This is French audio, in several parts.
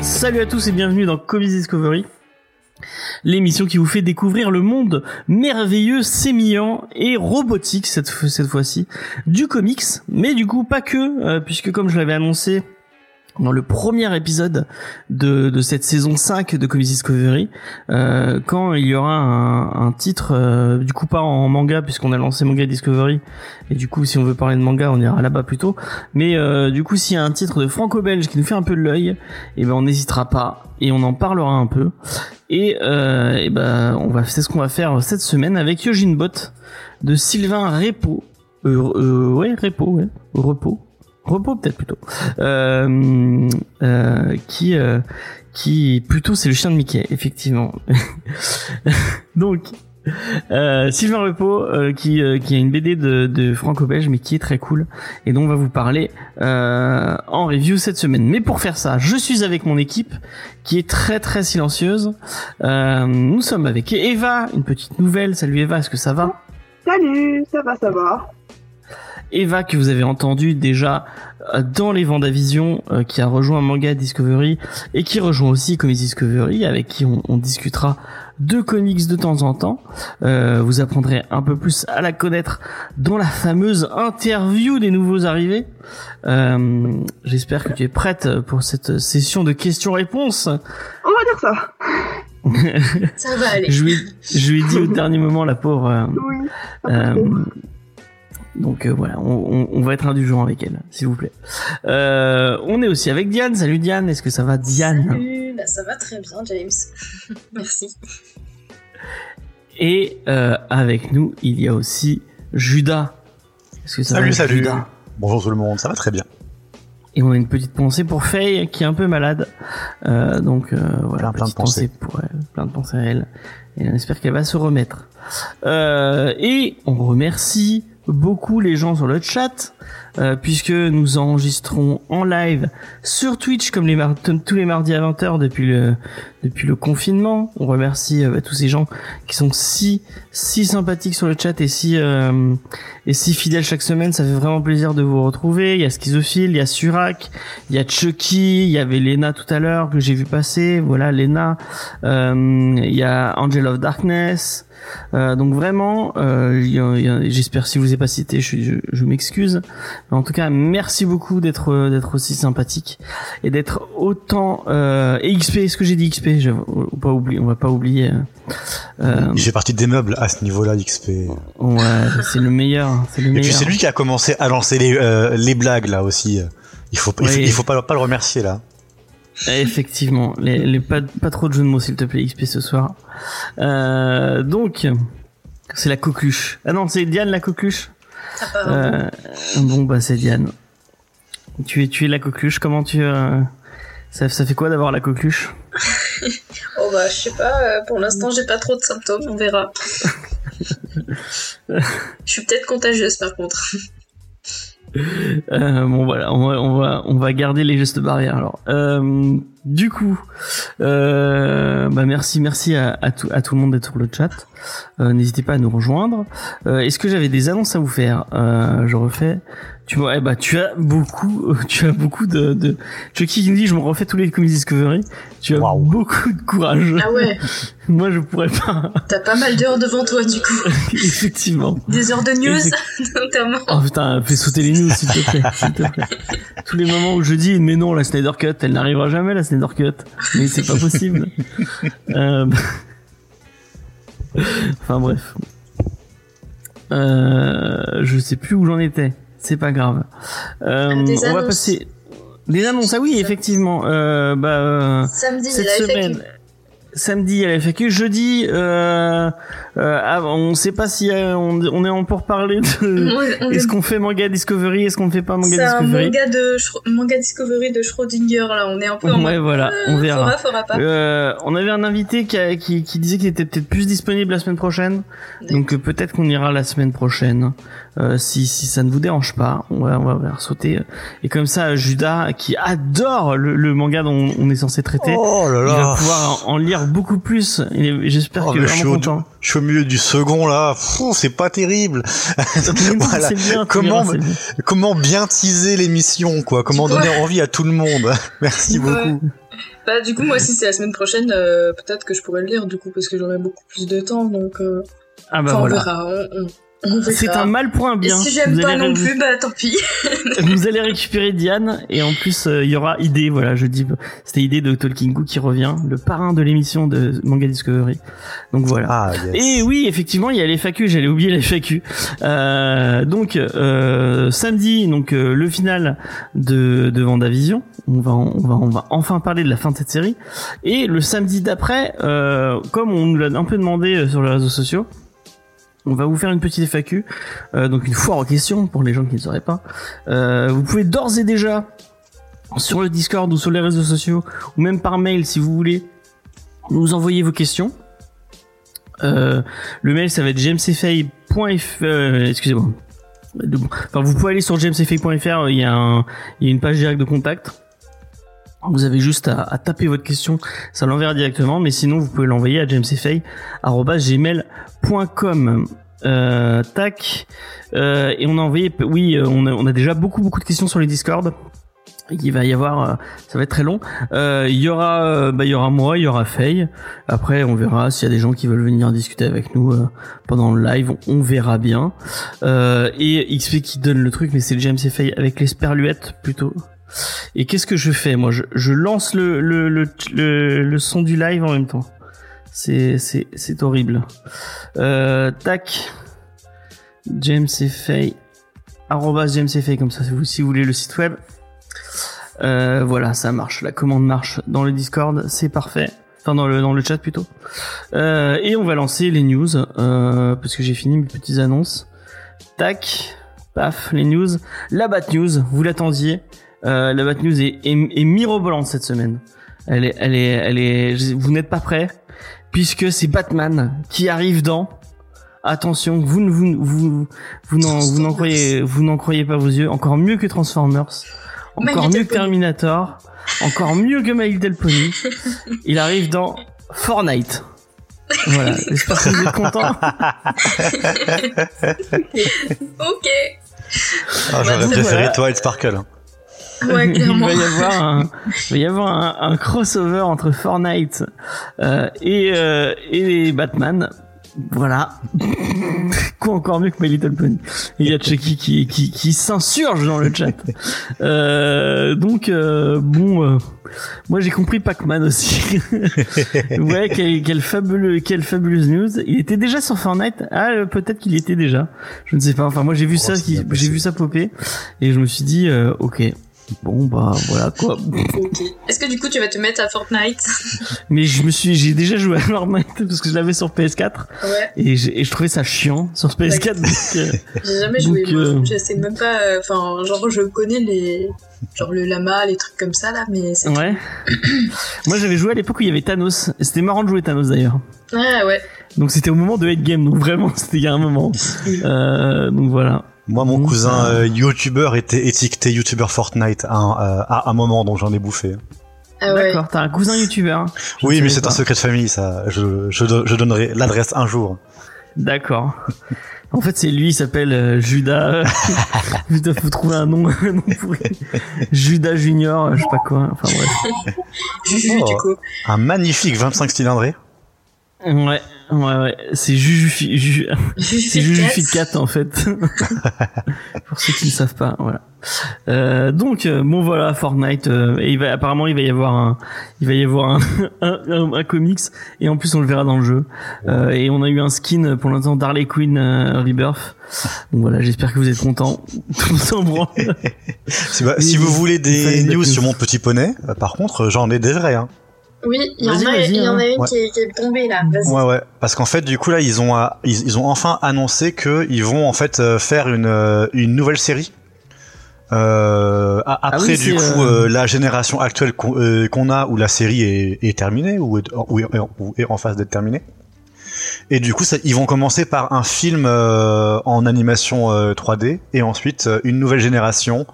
Salut à tous et bienvenue dans Comics Discovery, l'émission qui vous fait découvrir le monde merveilleux, sémillant et robotique cette fois-ci du comics, mais du coup pas que, euh, puisque comme je l'avais annoncé dans le premier épisode de, de cette saison 5 de Comics Discovery, euh, quand il y aura un, un titre, euh, du coup pas en manga puisqu'on a lancé Manga Discovery, et du coup si on veut parler de manga on ira là-bas plutôt, mais euh, du coup s'il y a un titre de franco-belge qui nous fait un peu de l'œil, et ben on n'hésitera pas et on en parlera un peu. Et, euh, et ben on va c'est ce qu'on va faire cette semaine avec Yojin Bot de Sylvain Repo. Euh, euh, ouais, Repo, ouais, repos. Repos peut-être plutôt. Euh, euh, qui euh, qui plutôt c'est le chien de Mickey effectivement. Donc euh, Sylvain Repo euh, qui euh, qui a une BD de, de franco-belge mais qui est très cool et dont on va vous parler en review cette semaine. Mais pour faire ça, je suis avec mon équipe qui est très très silencieuse. Nous sommes avec Eva, une petite nouvelle. Salut Eva, est-ce que ça va? Salut, ça va, ça va. Eva que vous avez entendu déjà euh, dans les Vendavision euh, qui a rejoint Manga Discovery et qui rejoint aussi Comics Discovery avec qui on, on discutera de comics de temps en temps. Euh, vous apprendrez un peu plus à la connaître dans la fameuse interview des nouveaux arrivés. Euh, J'espère que tu es prête pour cette session de questions-réponses. On va dire ça. Ça va aller. Je lui, je lui ai dit au dernier moment la pauvre. euh, Oui. Donc euh, voilà, on, on- on va être indulgent avec elle, s'il vous plaît. Euh, on est aussi avec Diane. Salut Diane, est-ce que ça va Diane? Salut, bah, ça va très bien, James. Merci. Et euh, avec nous, il y a aussi Judas. Est-ce que ça Salut, va salut. Judas? Bonjour tout le monde, ça va très bien. Et on a une petite pensée pour Faye qui est un peu malade. Euh, donc euh, voilà, Plein, plein de petite pensée pour elle, plein de pensées à elle. Et on espère qu'elle va se remettre. Euh, et on remercie beaucoup les gens sur le chat euh, puisque nous enregistrons en live sur Twitch comme les tous les mardis à 20h depuis le depuis le confinement. On remercie euh, bah, tous ces gens qui sont si si sympathiques sur le chat et si euh, et si fidèles chaque semaine. Ça fait vraiment plaisir de vous retrouver. Il y a Schizophile, il y a Surak, il y a Chucky, il y avait Lena tout à l'heure que j'ai vu passer. Voilà Lena. Euh, il y a Angel of Darkness. Euh, donc vraiment, euh, j'espère si je vous ai pas cité, je, je, je m'excuse. Mais en tout cas, merci beaucoup d'être d'être aussi sympathique et d'être autant euh, et XP. Est-ce que j'ai dit XP Je, on, va pas oublier, on va pas oublier. Euh, Il fait partie des meubles à ce niveau-là. Et ouais, c'est le meilleur. C'est le meilleur. puis c'est lui qui a commencé à lancer les, euh, les blagues là aussi. Il faut, il faut, Oui. il faut pas, pas le remercier là. Effectivement, les, les pas, pas trop de jeux de mots s'il te plaît XP ce soir. Euh, donc c'est la coqueluche. Ah non, c'est Diane la coqueluche. Apparemment. Euh, bon bah c'est Diane. Tu es tu es la coqueluche. Comment tu euh, ça, ça fait quoi d'avoir la coqueluche? Oh bah, je sais pas, euh, pour l'instant, j'ai pas trop de symptômes, on verra. Je suis peut-être contagieuse par contre. Euh, bon voilà, on va, on va, on va garder les gestes barrières. Alors, euh, du coup, euh, bah merci, merci à, tout, à tout le monde d'être sur le chat. Euh, N'hésitez pas à nous rejoindre. Euh, Est-ce que j'avais des annonces à vous faire? Je refais. Tu vois, eh bah tu as beaucoup, tu as beaucoup de, de... Chucky qui nous dit je me refais tous les comics Discovery. Tu as beaucoup de courage. Ah ouais, Moi je pourrais pas. t'as pas mal d'heures devant toi du coup. Effectivement. Des heures de news, notamment. Oh putain, fais sauter les news s'il te plaît, s'il te plaît. Tous les moments où je dis mais non la Snyder Cut, elle n'arrivera jamais la Snyder Cut. Mais c'est pas possible. Euh, Enfin bref. Euh... Je sais plus où j'en étais. C'est pas grave. Euh, Des on va passer. Des annonces, ah oui, effectivement. Euh, bah, euh, Samedi, cette la FAQ. semaine, samedi il y a la FAQ, jeudi euh, euh, ah, on sait pas si euh, on, on est en pour parler de On- on est- est-ce qu'on fait manga Discovery, est-ce qu'on fait pas manga C'est un Discovery. manga, de manga Discovery de Schrödinger, là. On est un peu en Ouais, mode, voilà, euh, on verra. Pas. Euh, on avait un invité qui, a- qui, qui disait qu'il était peut-être plus disponible la semaine prochaine, donc euh, peut-être qu'on ira la semaine prochaine, euh, si si ça ne vous dérange pas, on va on va faire sauter. Et comme ça, Judas, qui adore le, le manga dont on est censé traiter, Oh là il va pouvoir en, en lire beaucoup plus. J'espère Oh, suis vraiment au, content. je suis au milieu du second là. C'est pas terrible. Voilà. Bien, Comment bien. Comment bien teaser l'émission quoi? Comment donner envie à tout le monde? Merci Ouais. beaucoup. Bah, du coup, moi, si c'est la semaine prochaine, euh, peut-être que je pourrais le lire, du coup, parce que j'aurai beaucoup plus de temps, donc, euh, Ah bah enfin, voilà. on verra. On, on- on verra. C'est un mal pour un Et bien. si j'aime pas allez non plus, bah, tant pis. Vous allez récupérer Diane et en plus euh, il y aura idée voilà je dis c'était idée de Tolkien Goo qui revient le parrain de l'émission de Manga Discovery donc voilà Ah yes. et oui effectivement il y a les FAQ j'allais oublier les FAQ euh, donc euh, samedi donc euh, le final de de Vendavision on va on va on va enfin parler de la fin de cette série et le samedi d'après euh, comme on nous l'a un peu demandé sur les réseaux sociaux on va vous faire une petite FAQ, euh, donc une foire aux questions pour les gens qui ne sauraient pas. Euh, vous pouvez d'ores et déjà sur le Discord ou sur les réseaux sociaux ou même par mail si vous voulez nous envoyer vos questions. Euh, le mail ça va être jamesfay.fr. Euh, excusez-moi. Enfin, vous pouvez aller sur un, il y a une page directe de contact. Vous avez juste à, taper votre question, ça l'enverra directement. Mais sinon, vous pouvez l'envoyer à jamesfay@gmail.com. Euh, tac. Euh, et on a envoyé, oui, euh, on a, on déjà beaucoup beaucoup de questions sur les Discord. Il va y avoir, euh, ça va être très long. Euh, Il y aura, bah, il y aura moi, il y aura Faye. Après, on verra s'il y a des gens qui veulent venir discuter avec nous pendant le live. On, verra bien. Et XP qui donne le truc, mais c'est James et avec les sperluettes plutôt. Et qu'est-ce que je fais moi je, lance le, le, le, son du live en même temps. C'est horrible. Euh, tac. James et Faye. Arrobas James et Faye comme ça si vous, voulez le site web. Euh, voilà, ça marche. La commande marche dans le Discord, c'est parfait. Enfin, dans le dans le chat plutôt. Euh, et on va lancer les news euh, parce que j'ai fini mes petites annonces. Tac, paf, les news. La Bat News, vous l'attendiez. Euh, la Bat News est, est, est mirobolante cette semaine. Elle est, elle est, elle est. Vous n'êtes pas prêts puisque c'est Batman qui arrive dans. Attention, vous ne vous vous vous n'en vous n'en croyez vous n'en croyez pas vos yeux. Encore mieux que Transformers, encore mieux que. Terminator, encore mieux que My Little Pony. Il arrive dans Fortnite. Voilà, j'espère que vous êtes contents. ok. Ah, J'aurais donc, préféré voilà. Twilight Sparkle. Ouais, il va y avoir un, il va y avoir un, un crossover entre Fortnite euh, et euh, et Batman. Voilà. Quoi encore mieux que My Little Pony. Il y a Chucky qui qui qui s'insurge dans le chat. Euh, donc euh, bon, euh, moi j'ai compris Pac-Man aussi. ouais, quelle, quelle fabuleux, quelle fabuleuse news. Il était déjà sur Fortnite. Ah, euh, peut-être qu'il y était déjà. Je ne sais pas. Enfin, moi j'ai vu Oh, ça, j'ai vu ça popper et je me suis dit, euh, ok. Bon bah voilà quoi. Ok. Est-ce que du coup tu vas te mettre à Fortnite? Mais je me suis, j'ai déjà joué à Fortnite parce que je l'avais sur PS4 Ouais. et, j'ai- et je trouvais ça chiant sur ce PS4. donc, euh, J'ai jamais joué. Donc, euh, Je sais même pas. euh, Enfin, genre je connais les, genre le lama, les trucs comme ça là, mais c'est. ouais. Moi j'avais joué à l'époque où il y avait Thanos. C'était marrant de jouer Thanos d'ailleurs. Ah ouais. Donc c'était au moment de Head Game. Donc vraiment c'était il y a un moment. Euh, donc voilà. Moi, mon Donc, cousin euh, YouTuber était étiqueté YouTuber Fortnite à un, euh, à un moment, donc j'en ai bouffé. Ah ouais. D'accord. T'as un cousin youtubeur. Je oui, mais c'est un secret de famille, ça. Je, je, je donnerai l'adresse un jour. D'accord. En fait, c'est lui, il s'appelle euh, Judas. Putain, faut trouver un nom, un nom pourri. Judas Junior, je sais pas quoi. Enfin bref. Oh. du coup. Un magnifique 25 cylindrés. Ouais, ouais, ouais. C'est Juju, Fi- Juju, c'est Juju Juju Cat. Fit Cat en fait. Pour ceux qui ne savent pas, voilà. Euh, donc euh, bon voilà Fortnite euh, et il va apparemment il va y avoir un il va y avoir un un, un- un comics et en plus on le verra dans le jeu Euh, et on a eu un skin pour l'instant d'Harley Quinn euh, Rebirth donc voilà j'espère que vous êtes contents tout s'en branle Si, bah, vous voulez des news sur mon petit poney, euh, par contre, euh, j'en ai des vrais. Hein. Oui, il y, en a, vas-y, il y en a hein. une Ouais. qui, est, qui est tombée là. Ouais, ouais. Parce qu'en fait, du coup, là, ils ont, euh, ils, ils ont enfin annoncé que ils vont en fait euh, faire une, euh, une nouvelle série. Euh, a- après, oui, du coup, euh, euh, la génération actuelle qu'on euh, a, où la série est, est terminée, ou est, ou est- ou est en phase d'être terminée. Et du coup, ça, ils vont commencer par un film euh, en animation euh, 3D, et ensuite euh, une nouvelle génération,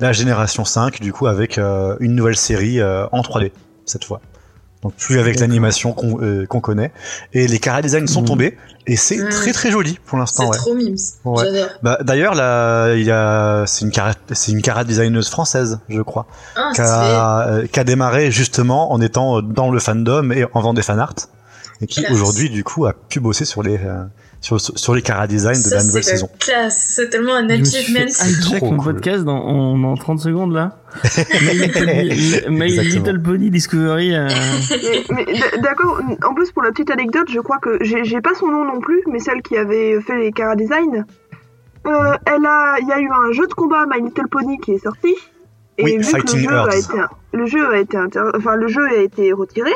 la génération 5, du coup, avec euh, une nouvelle série euh, en 3D, cette fois. Donc plus avec l'animation qu'on euh, qu'on connaît. Et les cara designs sont Mhm. tombés, et c'est Mhm. très très joli pour C'est l'instant. Ouais. trop mimes. Ouais. Bah, D'ailleurs, là, il y a, c'est une cara, c'est une cara designeuse française, je crois, Ah, qui c'est a, euh, qui a démarré justement en étant dans le fandom et en vendant des fanarts, et qui aujourd'hui, du coup, a pu bosser sur les, euh, sur, sur les cara design de Ça, la nouvelle saison. classe. C'est tellement un achievement. trop mon cool. podcast dans, en, en 30 secondes là. My Little, My Exactement. Little Pony Discovery. euh, d'accord, en plus pour la petite anecdote, je crois que j'ai pas son nom non plus, mais celle qui avait fait les Cara Design, euh, elle a, il y a eu un jeu de combat My Little Pony qui est sorti. Et Oui, vu Fighting que le jeu, a été, le jeu a été, inter- enfin le jeu a été retiré,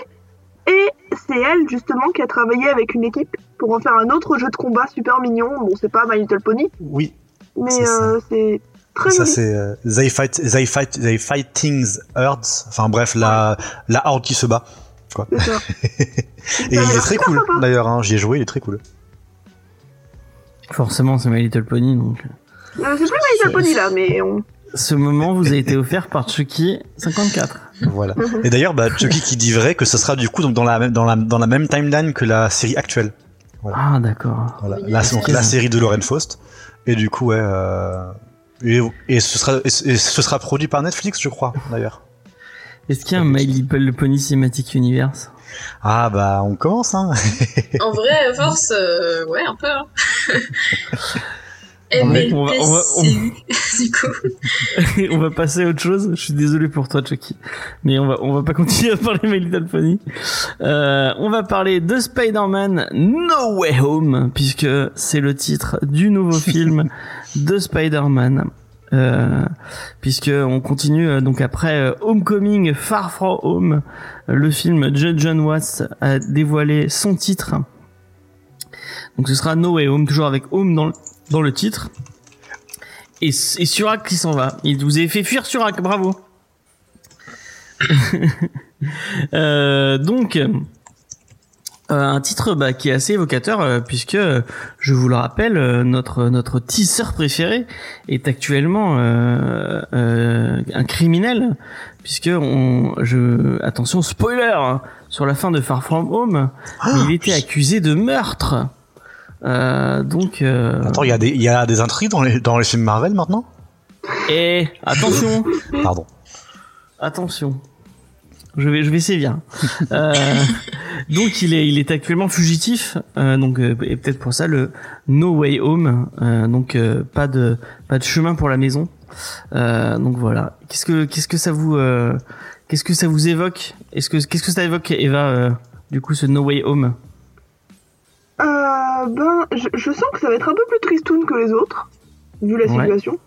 et c'est elle justement qui a travaillé avec une équipe pour en faire un autre jeu de combat super mignon. Bon, c'est pas My Little Pony, Oui, mais C'est ça. euh, c'est très ça c'est euh, They Fight, They Fight, They Fighting's Herds. Enfin bref, la, la horde qui se bat. Ça. Et il est très cool. D'ailleurs, hein, j'y ai joué, il est très cool. Forcément, c'est My Little Pony. Donc, Euh, c'est plus My Little Pony là, mais on... ce moment vous a été offert par Chucky 54. Voilà. Et d'ailleurs, bah, Chucky qui dit vrai que ce sera du coup donc dans la même dans la dans la même timeline que la série actuelle. Ah d'accord. Voilà. La, ok. donc, la série de Lauren Faust. Et du coup, ouais. Euh, et, et ce sera et ce et ce sera produit par Netflix, je crois, d'ailleurs. Est-ce qu'il y a un My Little Pony Cinematic Universe? Ah bah, on commence, hein. En vrai, à force, euh, ouais, un peu. Hein. MLPCU, on va- on va- on- du coup. on va passer à autre chose. Je suis désolé pour toi, Chucky, mais on va on va pas continuer à parler My Little Pony. Euh, on va parler de Spider-Man No Way Home puisque c'est le titre du nouveau film de Spider-Man. Euh, puisque on continue euh, donc après euh, Homecoming Far From Home, le film J. John Watts a dévoilé son titre. Donc ce sera No Way Home, toujours avec Home dans le, dans le titre. Et, et Surak qui s'en va. Il vous avez fait fuir Surak, bravo. Euh, donc, euh, un titre bah, qui est assez évocateur euh, puisque, euh, je vous le rappelle, euh, notre notre tisseur préféré est actuellement euh, euh, un criminel puisque on, je, attention spoiler hein, sur la fin de Far From Home, mais il était accusé de meurtre. Euh, donc, euh, Attends, il y a des il y a des intrigues dans les dans les films Marvel maintenant? et attention. Pardon. Attention. Je vais, je vais sévir. Euh, donc il est, il est actuellement fugitif. euh, donc euh, et peut-être pour ça le No Way Home. euh, donc euh, pas de, pas de chemin pour la maison. Euh, donc voilà. Qu'est-ce que, qu'est-ce que ça vous, euh, qu'est-ce que ça vous évoque? Est-ce que, qu'est-ce que ça évoque, Eva euh, Du coup, ce No Way Home? Ben, je, je sens que ça va être un peu plus tristoun que les autres, vu la Ouais. situation.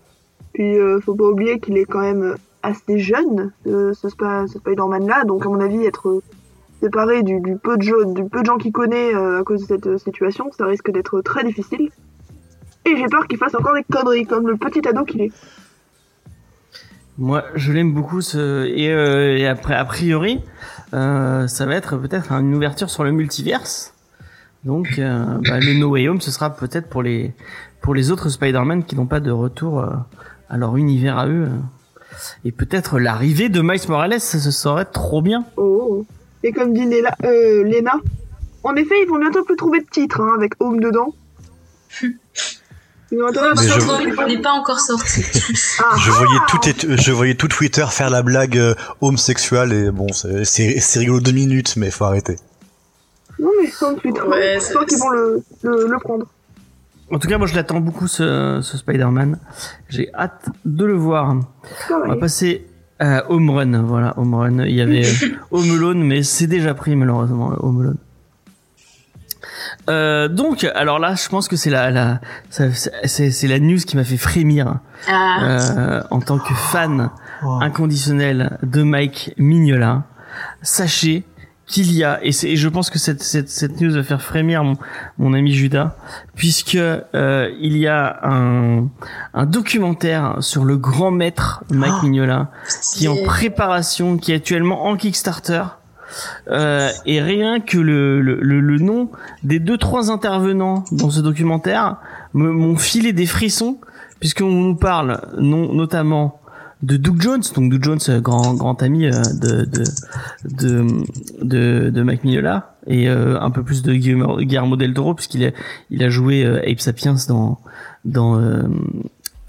Puis, euh, faut pas oublier qu'il est quand même assez jeune, euh, ce, Sp- ce Spider-Man là, donc à mon avis, être séparé du, du peu de gens, du peu de gens qu'il connaît euh, à cause de cette situation, ça risque d'être très difficile. Et j'ai peur qu'il fasse encore des conneries, comme le petit ado qu'il est. Moi, je l'aime beaucoup. Ce... Et, euh, et après, a priori, ça va être peut-être une ouverture sur le multiverse. Donc, euh, bah, le No Way Home, ce sera peut-être pour les pour les autres Spider-Man qui n'ont pas de retour euh, à leur univers à eux. euh. Et peut-être l'arrivée de Miles Morales, ça, ce serait trop bien. Oh. Et comme dit Léla, euh, Léna, en effet, ils vont bientôt plus trouver de titre, hein, avec Home dedans. Ils vont attendre un Mais peu. je- n'est pas encore sorti. Ah, Je voyais tout et- je voyais tout Twitter faire la blague euh, homosexuelle et bon, c'est rigolo deux minutes, mais faut arrêter. Non mais Ouais, je sens qu'ils vont le, le, le prendre. En tout cas, moi, je l'attends beaucoup ce, ce Spider-Man. J'ai hâte de le voir. On va passer à Home Run. Voilà, Home Run. Il y avait euh, Home Alone, mais c'est déjà pris malheureusement le Home Alone. Euh, donc, alors là, je pense que c'est la, la, ça- c'est, c'est la news qui m'a fait frémir Ah, euh, en tant que fan Oh. inconditionnel de Mike Mignola. Sachez qu'il y a, et, et je pense que cette, cette, cette news va faire frémir mon, mon ami Judas, puisque euh, il y a un, un documentaire sur le grand maître Mike Oh. Mignola qui est en préparation, qui est actuellement en Kickstarter. Euh, et rien que le, le, le, le nom des deux trois intervenants dans ce documentaire me- m'ont filé des frissons puisqu'on nous parle non, notamment de Doug Jones, donc Doug Jones, euh, grand grand ami euh, de de de de, de Mike Mignola et euh, un peu plus de Guillermo, Guillermo del Toro puisqu'il a il a joué euh, Ape Sapiens dans dans euh,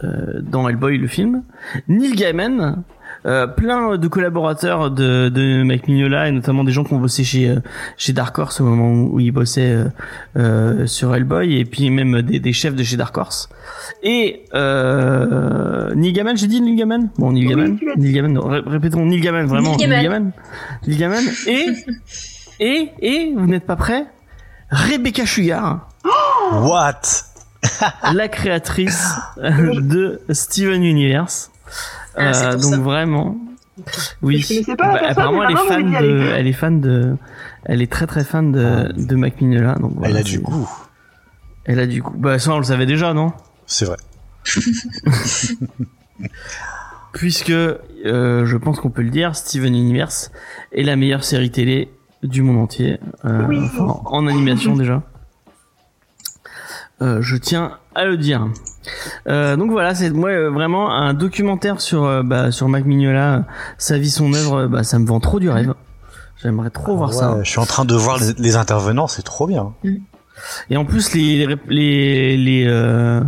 euh, dans Hellboy le film. Neil Gaiman, euh, plein de collaborateurs de, de Mike Mignola et notamment des gens qui ont bossé chez euh, chez Dark Horse au moment où, où il bossait euh, euh, sur Hellboy et puis même des, des chefs de chez Dark Horse. Et euh, Neil Gaiman, j'ai dit Neil Gaiman? Bon, Neil Gaiman. Neil Gaiman, non, ré- répétons Neil Gaiman, vraiment Neil Neil Gaiman. Neil Gaiman. Et et et vous n'êtes pas prêts? Rebecca Sugar, What? La créatrice de Steven Universe. Ah, Euh, donc ça. vraiment, oui. Je pas Bah, personne, apparemment, elle est fan de, elle est fan de, elle est très très fan de, de Mac Mignola. Donc voilà, Elle a du goût. Elle a du coup. Bah ça on le savait déjà, non? C'est vrai. Puisque euh, je pense qu'on peut le dire, Steven Universe est la meilleure série télé du monde entier, euh, Oui. enfin, en animation déjà. Euh, je tiens à le dire. Euh, donc voilà, c'est moi euh, vraiment un documentaire sur euh, bah, sur Mac Mignola, sa vie, son œuvre. Bah, ça me vend trop du rêve. J'aimerais trop voir Ouais, ça. Je suis en train de voir les, les intervenants, c'est trop bien. Et en plus les les les les euh,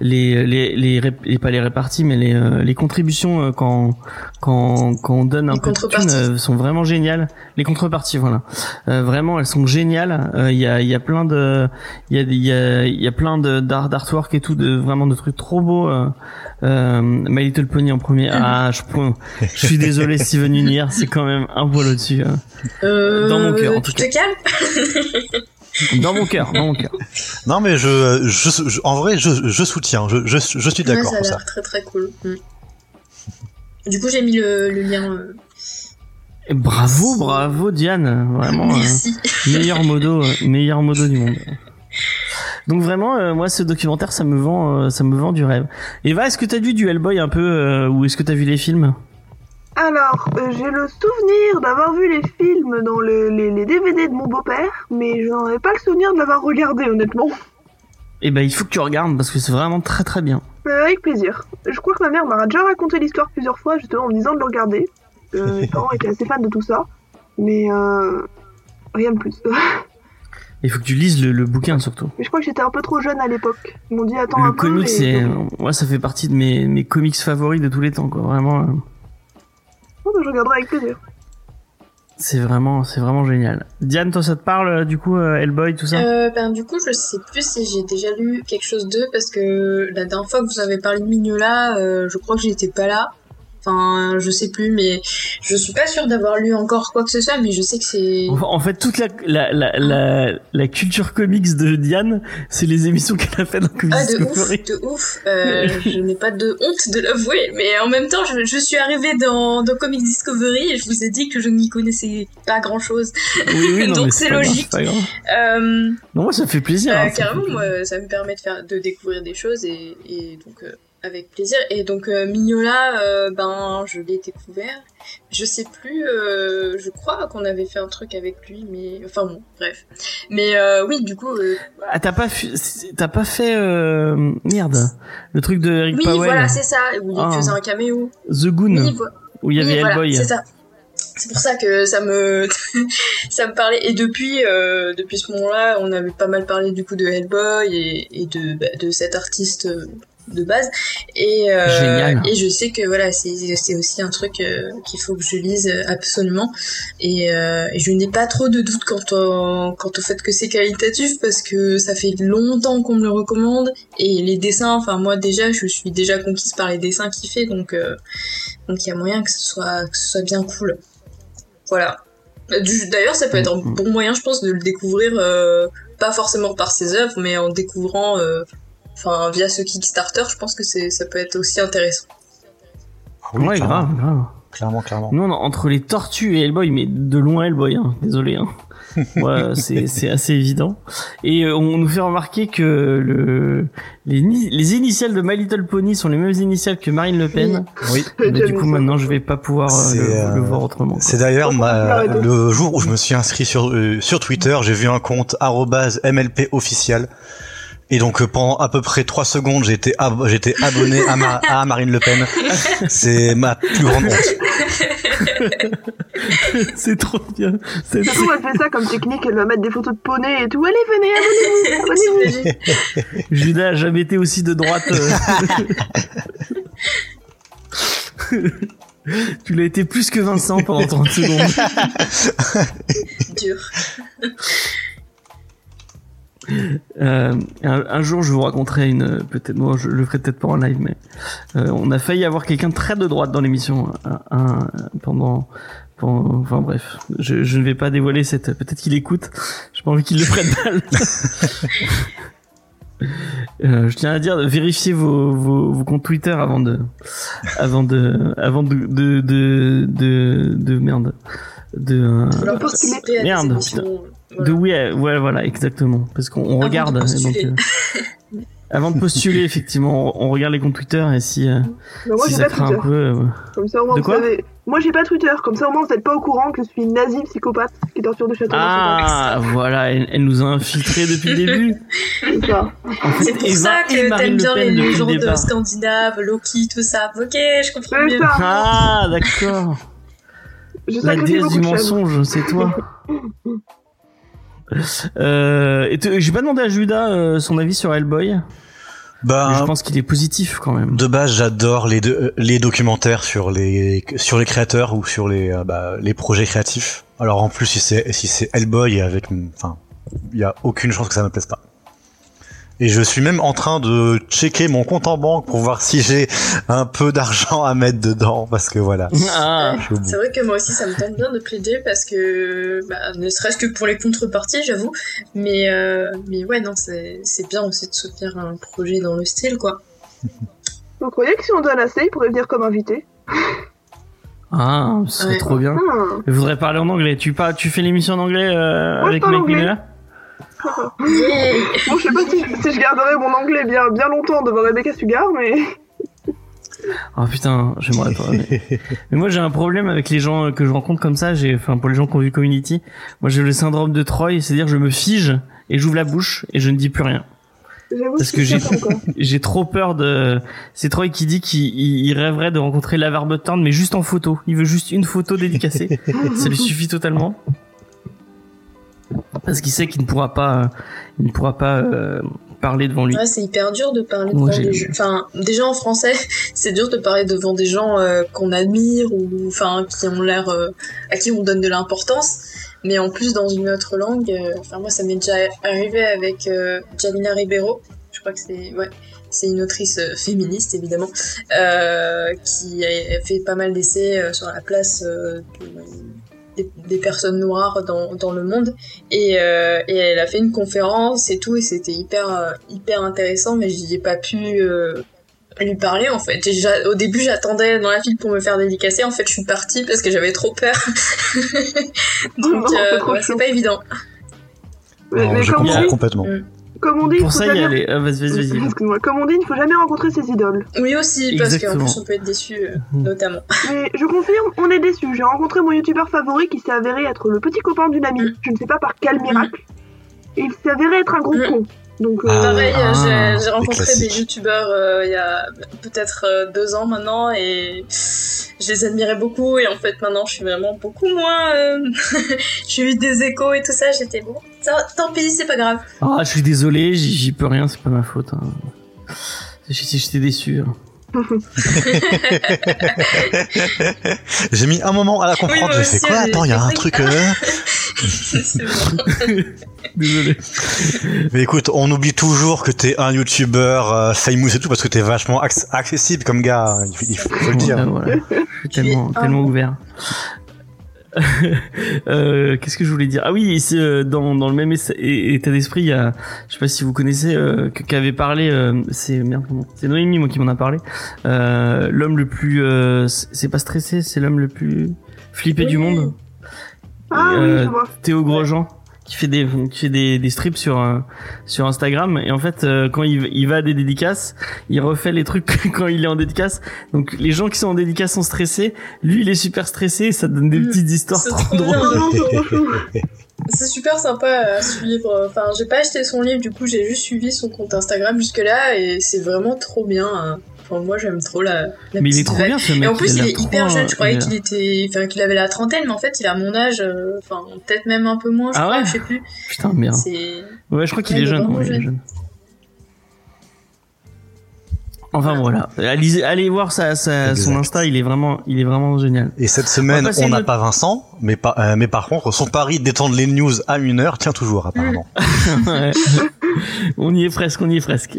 les, les, les, ré- les- pas les réparties mais les euh, les contributions euh, quand quand quand on donne un Les peu de thunes euh, sont vraiment géniales. Les contreparties voilà. Euh, vraiment elles sont géniales. Euh, Il y a il y a plein de il y a il y a il y a plein de d'art d'artwork et tout de vraiment de trucs trop beaux. Euh, euh, My Little Pony en premier. Ah je point. Je suis désolé Steven Universe c'est quand même un poil au-dessus. hein. Euh, Dans mon cœur, en tout tu te calmes? Dans mon cœur, dans mon cœur. Non mais je, je, je- en vrai, je, je soutiens. Je, je, je suis Ouais, d'accord ça a l'air très très cool. Mm. Du coup, j'ai mis le, le lien. euh, Et bravo, bravo Diane, vraiment. euh, Merci. meilleur modo, euh, meilleur modo du monde. Donc vraiment, euh, moi ce documentaire, ça me vend, euh, ça me vend du rêve. Eva, est-ce que t'as vu du Hellboy un peu, euh, ou est-ce que t'as vu les films? Alors, euh, j'ai le souvenir d'avoir vu les films dans le- les, les DVD de mon beau-père, mais je n'en avais pas le souvenir de l'avoir regardé, honnêtement. Eh ben, il faut que tu regardes parce que c'est vraiment très très bien. Euh, avec plaisir. Je crois que ma mère m'a déjà raconté l'histoire plusieurs fois, justement, en me disant de le regarder. Euh, mes parents étaient assez fans de tout ça, mais euh, rien de plus. Il faut que tu lises le, le bouquin surtout. mais je crois que j'étais un peu trop jeune à l'époque. Ils m'ont dit attends Le un peu. comics, et- c'est, moi, ça fait partie de mes, mes comics favoris de tous les temps, quoi. Vraiment, je regarderai avec plaisir. c'est vraiment, c'est vraiment génial. Diane, toi, ça te parle, euh, du coup, euh, Hellboy, tout ça? Euh, ben, du coup, je sais plus si j'ai déjà lu quelque chose d'eux parce que la dernière fois que vous avez parlé de Mignola, euh, je crois que j'étais pas là. Enfin, je sais plus, mais je suis pas sûre d'avoir lu encore quoi que ce soit, mais je sais que c'est. En fait, toute la, la, la, la, la culture comics de Diane, c'est les émissions qu'elle a fait dans Comics Ah, de ouf, Discovery. de ouf. Euh, je n'ai pas de honte de l'avouer, mais en même temps, je, je suis arrivée dans, dans Comic Discovery et je vous ai dit que je n'y connaissais pas grand chose. Oui, oui, non, Donc c'est logique. grave. Euh, Non, moi, ça fait plaisir. Euh, hein, ça carrément, fait moi, ça me permet de faire, de découvrir des choses et, et donc euh, avec plaisir. Et donc euh, Mignola, euh, ben je l'ai découvert. Je sais plus, euh, je crois qu'on avait fait un truc avec lui, mais enfin bon, bref. Mais oui, du coup, Ah, t'as pas, fu- t'as pas fait, merde, le truc de Eric oui, Powell, voilà, c'est ça, où il Ah. faisait un caméo. The Goon, Oui, vo- où il y avait oui, voilà, Hellboy. c'est ça. C'est pour ça que ça me ça me parlait et depuis euh, depuis ce moment-là on avait pas mal parlé du coup de Hellboy et, et de bah, de cet artiste de base. Et euh, et je sais que voilà c'est aussi un truc euh, qu'il faut que je lise absolument. Et, euh, et je n'ai pas trop de doutes quant au quant au fait que c'est qualitatif parce que ça fait longtemps qu'on me le recommande. Et les dessins enfin moi déjà je suis déjà conquise par les dessins qu'il fait donc euh, donc il y a moyen que ce soit que ce soit bien cool. Voilà. D'ailleurs ça peut être un bon moyen je pense de le découvrir euh, pas forcément par ses œuvres mais en découvrant euh, enfin via ce Kickstarter je pense que c'est ça peut être aussi intéressant Oui, ouais, clairement. grave, grave. Clairement, clairement. Non, non, entre les tortues et Hellboy, mais de loin Hellboy, hein. désolé. Hein. Ouais, c'est c'est assez évident. Et euh, on nous fait remarquer que le les, ni- les initiales de My Little Pony sont les mêmes initiales que Marine Le Pen. Oui. Bah, du coup, maintenant, je vais pas pouvoir euh, le, euh, le voir autrement. C'est d'ailleurs le jour où je me suis inscrit sur euh, sur Twitter, j'ai vu un compte MLP officiel. Et donc euh, pendant à peu près trois secondes, j'étais ab- j'étais abonné à, Ma- à Marine Le Pen. C'est ma plus grande honte. c'est trop bien. C'est- Surtout, elle fait ça comme technique, elle va mettre des photos de poney et tout. Allez, venez, abonnez-vous, abonnez-vous. T'imagines Judas a jamais été aussi de droite. euh. tu l'as été plus que Vincent pendant 30 secondes. Dur. Euh, un, un jour, je vous raconterai une peut-être moi je le ferai peut-être pas en live, mais euh, on a failli avoir quelqu'un de très de droite dans l'émission un, un- pendant, pendant- enfin bref, je, je ne vais pas dévoiler cette. Peut-être qu'il écoute. J'ai pas envie qu'il le prenne mal. Euh, je tiens à dire de vérifier vos, vos, vos comptes Twitter avant de avant de avant de de de de, de merde de euh, participer à des Merde, émissions. Voilà. de oui, ouais, voilà, exactement. Parce qu'on de regarde. donc, euh, avant de postuler, effectivement, on, on regarde les comptes Twitter et si, euh, moi, si j'ai ça pas craint un Twitter. peu. euh, Comme ça, au moins, De vous quoi savez. Moi, j'ai pas Twitter. Comme ça, au moins, vous êtes pas au courant que je suis une nazie psychopathe qui torture de château. Ah, voilà, elle, elle nous a infiltrés depuis le début. C'est ça. En fait, C'est pour Eva ça que t'aimes bien Pen les légendes scandinaves, Loki, tout ça. Ok, je comprends mieux. ça. Ah, d'accord. La déesse du mensonge, c'est toi. Euh, et te- j'ai pas demandé à Judas euh, son avis sur Hellboy. Bah, je pense qu'il est positif quand même. de base, j'adore les deux, les documentaires sur les sur les créateurs ou sur les euh, bah, les projets créatifs. Alors en plus, si c'est si c'est Hellboy avec, enfin, il y a aucune chance que ça me plaise pas. Et je suis même en train de checker mon compte en banque pour voir si j'ai un peu d'argent à mettre dedans parce que voilà. Ah. C'est vrai que moi aussi ça me tente bien de plaider parce que bah, ne serait-ce que pour les contreparties j'avoue mais euh, mais ouais non c'est c'est bien aussi de soutenir un projet dans le style quoi Vous croyez que si on donne assez, il pourrait venir comme invité? Ah, ce serait Ouais. trop bien. Ah. Je voudrais parler en anglais. Tu, pas, tu fais l'émission en anglais euh, Moi, avec Mike anglais. Bon, je sais pas si, si je garderai mon anglais bien, bien longtemps devant Rebecca Sugar, mais. Oh putain, j'aimerais pas. Mais, mais moi j'ai un problème avec les gens que je rencontre comme ça. J'ai, enfin pour les gens qui ont vu Community, moi j'ai le syndrome de Troy, c'est-à-dire je me fige et j'ouvre la bouche et je ne dis plus rien. J'avoue Parce que j'ai-. J'ai trop peur de. C'est Troy qui dit qu'il il- il rêverait de rencontrer Lavar Button, mais juste en photo. Il veut juste une photo dédicacée. ça lui suffit totalement. Parce qu'il sait qu'il ne pourra pas, il ne pourra pas euh, parler devant lui. Ouais, c'est hyper dur de parler devant des gens. Enfin, déjà en français, c'est dur de parler devant des gens euh, qu'on admire ou enfin qui ont l'air euh, à qui on donne de l'importance. Mais en plus dans une autre langue, enfin moi ça m'est déjà arrivé avec Jalina Ribeiro. Je crois que c'est ouais, c'est une autrice féministe évidemment qui a fait pas mal d'essais sur la place de- des, des personnes noires dans, dans le monde. Et, euh, et elle a fait une conférence et tout et c'était hyper euh, hyper intéressant mais j'y ai pas pu euh, lui parler en fait. Au début j'attendais dans la file pour me faire dédicacer. En fait je suis partie parce que j'avais trop peur. Donc Non, c'est euh, ouais, pas évident. Mais, Non, mais je comprends complètement. Comme on dit, il faut ça, y ah. Comme on dit, il ne faut jamais rencontrer ses idoles. oui aussi parce qu'en plus on peut être déçu euh, Mhm. notamment Mais je confirme, on est déçus. J'ai rencontré mon youtubeur favori qui s'est avéré être le petit copain d'une amie. Mm. Je ne sais pas par quel miracle. Et il s'est avéré être un gros con. Donc, euh, Ah. Pareil, euh, ah, j'ai- j'ai rencontré des youtubeurs euh, il y a peut-être euh, deux ans maintenant et je les admirais beaucoup et en fait maintenant je suis vraiment beaucoup moins... euh, j'ai eu des échos et tout ça, j'étais bon, ça, tant pis, c'est pas grave. Ah, je suis désolé, j'y peux rien, c'est pas ma faute. Hein. J'étais déçu. hein. J'ai mis un moment à la comprendre. moi j'ai fait quoi Attends, il y a un truc. euh. Désolé. Mais écoute, on oublie toujours que t'es un youtubeur euh, famous et tout parce que t'es vachement acc- accessible comme gars. Il faut, il faut le dire. voilà. Je suis tellement, tellement ouvert. Euh, Qu'est-ce que je voulais dire? Ah oui, c'est, euh, dans dans le même état d'esprit, il y a, je sais pas si vous connaissez, euh, qu'avait parlé, euh, c'est merde, c'est Noémie moi qui m'en a parlé. Euh, l'homme le plus, euh, c'est pas stressé, c'est l'homme le plus flippé du monde? Ah oui, je vois. Théo Grosjean qui fait des qui fait des, des strips sur euh, sur Instagram et en fait euh, quand il, il va à des dédicaces il refait les trucs quand il est en dédicace donc les gens qui sont en dédicace sont stressés lui il est super stressé et ça donne des Mm. petites histoires C'est trop trop drôles c'est super sympa à suivre. Enfin, j'ai pas acheté son livre, du coup, j'ai juste suivi son compte Instagram jusque-là et c'est vraiment trop bien. hein. Enfin, moi, j'aime trop la, la mais il est petite trop vibe. bien ce mec Et en plus, il est hyper jeune. Je croyais qu'il était, enfin, qu'il avait la trentaine, mais en fait, il a mon âge. euh, Enfin, peut-être même un peu moins. Je Ah crois, ouais je sais plus. putain merde ouais je crois qu'il est jeune ouais. Enfin voilà, allez, allez voir sa, sa, son. Insta, il est vraiment, il est vraiment génial. Et cette semaine, on n'a une- pas Vincent, mais, pas, euh, mais par contre, son pari d'étendre les news à une heure tient toujours, apparemment. On y est presque, on y est presque.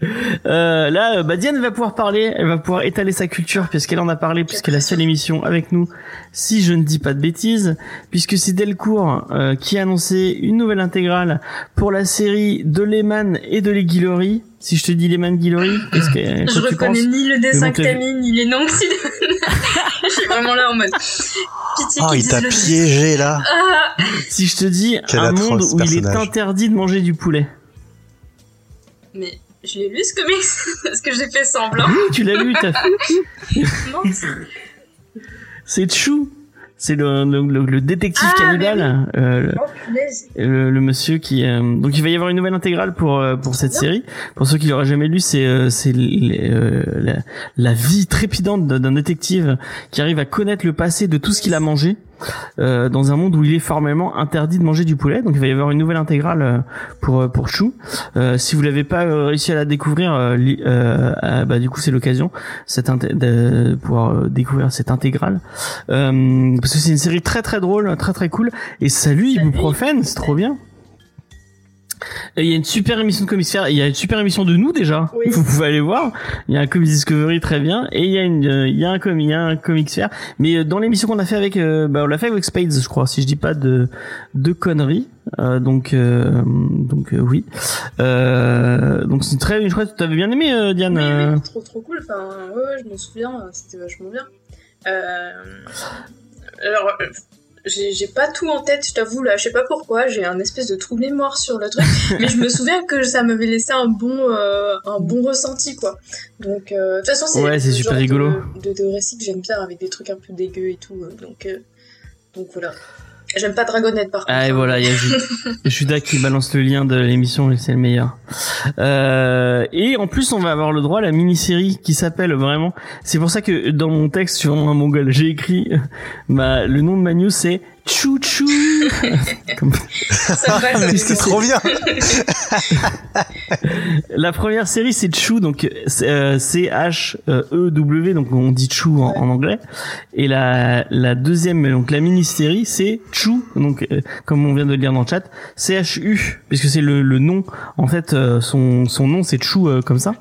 Euh, là, euh, bah Diane va pouvoir parler, elle va pouvoir étaler sa culture puisqu'elle en a parlé, puisqu'elle a fait l'émission avec nous, si je ne dis pas de bêtises, puisque c'est Delcourt euh, qui a annoncé une nouvelle intégrale pour la série de Lehman et de Les Guillory. Si je te dis Lehman Guillory, qu'est-ce que Je reconnais ni le dessin que t'as mis, ni les noms que tu Je suis vraiment là en mode. Pitié Oh, il t'a le piégé, là Ah Si je te dis Quel un monde où il est interdit de manger du poulet. Mais je l'ai lu ce comics Est-ce que j'ai fait semblant Oui, tu l'as lu, t'as Non, c'est- C'est Chou. C'est le, le, le- le détective Ah, cannibale, euh, le- Oh le, le monsieur qui. euh, donc il va y avoir une nouvelle intégrale pour euh, pour cette série. Pour ceux qui l'auraient jamais lu, c'est euh, c'est euh, la, la vie trépidante d'un d'un détective qui arrive à connaître le passé de tout ce qu'il a mangé. Euh, dans un monde où il est formellement interdit de manger du poulet, donc il va y avoir une nouvelle intégrale euh, pour euh, pour Chou. Euh, si vous l'avez pas réussi à la découvrir, euh, bah du coup c'est l'occasion cette de pouvoir découvrir cette intégrale euh, parce que c'est une série très très drôle, très très cool et salut Salut. ibuprofène, c'est trop bien. Et il y a une super émission de Comics Fair, il y a une super émission de nous déjà. Oui. Vous pouvez aller voir. Il y a un Comics Discovery très bien et il y a une euh, il y a un com il y a un Comics Fair mais euh, dans l'émission qu'on a fait avec euh, bah on l'a fait avec Spades je crois si je dis pas de de conneries. Euh, donc euh, donc euh, oui. Euh, donc c'est très je crois que tu avais bien aimé Diane. Oui, oui, trop trop cool. Enfin, ouais, ouais, je me souviens, c'était vachement bien. Euh... Alors, j'ai pas tout en tête, je t'avoue, là, je sais pas pourquoi, j'ai un espèce de trou de mémoire sur le truc, mais je me souviens que ça m'avait laissé un bon, euh, un bon ressenti, quoi. Donc, euh, de toute façon, c'est Ouais, c'est super rigolo. De, de, de récit que j'aime bien, avec des trucs un peu dégueux et tout, euh, donc, donc voilà. J'aime pas Dragonette, par contre. Ah et voilà, il y a Ju- Judas qui balance le lien de l'émission et c'est le meilleur. Euh, et en plus, on va avoir le droit à la mini-série qui s'appelle vraiment. C'est pour ça que dans mon texte sur un mongol, j'ai écrit bah, le nom de ma news c'est Chou Chou. Comme- c'est trop bien La première série c'est Chou, donc C H E W, donc on dit Chou en, en anglais. Et la, la deuxième, donc la mini-série c'est Chou, donc euh, comme on vient de le dire dans le chat, C H U, puisque c'est le, le nom. En fait, euh, son son nom c'est Chou euh, comme ça.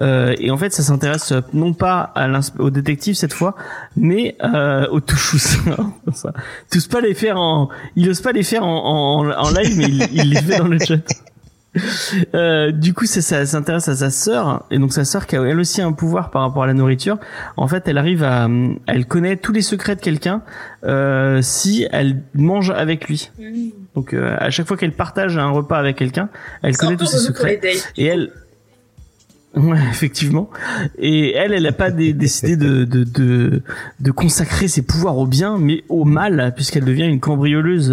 Euh, et en fait, ça s'intéresse euh, non pas à au détective cette fois, mais euh, au ose pas les faire en, il ose pas les faire en, en, en live, mais il, il les fait dans le chat. Euh, du coup, ça, ça s'intéresse à sa sœur, et donc sa sœur qui a elle aussi un pouvoir par rapport à la nourriture. En fait, elle arrive à, elle connaît tous les secrets de quelqu'un euh, si elle mange avec lui. Mmh. Donc, euh, à chaque fois qu'elle partage un repas avec quelqu'un, elle connaît tous ses secrets. dates. Et elle, ouais, effectivement. Et elle, elle a pas dé- décidé de, de, de, de consacrer ses pouvoirs au bien, mais au mal, puisqu'elle devient une cambrioleuse,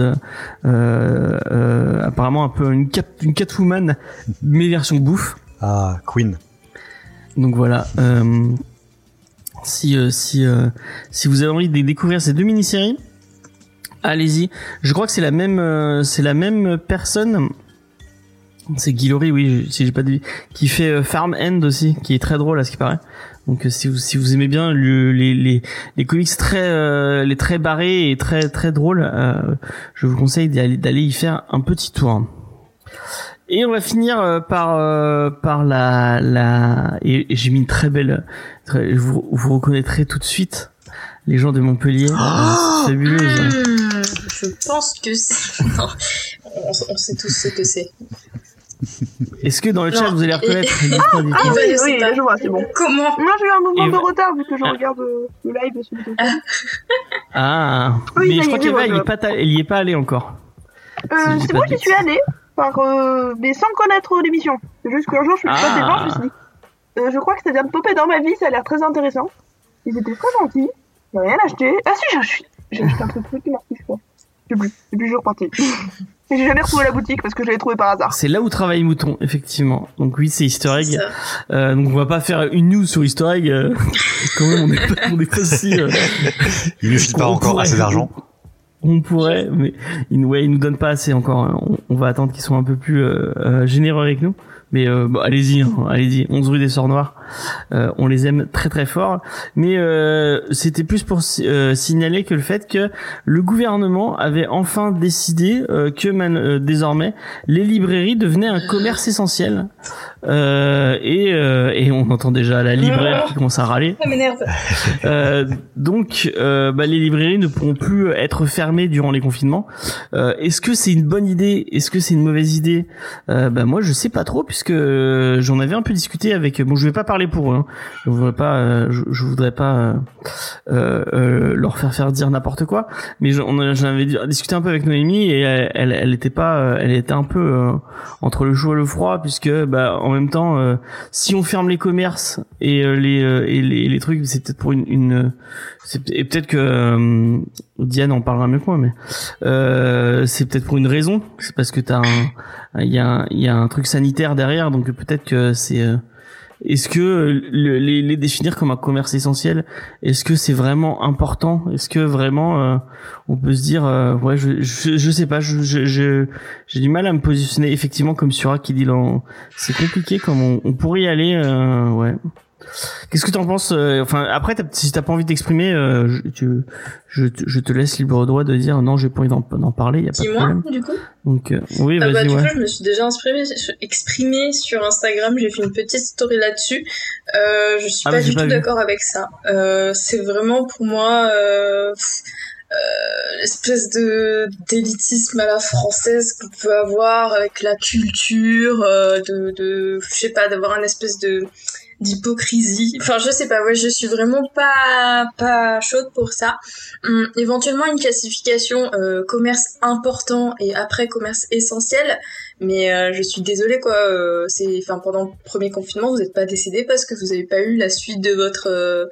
euh, euh, apparemment un peu une, cat, une Catwoman, mais version bouffe. Ah, Queen. Donc voilà. Euh, si euh, si euh, si vous avez envie de découvrir ces deux mini-séries, allez-y. Je crois que c'est la même euh, c'est la même personne. C'est Guillory, oui, si j'ai pas dit, qui fait euh, Farm End aussi, qui est très drôle à ce qui paraît. Donc euh, si vous si vous aimez bien le- les les les comics très euh, les très barrés et très très drôles, euh, je vous conseille d'aller d'aller y faire un petit tour. Et on va finir euh, par euh, par la la et, et j'ai mis une très belle très- vous, vous reconnaîtrez tout de suite les gens de Montpellier. Ah C'est fabuleuse. Hmm, je pense que c'est. On sait tous ce que c'est. Est-ce que dans le Non, chat vous allez reconnaître dites-moi. Ah Eva, oui, oui, là, je vois, c'est bon. Comment Moi, j'ai eu un mouvement Et de va- retard vu que je Ah. regarde euh, le live sur le Ah, Oui, mais je crois est, qu'Eva, pas, ta- y est pas allée encore. Euh, Si c'est moi qui suis allée, par, euh, mais sans connaître l'émission. C'est juste qu'un jour, je me suis Ah. pas des gens, je me suis dit, euh, je crois que ça vient de popper dans ma vie, ça a l'air très intéressant. Ils étaient très gentils, j'ai rien acheté. Ah si, j'ai acheté, j'ai acheté un truc qui marqué, je crois. Je sais plus, je suis reparti. Et j'ai jamais retrouvé la boutique parce que je l'avais trouvé par hasard. C'est là où travaille Mouton, effectivement. Donc oui, c'est Easter egg. Euh, donc on va pas faire une news sur Easter egg. euh, quand même, on est pas, on est pas si. euh, Il ne file pas encore pourrait. assez d'argent. on pourrait, mais ils, ouais, ils nous donnent pas assez encore. On, on va attendre qu'ils soient un peu plus euh, euh, généreux avec nous. Mais euh, bon, allez-y, hein, allez-y. 11 rue des Sœurs Noires. Euh, on les aime très très fort. Mais euh, c'était plus pour euh, signaler que le fait que le gouvernement avait enfin décidé euh, que man- euh, désormais les librairies devenaient un commerce essentiel. Euh, et, euh, et on entend déjà la libraire qui commence à râler. Ça m'énerve. Euh, donc, euh, bah, les librairies ne pourront plus être fermées durant les confinements. Euh, Est-ce que c'est une bonne idée? Est-ce que c'est une mauvaise idée? Euh, Bah moi, je sais pas trop puisque j'en avais un peu discuté avec. Bon, je vais pas parler pour eux. Hein. Je voudrais pas. euh, je, je voudrais pas euh, euh, euh, leur faire faire dire n'importe quoi. Mais j'en avais discuté un peu avec Noémie et elle, elle, était pas. euh, Elle était un peu entre le chaud et le froid puisque bah en même temps, si on ferme les commerces et les et les, les trucs, c'est peut-être pour une, une et peut-être que Diane en parlera mieux que moi, mais euh, c'est peut-être pour une raison. C'est parce que t'as il y a, il y a un truc sanitaire derrière, donc peut-être que c'est. Est-ce que le- les, les définir comme un commerce essentiel, est-ce que c'est vraiment important? Est-ce que vraiment euh, on peut se dire, euh, ouais, je, je, je sais pas, je, j'ai du mal à me positionner effectivement comme Sura qui dit c'est compliqué comme on, on pourrait y aller, euh, ouais. Qu'est-ce que t'en penses euh, Enfin, après, t'as- si t'as pas envie d'exprimer, euh, je, tu- je, te- je te laisse libre droit de dire non, j'ai pas envie d'en, parler, y a pas de problème. du coup. Donc, euh, oui, Ah bah, vas-y, du ouais. coup, je me suis déjà exprimée, exprimée sur Instagram. J'ai fait une petite story là-dessus. Euh, je suis Ah, pas j'ai du pas tout d'accord avec ça. Euh, c'est vraiment pour moi euh, l'espèce de d'élitisme à la française qu'on peut avoir avec la culture, euh, de, de je sais pas, d'avoir un espèce de d'hypocrisie. Enfin, je sais pas, ouais, je suis vraiment pas pas chaude pour ça. Hum, éventuellement une classification euh, commerce important et après commerce essentiel, mais euh, je suis désolée quoi. euh, c'est, enfin, pendant le premier confinement, vous n'êtes pas décédé parce que vous n'avez pas eu la suite de votre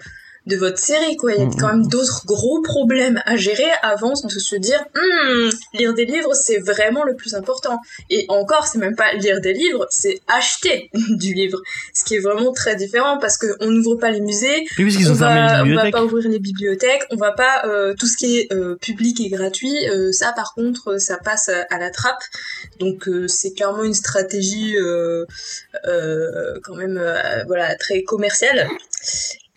de votre série quoi. Il y a Mhm. quand même d'autres gros problèmes à gérer avant de se dire Hum, lire des livres c'est vraiment le plus important. Et encore, c'est même pas lire des livres, c'est acheter du livre, ce qui est vraiment très différent parce que on n'ouvre pas les musées, Oui, on ont va, les on va bibliothèques. pas ouvrir les bibliothèques, on va pas euh, tout ce qui est euh, public et gratuit, euh, ça par contre ça passe à, à la trappe. Donc c'est clairement une stratégie quand même voilà très commerciale.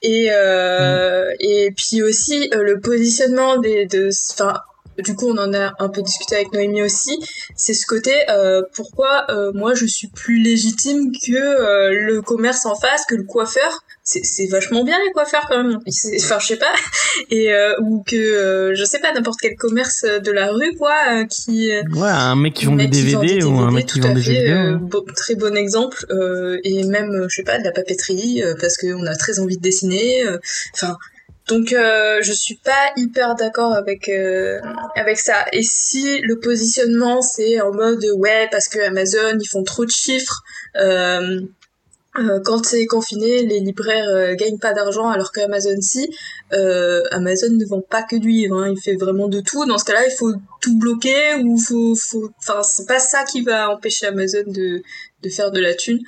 Et euh, et puis aussi euh, le positionnement des de enfin du coup on en a un peu discuté avec Noémie aussi, c'est ce côté euh, pourquoi euh, moi je suis plus légitime que euh, le commerce en face, que le coiffeur. C'est c'est vachement bien les coiffeurs quand même. Enfin je sais pas et euh, ou que euh, je sais pas n'importe quel commerce de la rue quoi euh, qui euh, Ouais, un mec qui vend des vend DVD ou un mec qui vend des jeux fait, vidéo. euh, très bon exemple euh, et même je sais pas de la papeterie euh, parce qu'on a très envie de dessiner euh, enfin donc euh, je suis pas hyper d'accord avec euh, avec ça et si le positionnement c'est en mode ouais parce que Amazon ils font trop de chiffres euh, euh, quand c'est confiné, les libraires euh, gagnent pas d'argent alors que Amazon si. Euh, Amazon ne vend pas que du livre, hein, il fait vraiment de tout. Dans ce cas-là, il faut tout bloquer ou faut, faut, enfin c'est pas ça qui va empêcher Amazon de de faire de la thune.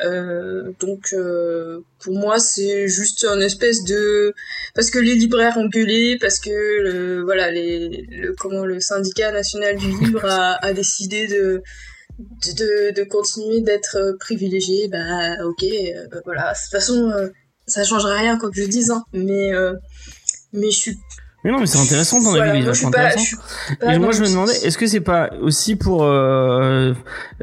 Euh, donc euh, pour moi c'est juste un espèce de parce que les libraires ont gueulé parce que le, voilà les le comment le syndicat national du livre a, a décidé de de, de continuer d'être euh, privilégié, bah ok, euh, voilà. De toute façon, euh, ça changera rien quoi que je dise, hein, mais euh, mais je suis. Mais non, mais c'est intéressant ton voilà, avis, il moi, je pas, intéressant. je suis pas Et moi, je me demandais, est-ce que c'est pas aussi pour euh,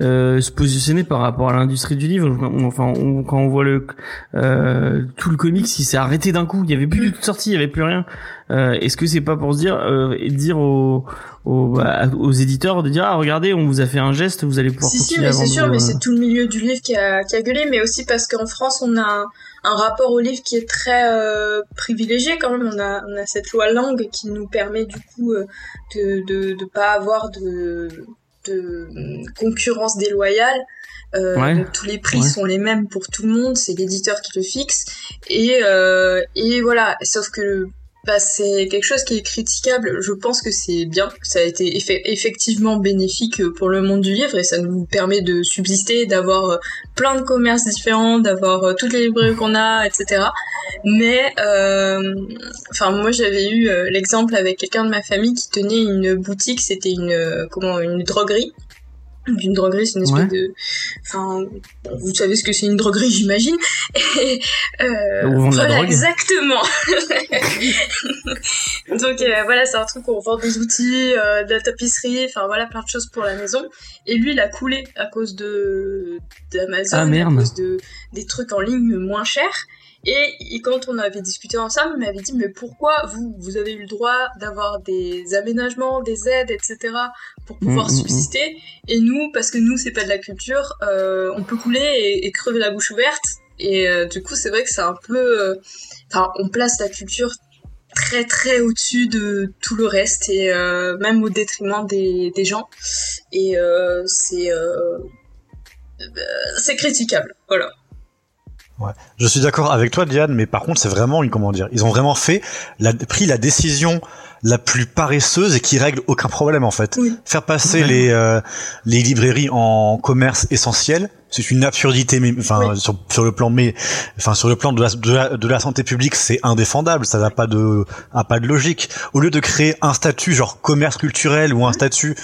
euh, se positionner par rapport à l'industrie du livre? On- Enfin, on- quand on voit le euh, tout le comics qui s'est arrêté d'un coup, il y avait plus du tout de sortie, il y avait plus rien. Euh, Est-ce que c'est pas pour se dire, euh, et dire aux, aux, bah, aux éditeurs de dire ah regardez on vous a fait un geste, vous allez pouvoir Si, si, mais c'est sûr, vos- mais c'est tout le milieu du livre qui a, qui a gueulé, mais aussi parce qu'en France, on a un, un rapport au livre qui est très euh, privilégié quand même. On a, on a cette loi langue qui nous permet du coup euh, de, de, de pas avoir de, de hum, concurrence déloyale. Euh, Ouais. donc tous les prix Ouais. sont les mêmes pour tout le monde, c'est l'éditeur qui le fixe. Et, euh, et voilà, sauf que bah, c'est quelque chose qui est critiquable. Je pense que c'est bien. Ça a été effe- effectivement bénéfique pour le monde du livre et ça nous permet de subsister, d'avoir euh, plein de commerces différents, d'avoir euh, toutes les librairies qu'on a, etc. Mais, euh, enfin, moi j'avais eu euh, l'exemple avec quelqu'un de ma famille qui tenait une boutique. C'était une euh, comment une droguerie. Une droguerie, c'est une espèce Ouais. de, enfin, vous savez ce que c'est une droguerie, j'imagine. Et euh, on de la voilà, drogue. exactement. Donc euh, voilà, c'est un truc où on vend des outils, euh, de la tapisserie, enfin voilà, plein de choses pour la maison. Et lui, il a coulé à cause de d'Amazon, Ah, à cause de des trucs en ligne moins chers. Et, et quand on avait discuté ensemble, il m'avait dit mais pourquoi vous vous avez eu le droit d'avoir des aménagements, des aides, etc. pour pouvoir Mm, mm, mm. subsister? Et nous parce que nous c'est pas de la culture, euh, on peut couler et, et crever la bouche ouverte. Et euh, du coup c'est vrai que c'est un peu, euh, enfin on place la culture très très au-dessus de tout le reste et euh, même au détriment des, des gens et euh, c'est c'est critiquable voilà Je suis d'accord avec toi, Diane, mais par contre, c'est vraiment une comment dire. Ils ont vraiment fait, la, pris la décision la plus paresseuse et qui règle aucun problème en fait. Oui. Faire passer les euh, les librairies en commerce essentiel, c'est une absurdité. Mais enfin Oui. sur, sur le plan mais enfin sur le plan de la de la, de la santé publique, c'est indéfendable. Ça n'a pas de a pas de logique. Au lieu de créer un statut genre commerce culturel ou un statut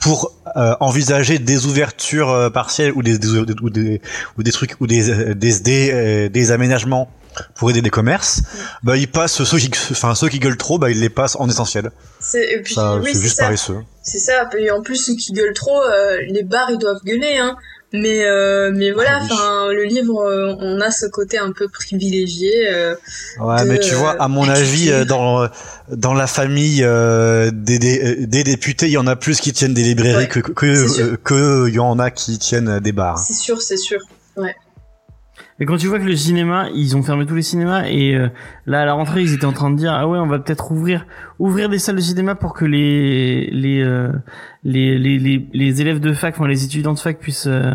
pour euh, envisager des ouvertures euh, partielles ou des, des- ou des ou des trucs ou des euh, des des, euh, des aménagements pour aider des commerces, bah ils passent ceux qui enfin ceux qui gueulent trop, bah ils les passent en essentiel. c'est oui juste ça paresseux. c'est ça et en plus ceux qui gueulent trop euh, les bars ils doivent gueuler hein mais euh, mais voilà Ah oui. enfin le livre euh, on a ce côté un peu privilégié euh, Ouais, de, mais tu vois, à mon avis, dans dans la famille des, des des députés, il y en a plus qui tiennent des librairies Ouais, que que que il y en a qui tiennent des bars. c'est sûr c'est sûr Et quand tu vois que le cinéma, ils ont fermé tous les cinémas et euh, là à la rentrée ils étaient en train de dire ah ouais on va peut-être ouvrir ouvrir des salles de cinéma pour que les les euh, les, les les les élèves de fac, enfin les étudiants de fac puissent euh,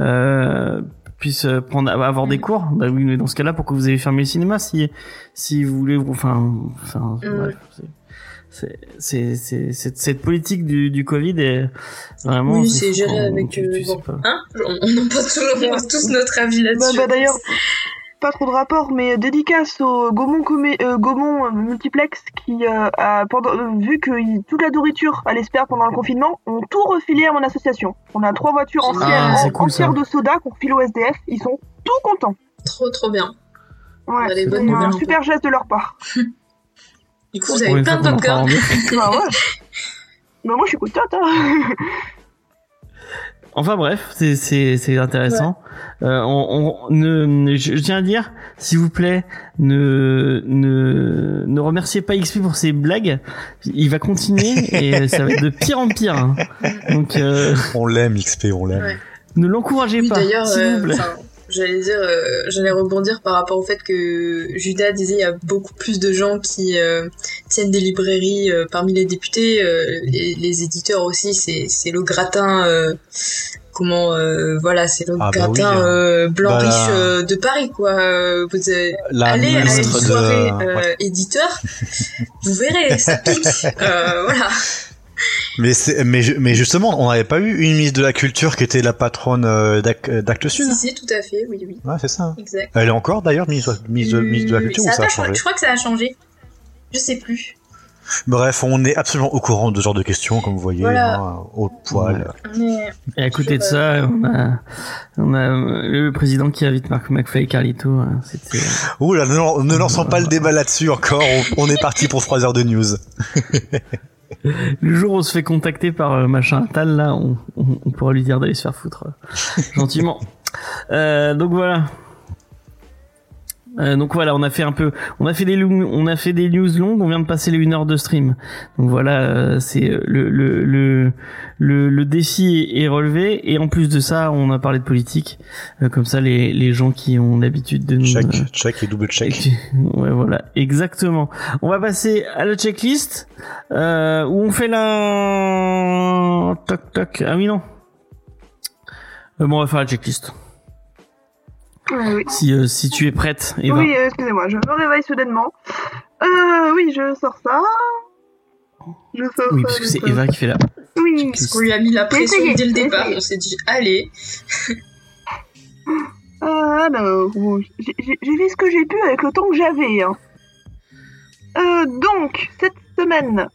euh, puissent euh, prendre avoir des Mm. cours. Bah oui mais dans ce cas-là pourquoi vous avez fermé le cinéma si si vous voulez enfin enfin bref, c'est- c'est c'est c'est cette politique du du Covid est vraiment oui c'est géré quand avec tu- euh, tu bon, pas. hein on, on pas tous, notre avis Bah, là-dessus bah, d'ailleurs, pas trop de rapport, mais dédicace au Gaumont, Comé- euh, Gaumont euh, Multiplex qui euh, a pendant, euh, vu que il- toute la nourriture allait se perdre pendant le confinement, ont tout refilé à mon association. On a trois voitures Ah, anciennes, c'est en- cool, entières de soda qu'on file au SDF. Ils sont tout contents. trop trop bien Ouais, Bah, les c'est un super geste de leur part. du coup vous avez plein de popcorn bah ouais. Bah moi je suis contente. Hein. Enfin bref, c'est c'est c'est intéressant. Euh, on, on ne je, je tiens à dire, s'il vous plaît, ne ne ne remerciez pas XP pour ses blagues. Il va continuer et ça va être de pire en pire. hein. Donc euh, On l'aime XP, on l'aime. Ouais. ne l'encouragez Oui, pas, d'ailleurs, s'il euh, vous plaît. enfin, j'allais dire, euh, j'allais rebondir par rapport au fait que Judas disait il y a beaucoup plus de gens qui euh, tiennent des librairies euh, parmi les députés, euh, les, les éditeurs aussi, c'est c'est le gratin. euh, Comment euh, voilà c'est le Ah bah oui, gratin hein. euh, blanc Bah, riche euh, de Paris quoi vous La allez à une soirée de euh, ouais. éditeur vous verrez ça pique Euh, voilà Mais mais ju- mais justement, on n'avait pas eu une ministre de la culture qui était la patronne euh, euh, d'Actes Sud. si si tout à fait oui oui Ouais, c'est ça. exact Elle est encore d'ailleurs ministre, ministre, de- ministre de la culture ça ou a ça a pas changé. changé je crois que ça a changé je sais plus Bref, on est absolument au courant de ce genre de questions, comme vous voyez, Voilà. hein, au poil. Et à côté de ça, on a on a euh, le président qui invite Mark McFly et Carlito. hein. Ouh là, ne, ne lançons pas le débat là-dessus encore. On, on est parti pour 3 heures de news. le jour où on se fait contacter par euh, machin Tal là, on, on, on pourra lui dire d'aller se faire foutre euh, gentiment. Euh, donc voilà. Euh, donc voilà, on a fait un peu, on a fait des, on a fait des news longues, on vient de passer les une heure de stream. Donc voilà, euh, c'est euh, le le, le le le défi est, est relevé et en plus de ça, on a parlé de politique. Euh, comme ça, les les gens qui ont l'habitude de nous Check, euh, check et double check. et- Ouais, voilà, exactement. On va passer à la checklist euh, où on fait la toc toc. Ah oui non. Euh, bon, on va faire la checklist. Oui, oui. Si euh, si tu es prête, Eva. Oui, euh, excusez-moi, je me réveille soudainement. Euh, oui, je sors ça. Je sors Oui, ça. parce que je c'est sors- Eva qui fait la. Oui. checklist. On lui a mis la pression Essayez, dès le départ. essayez. On s'est dit, allez. Alors, bon, j'ai fait ce que j'ai pu avec le temps que j'avais. hein. Euh, donc, cette semaine,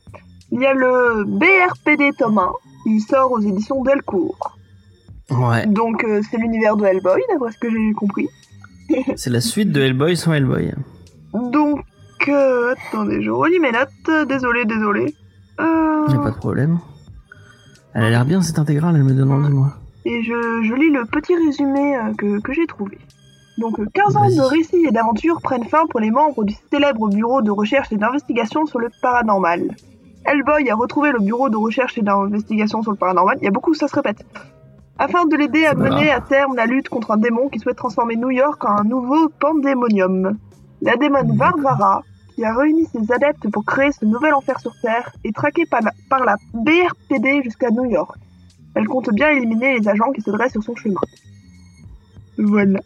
il y a le BRPD tome 1 qui sort aux éditions Delcourt. Ouais. Donc, euh, c'est l'univers de Hellboy, d'après ce que j'ai compris. C'est la suite de Hellboy sans Hellboy. Donc, euh, attendez, je relis mes notes. Désolé, désolé. Euh, Y a pas de problème. Elle a l'air bien cette intégrale, elle me donne envie moi. et je, je lis le petit résumé euh, que, que j'ai trouvé. Donc, euh, 15 ans de récits et d'aventures prennent fin pour les membres du célèbre bureau de recherche et d'investigation sur le paranormal. Hellboy a retrouvé le bureau de recherche et d'investigation sur le paranormal. Il y a beaucoup, ça se répète. Afin de l'aider à mener à terme la lutte contre un démon qui souhaite transformer New York en un nouveau pandémonium. La démone Varvara, qui a réuni ses adeptes pour créer ce nouvel enfer sur Terre, est traquée par la, par la BRPD jusqu'à New York. Elle compte bien éliminer les agents qui se dressent sur son chemin. Voilà.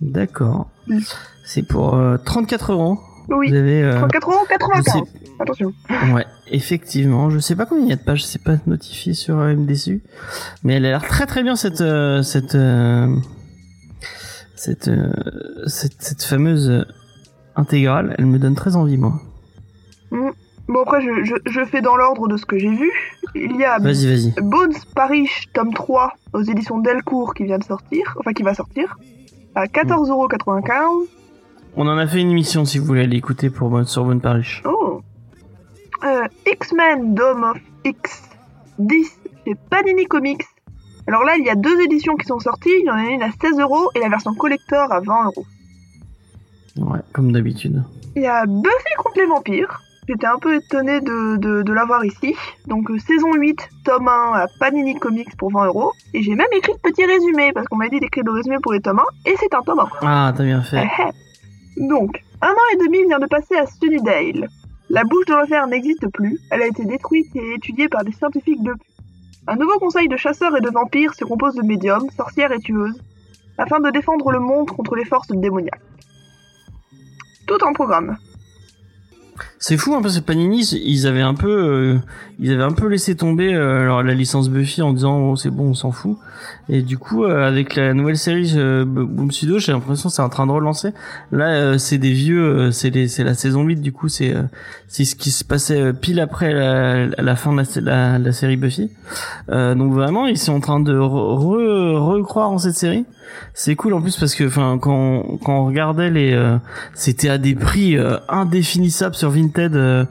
D'accord. Mm. C'est pour euh, 34 euros. Oui. Vous avez. euh, 34 euros, je 95. Attention. Ouais, effectivement. Je sais pas combien il y a de pages, c'est pas notifié sur euh, MDCU, mais elle a l'air très très bien cette euh, cette euh, cette, euh, cette cette fameuse intégrale. Elle me donne très envie moi. Bon, après, je, je, je fais dans l'ordre de ce que j'ai vu. Il y a. Bones Parish, tome 3, aux éditions Delcourt, qui vient de sortir. Enfin, qui va sortir. À 14,95€. On en a fait une émission si vous voulez aller écouter pour sur Bonne Parish. Oh. Euh, X-Men Dome of X 10 chez Panini Comics. Alors là, il y a deux éditions qui sont sorties. Il y en a une à 16 euros et la version collector à 20 euros. Ouais, comme d'habitude. Il y a Buffy contre les vampires. J'étais un peu étonnée de, de, de l'avoir ici. Donc euh, saison 8, tome 1 à Panini Comics pour 20 euros. Et j'ai même écrit le petit résumé, parce qu'on m'a dit d'écrire le résumé pour les tomes 1, et c'est un tome 1. Ah, t'as bien fait. Eh, eh. Donc, un an et demi vient de passer à Sunnydale. La bouche de l'enfer n'existe plus, elle a été détruite et étudiée par des scientifiques depuis. Un nouveau conseil de chasseurs et de vampires se compose de médiums, sorcières et tueuses, afin de défendre le monde contre les forces démoniaques. Tout en programme. C'est fou, hein, parce que Panini, ils avaient un peu, euh, ils avaient un peu laissé tomber euh, alors, la licence Buffy en disant oh, c'est bon, on s'en fout. Et du coup, euh, avec la nouvelle série euh, Boom Studio, j'ai l'impression c'est en train de relancer. Là, euh, c'est des vieux, euh, c'est c'est la saison 8, du coup, c'est ce qui se passait pile après la, la fin de la, la, série Buffy. Donc vraiment, ils sont en train de re- re- recroire en cette série. C'est cool en plus parce que, enfin, quand, quand on regardait les, c'était à des prix indéfinissables sur Vinted euh,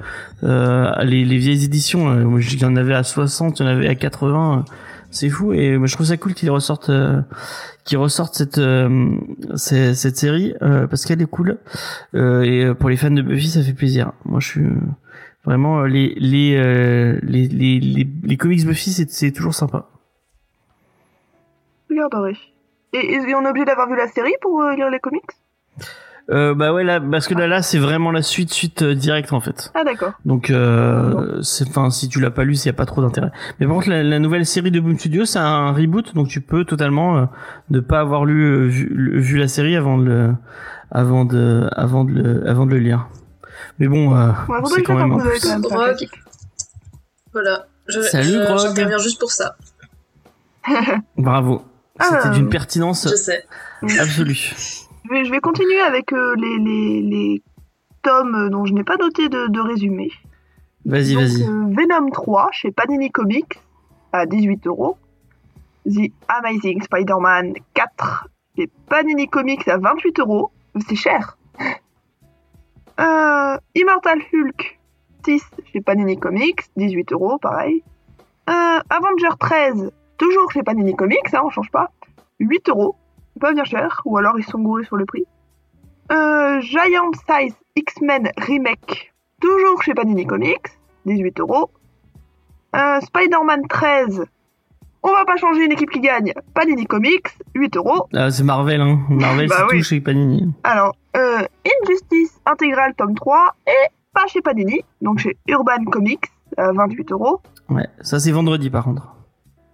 les, les vieilles éditions moi il y en avait à 60 il y en avait à 80 euh, c'est fou. Et moi je trouve ça cool qu'ils ressortent euh, qu'ils ressortent cette euh, cette, série parce qu'elle est cool. Et pour les fans de Buffy ça fait plaisir. Moi je suis vraiment les les, les les les les comics Buffy c'est toujours sympa. Regarderai. Et, et on est obligé d'avoir vu la série pour lire les comics? Euh, bah ouais là parce que là là c'est vraiment la suite suite euh, directe en fait Ah d'accord. Donc, euh, c'est, enfin, si tu l'as pas lu, il y a pas trop d'intérêt. Mais par contre, la, la nouvelle série de Boom Studio, c'est un reboot, donc tu peux totalement euh, ne pas avoir lu euh, vu, la série avant de le, avant de, avant de le, avant de le lire. Mais bon, euh, Ouais, c'est quand même. quand classique. Voilà. Je, Salut, je- Grog. J'interviens juste pour ça. Bravo. Ah, C'était euh, d'une pertinence Je sais. absolue. Je vais, je vais continuer avec euh, les, les, les tomes dont je n'ai pas noté de, de résumé. Vas-y, vas-y. euh, Venom 3 chez Panini Comics à 18 euros. The Amazing Spider-Man 4 chez Panini Comics à 28 euros. C'est cher. Euh, Immortal Hulk 6 chez Panini Comics, 18 euros, pareil. Euh, Avenger 13, toujours chez Panini Comics, hein, on change pas, 8 euros. Pas bien cher, ou alors ils sont gourés sur le prix. Euh, Giant Size X-Men Remake, toujours chez Panini Comics, 18 euros. Euh, Spider-Man 13, on va pas changer une équipe qui gagne, Panini Comics, 8 euros. Ah, c'est Marvel, hein. Marvel, Bah c'est oui. tout chez Panini. Alors, euh, Injustice Integral tome 3 et pas chez Panini, donc chez Urban Comics, à 28 euros. Ouais, ça c'est vendredi par contre.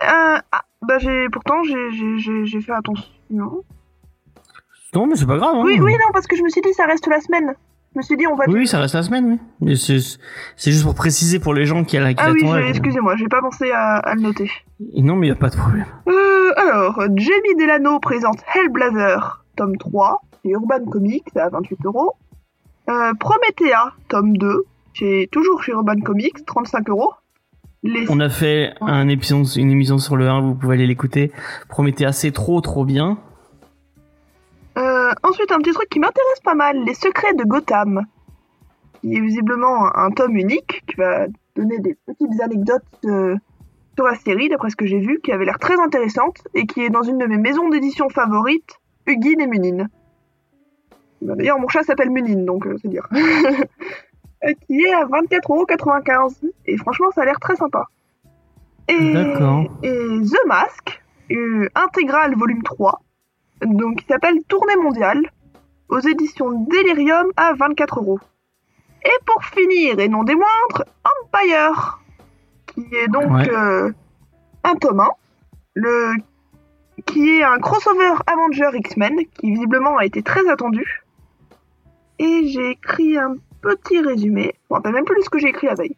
Euh, ah, bah j'ai pourtant j'ai fait attention. Non, mais c'est pas grave. Hein. Oui, oui, non, parce que je me suis dit ça reste la semaine. Je me suis dit on va. Oui, oui, ça reste la semaine, oui. Mais c'est c'est juste pour préciser pour les gens qui, qui ah oui, j'ai- excusez-moi, j'ai pas pensé à, à le noter. Non, mais y a pas de problème. Euh, alors, Jamie Delano présente Hellblazer, tome 3, chez Urban Comics, à 28 euros. Euh, Promethea, tome 2, chez, toujours chez Urban Comics, 35 euros. Les... On a fait un épisode, une émission sur le 1, vous pouvez aller l'écouter. Promettez c'est trop trop bien. Euh, ensuite, un petit truc qui m'intéresse pas mal, Les Secrets de Gotham, qui est visiblement un, tome unique, qui va donner des petites anecdotes euh, sur la série, d'après ce que j'ai vu, qui avait l'air très intéressante, et qui est dans une de mes maisons d'édition favorites, Hugin et Munin. Bah, D'ailleurs, mon chat s'appelle Munin, donc euh, c'est dire. Euh, qui est à 24,95€, et franchement, ça a l'air très sympa. Et, D'accord. et The Mask, euh, intégrale volume 3, donc qui s'appelle Tournée mondiale, aux éditions Delirium à 24 euros. Et pour finir, et non des moindres, Empire, qui est donc Ouais. euh, un tome 1, le, qui est un crossover Avenger X-Men, qui visiblement a été très attendu. Et j'ai écrit un petit résumé, je me rappelle même plus ce que j'ai écrit la veille.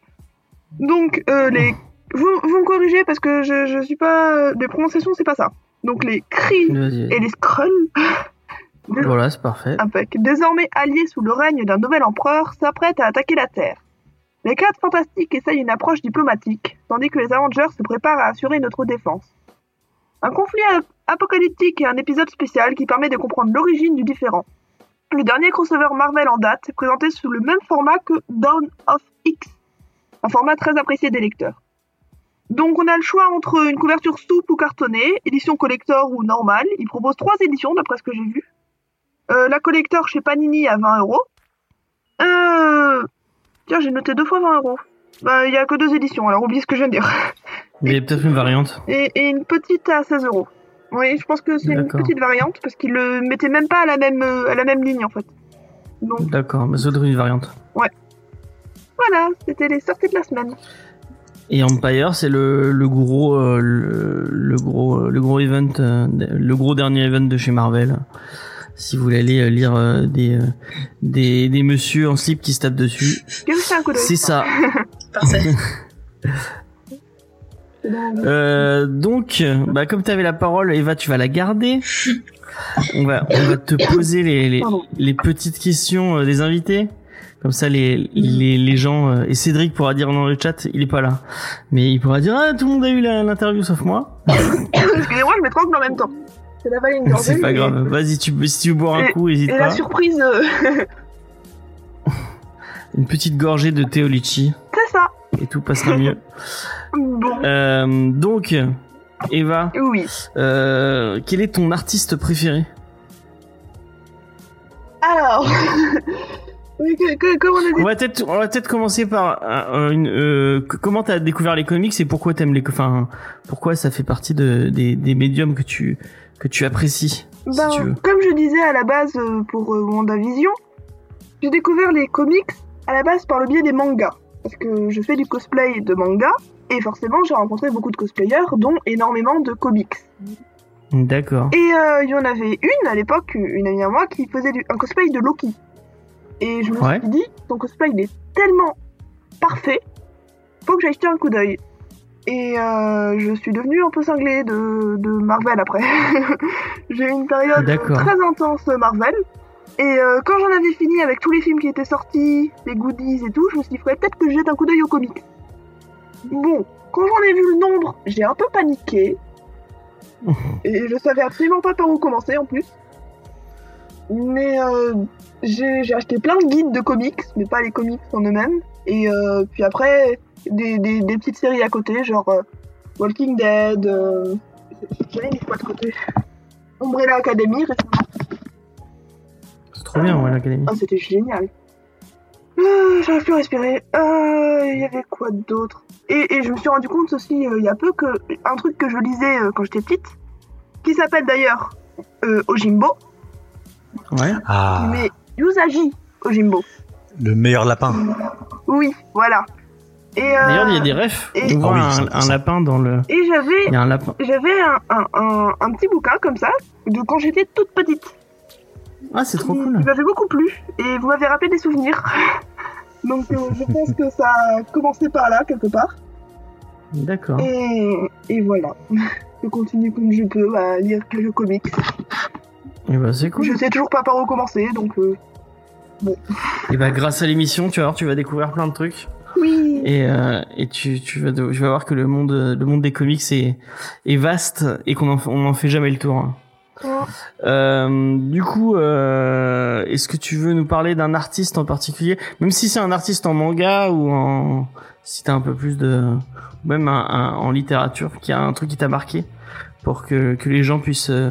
Donc, euh, les... Vous, vous me corrigez parce que je, je suis pas... Les prononciations, c'est pas ça. Donc les cris et les Skrulls, Voilà, c'est parfait. impec, désormais alliés sous le règne d'un nouvel empereur, s'apprêtent à attaquer la Terre. Les quatre fantastiques essayent une approche diplomatique, tandis que les Avengers se préparent à assurer notre défense. Un conflit ap- apocalyptique et un épisode spécial qui permet de comprendre l'origine du différent. Le dernier crossover Marvel en date est présenté sous le même format que Dawn of X, un format très apprécié des lecteurs. Donc on a le choix entre une couverture souple ou cartonnée, édition collector ou normale. Il propose trois éditions d'après ce que j'ai vu. Euh, la collector chez Panini à 20 euros. Euh... Tiens, j'ai noté deux fois 20 euros. Bah, il y a que deux éditions, alors oublie ce que je viens de dire. Il y a peut-être une variante. Et, et une petite à 16 euros. Oui, je pense que c'est une petite variante parce qu'ils le mettaient même pas à la même euh, à la même ligne en fait. Donc D'accord, mais doit être une variante. voilà, c'était les sorties de la semaine. Et Empire, c'est le, le gros, euh, le, le gros, euh, le gros event, euh, le gros dernier event de chez Marvel. Si vous voulez aller lire euh, des, euh, des, des messieurs en slip qui se tapent dessus, c'est ça. Parfait. Euh, donc, bah, comme tu avais la parole, Eva, tu vas la garder. On va, on va te poser les, les, petites questions euh, des invités. Comme ça, les, les, les gens euh, et Cédric pourra dire dans le chat, il est pas là, mais il pourra dire ah tout le monde a eu l'interview sauf moi. Excusez-moi, je trois en même temps. C'est la gorgée, C'est pas grave. Vas-y, tu si tu veux boire un Et- coup, hésite Et pas. la surprise, Une petite gorgée de thé et tout passera mieux. Bon, Euh, donc, Eva, oui. euh, quel est ton artiste préféré? Alors, oui, que- que- comme on a dit On va peut-être, on va peut-être commencer par euh, une, euh, comment t'as découvert les comics et pourquoi t'aimes les, enfin, pourquoi ça fait partie de, des, des médiums que tu, que tu apprécies, Ben, si tu veux? comme je disais à la base euh, pour WandaVision, j'ai découvert les comics à la base par le biais des mangas. Parce que je fais du cosplay de manga, et forcément j'ai rencontré beaucoup de cosplayers, dont énormément de comics. D'accord. Et euh, il y en avait une à l'époque, une amie à moi, qui faisait du- un cosplay de Loki. Et je me Ouais. suis dit, ton cosplay il est tellement parfait, faut que j'aille jeter un coup d'œil. Et euh, je suis devenue un peu cinglée de, de Marvel après. J'ai eu une période très intense Marvel. Et euh, quand j'en avais fini avec tous les films qui étaient sortis, les goodies et tout, je me suis dit, faudrait peut-être que je jette un coup d'œil aux comics. Bon, quand j'en ai vu le nombre, j'ai un peu paniqué. Et je savais absolument pas par où commencer en plus. Mais euh, j'ai acheté plein de guides de comics, mais pas les comics en eux-mêmes. Et euh, puis après, des, des, des petites séries à côté, genre euh, Walking Dead. Euh, mis quoi de côté? Umbrella Academy récemment. Trop bien, ouais, l'académie. Ah, c'était génial. Ah, J'arrive plus à respirer. Euh, Il y avait quoi d'autre? Et, et je me suis rendu compte aussi euh, il y a peu que un truc que je lisais euh, quand j'étais petite, qui s'appelle d'ailleurs euh, Ojimbo, Ouais. Ah, mais Yusaji Ojimbo. le meilleur lapin. Oui, voilà. Et, euh, D'ailleurs, il y a des refs. et- On voit Ah oui, un, 100%. un lapin dans le. et j'avais Il y a un lapin. j'avais un, un, un, un petit bouquin comme ça de quand j'étais toute petite. Ah, c'est trop cool. qui m'avait beaucoup plu et vous m'avez rappelé des souvenirs. Donc euh, je pense que ça a commencé par là quelque part. D'accord. Et, et voilà. Je continue comme je peux à lire quelques comics. Et bah, c'est cool. Je sais toujours pas par où commencer, donc euh, Et bah, grâce à l'émission, tu vas voir, tu vas découvrir plein de trucs. oui. Et, euh, et tu, tu, vas, tu vas voir que le monde, le monde des comics est, est vaste et qu'on en, on en fait jamais le tour. Euh, du coup, euh, est-ce que tu veux nous parler d'un artiste en particulier, même si c'est un artiste en manga ou en, si t'as un peu plus de, même un, un- en littérature, qui a un truc qui t'a marqué, pour que, que les gens puissent euh,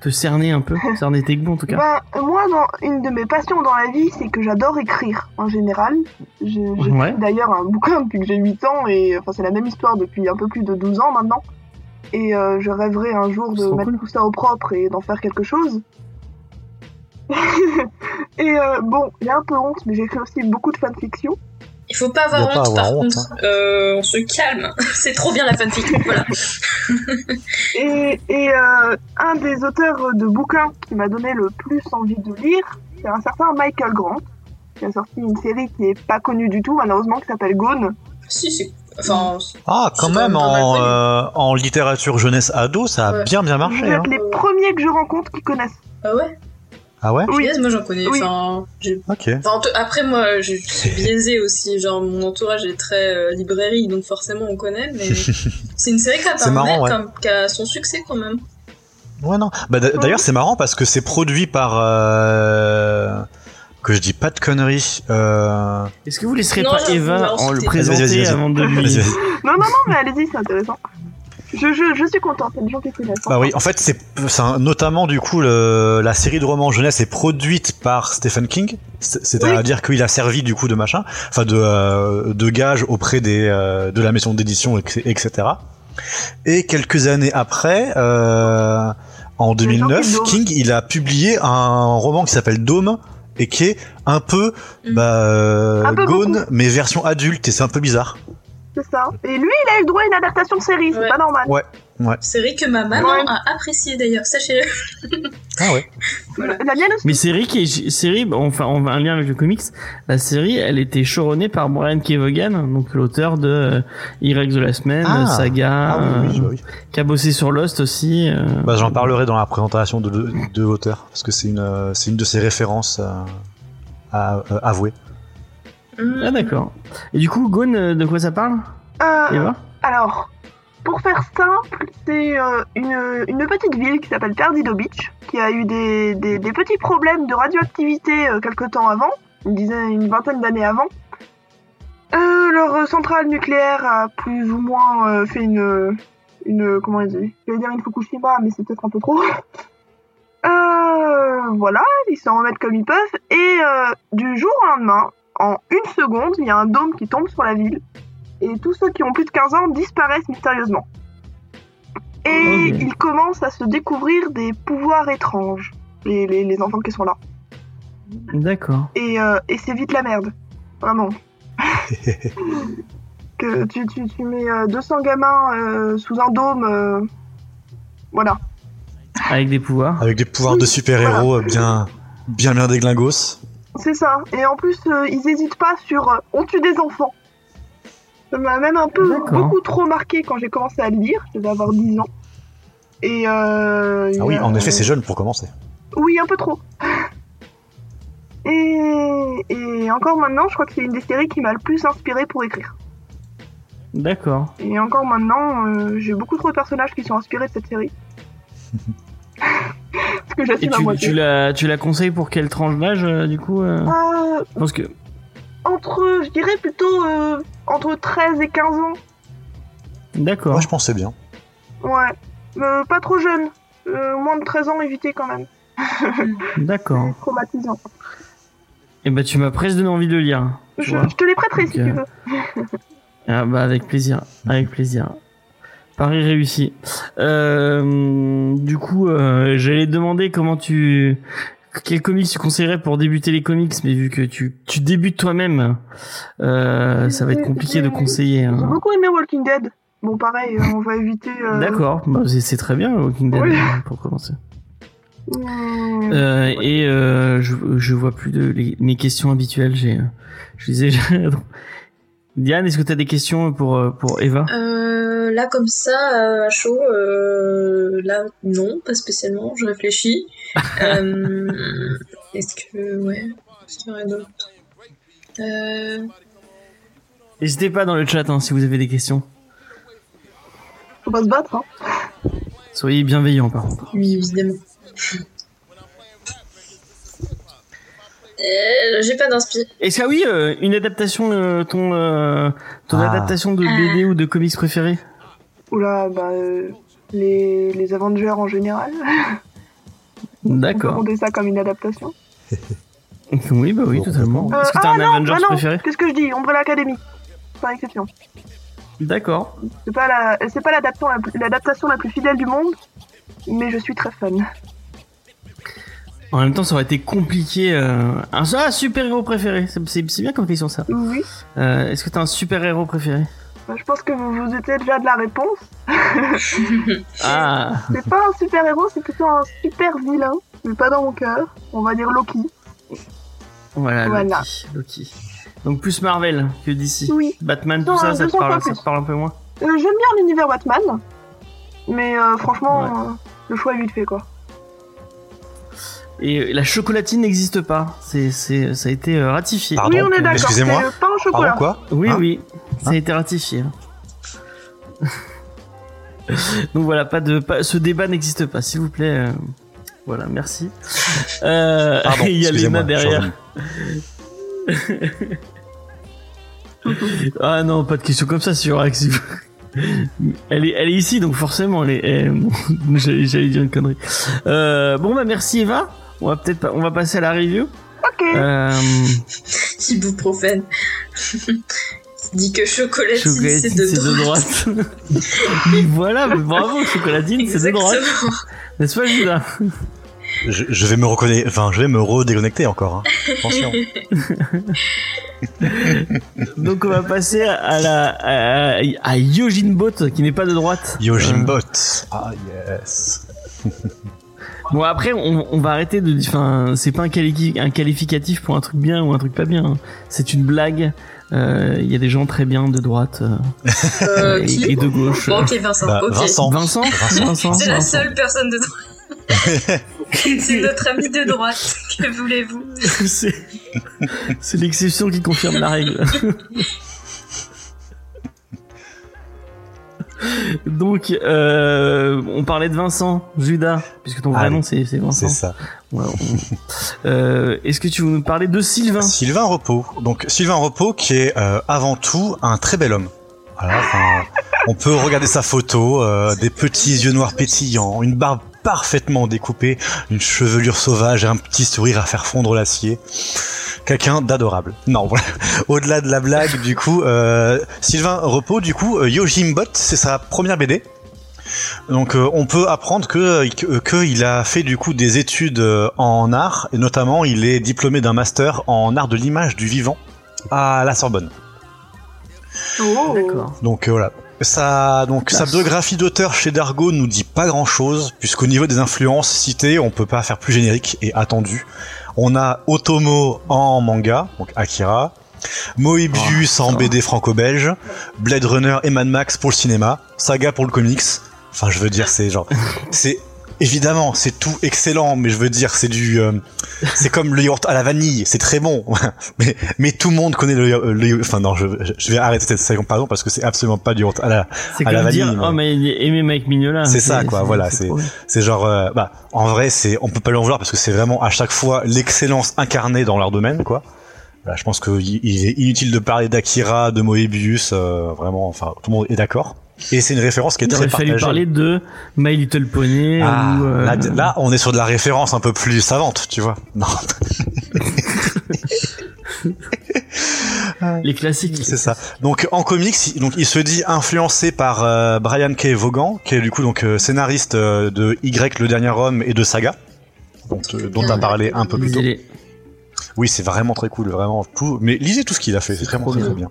te cerner un peu, cerner tes goûts en tout cas? Ben, moi, dans, une de mes passions dans la vie, c'est que j'adore écrire en général. J'ai Ouais. d'ailleurs un bouquin depuis que j'ai 8 ans et enfin, c'est la même histoire depuis un peu plus de 12 ans maintenant. Et euh, je rêverais un jour de mettre cool. tout ça au propre et d'en faire quelque chose. et euh, bon, j'ai un peu honte, mais j'ai écrit aussi beaucoup de fanfiction. Il faut pas avoir honte, avoir par honte, contre. Euh, on se calme. C'est trop bien la fanfic. voilà. Et, et euh, un des auteurs de bouquins qui m'a donné le plus envie de lire, c'est un certain Michael Grant, qui a sorti une série qui est pas connue du tout, malheureusement, qui s'appelle Gone. Si, c'est. Enfin, c'est- Ah, quand même, quand en, euh, en littérature jeunesse ado, ça a Ouais. bien bien Vous marché. Hein. êtes les premiers que je rencontre qui connaissent. ah ouais? Ah ouais? Oui. Moi j'en connais. Oui. Enfin, enfin, après, moi, je, suis biaisée aussi. Genre, mon entourage est très euh, librairie, donc forcément on connaît. Mais c'est une série qui a, C'est pas marrant, ouais. comme- qui a son succès quand même. Ouais, non. Bah, d'a- D'ailleurs, c'est marrant parce que c'est produit par. euh, Que je dis pas de conneries. Euh... Est-ce que vous laisserez Non, pas j'avoue, Eva en le présenter avant de lui... Non, non, non, mais allez-y, c'est intéressant. Je, je, je suis y a des gens qui connaissent. Bah oui, en fait, c'est c'est un- notamment du coup le, la série de romans jeunesse est produite par Stephen King, C'est- c'est-à-dire qu'il a servi du coup de machin, enfin de, euh, de gage auprès des euh, de la maison d'édition, etc. Et quelques années après, euh, en Il a sorti 2009, Dome. King il a publié un roman qui s'appelle Dome et qui est un peu Mm. bah, euh, Un peu Gone beaucoup. mais version adulte et c'est un peu bizarre. C'est ça. Et lui, il a eu le droit à une adaptation de série, c'est Ouais. pas normal. Série que ma maman Ouais. a appréciée d'ailleurs, sachez-le. Ah ouais. Voilà. La mienne aussi. Mais série qui est série, enfin on va un lien avec le comics. La série, elle était showrunnée par Brian Kevogan, donc l'auteur de euh, Y de la semaine, Ah. Saga, Ah oui, oui, euh, oui. qui a bossé sur Lost aussi. euh. Bah, j'en parlerai dans la présentation de, de, de l'auteur, parce que c'est une, euh, c'est une de ses références euh, à euh, avouer. Hmm. Ah d'accord. Et du coup, Gone, euh, de quoi ça parle? Euh, Eva? alors, pour faire simple, c'est euh, une, petite ville qui s'appelle Perdido Beach, qui a eu des, petits problèmes de radioactivité euh, quelque temps avant, une dizaine, une vingtaine d'années avant. Euh, leur centrale nucléaire a plus ou moins euh, fait une, une, comment on je vais dire une Fukushima, mais c'est peut-être un peu trop. Voilà, ils s'en remettent comme ils peuvent, et du jour au lendemain, en une seconde, il y a un dôme qui tombe sur la ville, et tous ceux qui ont plus de 15 ans disparaissent mystérieusement. Et Ok. ils commencent à se découvrir des pouvoirs étranges, les, les, les enfants qui sont là. D'accord. Et, euh, et c'est vite la merde, vraiment. que tu, tu, tu mets euh, 200 gamins euh, sous un dôme, euh, voilà. Avec des pouvoirs. Avec des pouvoirs de super-héros euh, bien, bien bien déglingos. C'est ça. Et en plus, euh, ils hésitent pas sur euh, on tue des enfants. Ça m'a même un peu beaucoup trop marqué quand j'ai commencé à le lire. Je devais avoir 10 ans. Et euh, Ah oui, a- en effet, c'est jeune pour commencer. Oui, un peu trop. Et, et encore maintenant, je crois que c'est une des séries qui m'a le plus inspiré pour écrire. D'accord. Et encore maintenant, euh, j'ai beaucoup trop de personnages qui sont inspirés de cette série. Parce que j'assume à tu, moitié. tu la tu la conseilles pour quelle tranche d'âge euh, du coup euh? Euh, Je pense que entre, je dirais plutôt euh, entre 13 et 15 ans. d'accord. Moi, je pensais bien. Ouais. Euh, pas trop jeune. Euh, moins de 13 ans, éviter quand même. D'accord. Traumatisant. Et bah tu m'as presque donné envie de le lire. tu Je, te les prêterai si tu euh, veux. Ah bah avec plaisir, avec plaisir. Paris réussi. Euh, du coup, euh, j'allais te demander comment tu, quel comics tu conseillerais pour débuter les comics, mais vu que tu, tu débutes toi-même, euh, ça va être compliqué de conseiller. J'ai hein. beaucoup aimé Walking Dead. Bon, pareil, euh, on va éviter. euh, D'accord, bah, c'est très bien Walking Dead Oui. pour commencer. Euh, et euh, je, je vois plus de les- mes questions habituelles. J'ai, je disais. Diane, est-ce que tu as des questions pour pour Eva? Euh, là, comme ça, à chaud, euh, là, non, pas spécialement, je réfléchis. Euh, Est-ce que, ouais, est-ce qu'il y aurait d'autres euh, N'hésitez pas dans le chat hein, si vous avez des questions. Faut pas se battre, hein. Soyez bienveillants par contre. Oui, évidemment. Euh, J'ai pas d'inspi. Est-ce que ah oui, euh, une adaptation, euh, ton euh, ton Ah. adaptation de BD ou de comics préféré Oula, bah. euh, les, les Avengers en général. On peut D'accord. compter ça comme une adaptation. Oui, bah oui, totalement. Euh, Est-ce que t'as ah un non, Avengers ah non, préféré Qu'est-ce que je dis Ombre l'Académie. Par exception. D'accord. C'est pas la, c'est pas l'adaptation la, plus- l'adaptation la plus fidèle du monde, mais je suis très fan. En même temps, ça aurait été compliqué. Euh... Un ah, super héros préféré. C'est bien comme question ça. Oui. Euh, Est-ce que t'as un super héros préféré? Je pense que vous vous étiez déjà de la réponse. Ah, C'est pas un super héros, c'est plutôt un super vilain, mais pas dans mon cœur. On va dire Loki. voilà, Voilà. Loki. Loki. Donc plus Marvel que DC. Oui. Batman, tout Non, ça, ça te, parle, fois ça plus. te parle un peu moins? Euh, J'aime bien l'univers Batman, mais euh, franchement, Ouais. euh, le choix est vite fait quoi. Et la chocolatine n'existe pas. C'est, c'est, ça a été ratifié. Pardon, oui, on est d'accord. excusez-moi. C'est au chocolat. Pardon, quoi Oui, Hein oui, ça a été ratifié. Donc voilà, pas de, pas, ce débat n'existe pas, s'il vous plaît. euh, voilà, merci. Euh, Pardon, il y a suis derrière. ah non, pas de question comme ça sur Axe. Elle est, elle est ici, donc forcément, elle est. elle- bon, J'allais dire une connerie. Euh, bon bah merci Eva. On va peut-être, pas- on va passer à la review. Ok. Euh, Ibuprofène. Il dit que chocolatine, chocolatine, c'est de droite. droite. voilà, mais bravo, chocolatine, c'est de droite. N'est-ce pas, Judas? Je, je vais me reconnaître, enfin, je vais me redéconnecter encore. Hein. Attention. Donc on va passer à la à, à Yojin Bot qui n'est pas de droite. Yojin Euh, Bot. Ah yes. Bon après on, on va arrêter de enfin c'est pas un, quali- un qualificatif pour un truc bien ou un truc pas bien. hein. C'est une blague. Euh, Il y a des gens très bien de droite euh, Euh, et, de gauche. Bon, ok, Vincent. Bah. Vincent. Vincent? Vincent. C'est la seule personne de droite. c'est notre ami de droite. Que voulez-vous? C'est c'est l'exception qui confirme la règle. Donc, euh, on parlait de Vincent, Judas, puisque ton vrai Allez. nom c'est c'est Vincent. C'est ça. Ouais, on- Euh, Est-ce que tu veux nous parler de Sylvain? Sylvain Repos. Donc Sylvain Repos qui est euh, avant tout un très bel homme. Voilà, on peut regarder sa photo, euh, des petits yeux noirs pétillants, une barbe parfaitement découpée, une chevelure sauvage et un petit sourire à faire fondre l'acier. Quelqu'un d'adorable. Non, voilà. Au-delà de la blague, du coup, euh, Sylvain Repos, du coup, euh, Yojimbot, c'est sa première BD. Donc euh, on peut apprendre que qu'il a fait du coup des études en art et notamment il est diplômé d'un master en art de l'image du vivant à la Sorbonne. Oh. D'accord. Donc euh, voilà. Ça, donc sa biographie d'auteur chez Dargo nous dit pas grand chose, puisqu'au niveau des influences citées, on peut pas faire plus générique et attendu. On a Otomo en manga, donc Akira, Moebius Oh, en. BD franco-belge, Blade Runner et Mad Max pour le cinéma, Saga pour le comics. Enfin, je veux dire, c'est genre, c'est évidemment, c'est tout excellent, mais je veux dire, c'est du, euh, c'est comme le yaourt à la vanille, c'est très bon, mais mais tout le monde connaît le, le enfin non, je, je vais arrêter cette comparaison parce que c'est absolument pas du yaourt à la, à la comme dire, vanille, oh mais il est aimé Mike Mignola. C'est ça, quoi, voilà, c'est- c'est genre, euh, bah, en vrai, c'est, on peut pas lui en vouloir parce que c'est vraiment à chaque fois l'excellence incarnée dans leur domaine, quoi. Voilà, je pense qu'il il est inutile de parler d'Akira, de Moebius, euh, vraiment, enfin, tout le monde est d'accord. Et c'est une référence qui est Il très aurait fallu partagée. parler de My Little Pony Ah, ou euh, là, là, on est sur de la référence un peu plus savante, tu vois. Non, les classiques. c'est ça. Donc en comics, il- donc il se dit influencé par euh, Brian K. Vaughan, qui est du coup donc euh, scénariste euh, de Y, le dernier homme et de Saga, dont, dont t'as parlé un peu plus tôt. Oui, c'est vraiment très cool, vraiment tout. Mais lisez tout ce qu'il a fait, c'est vraiment trop très, bien. très bien.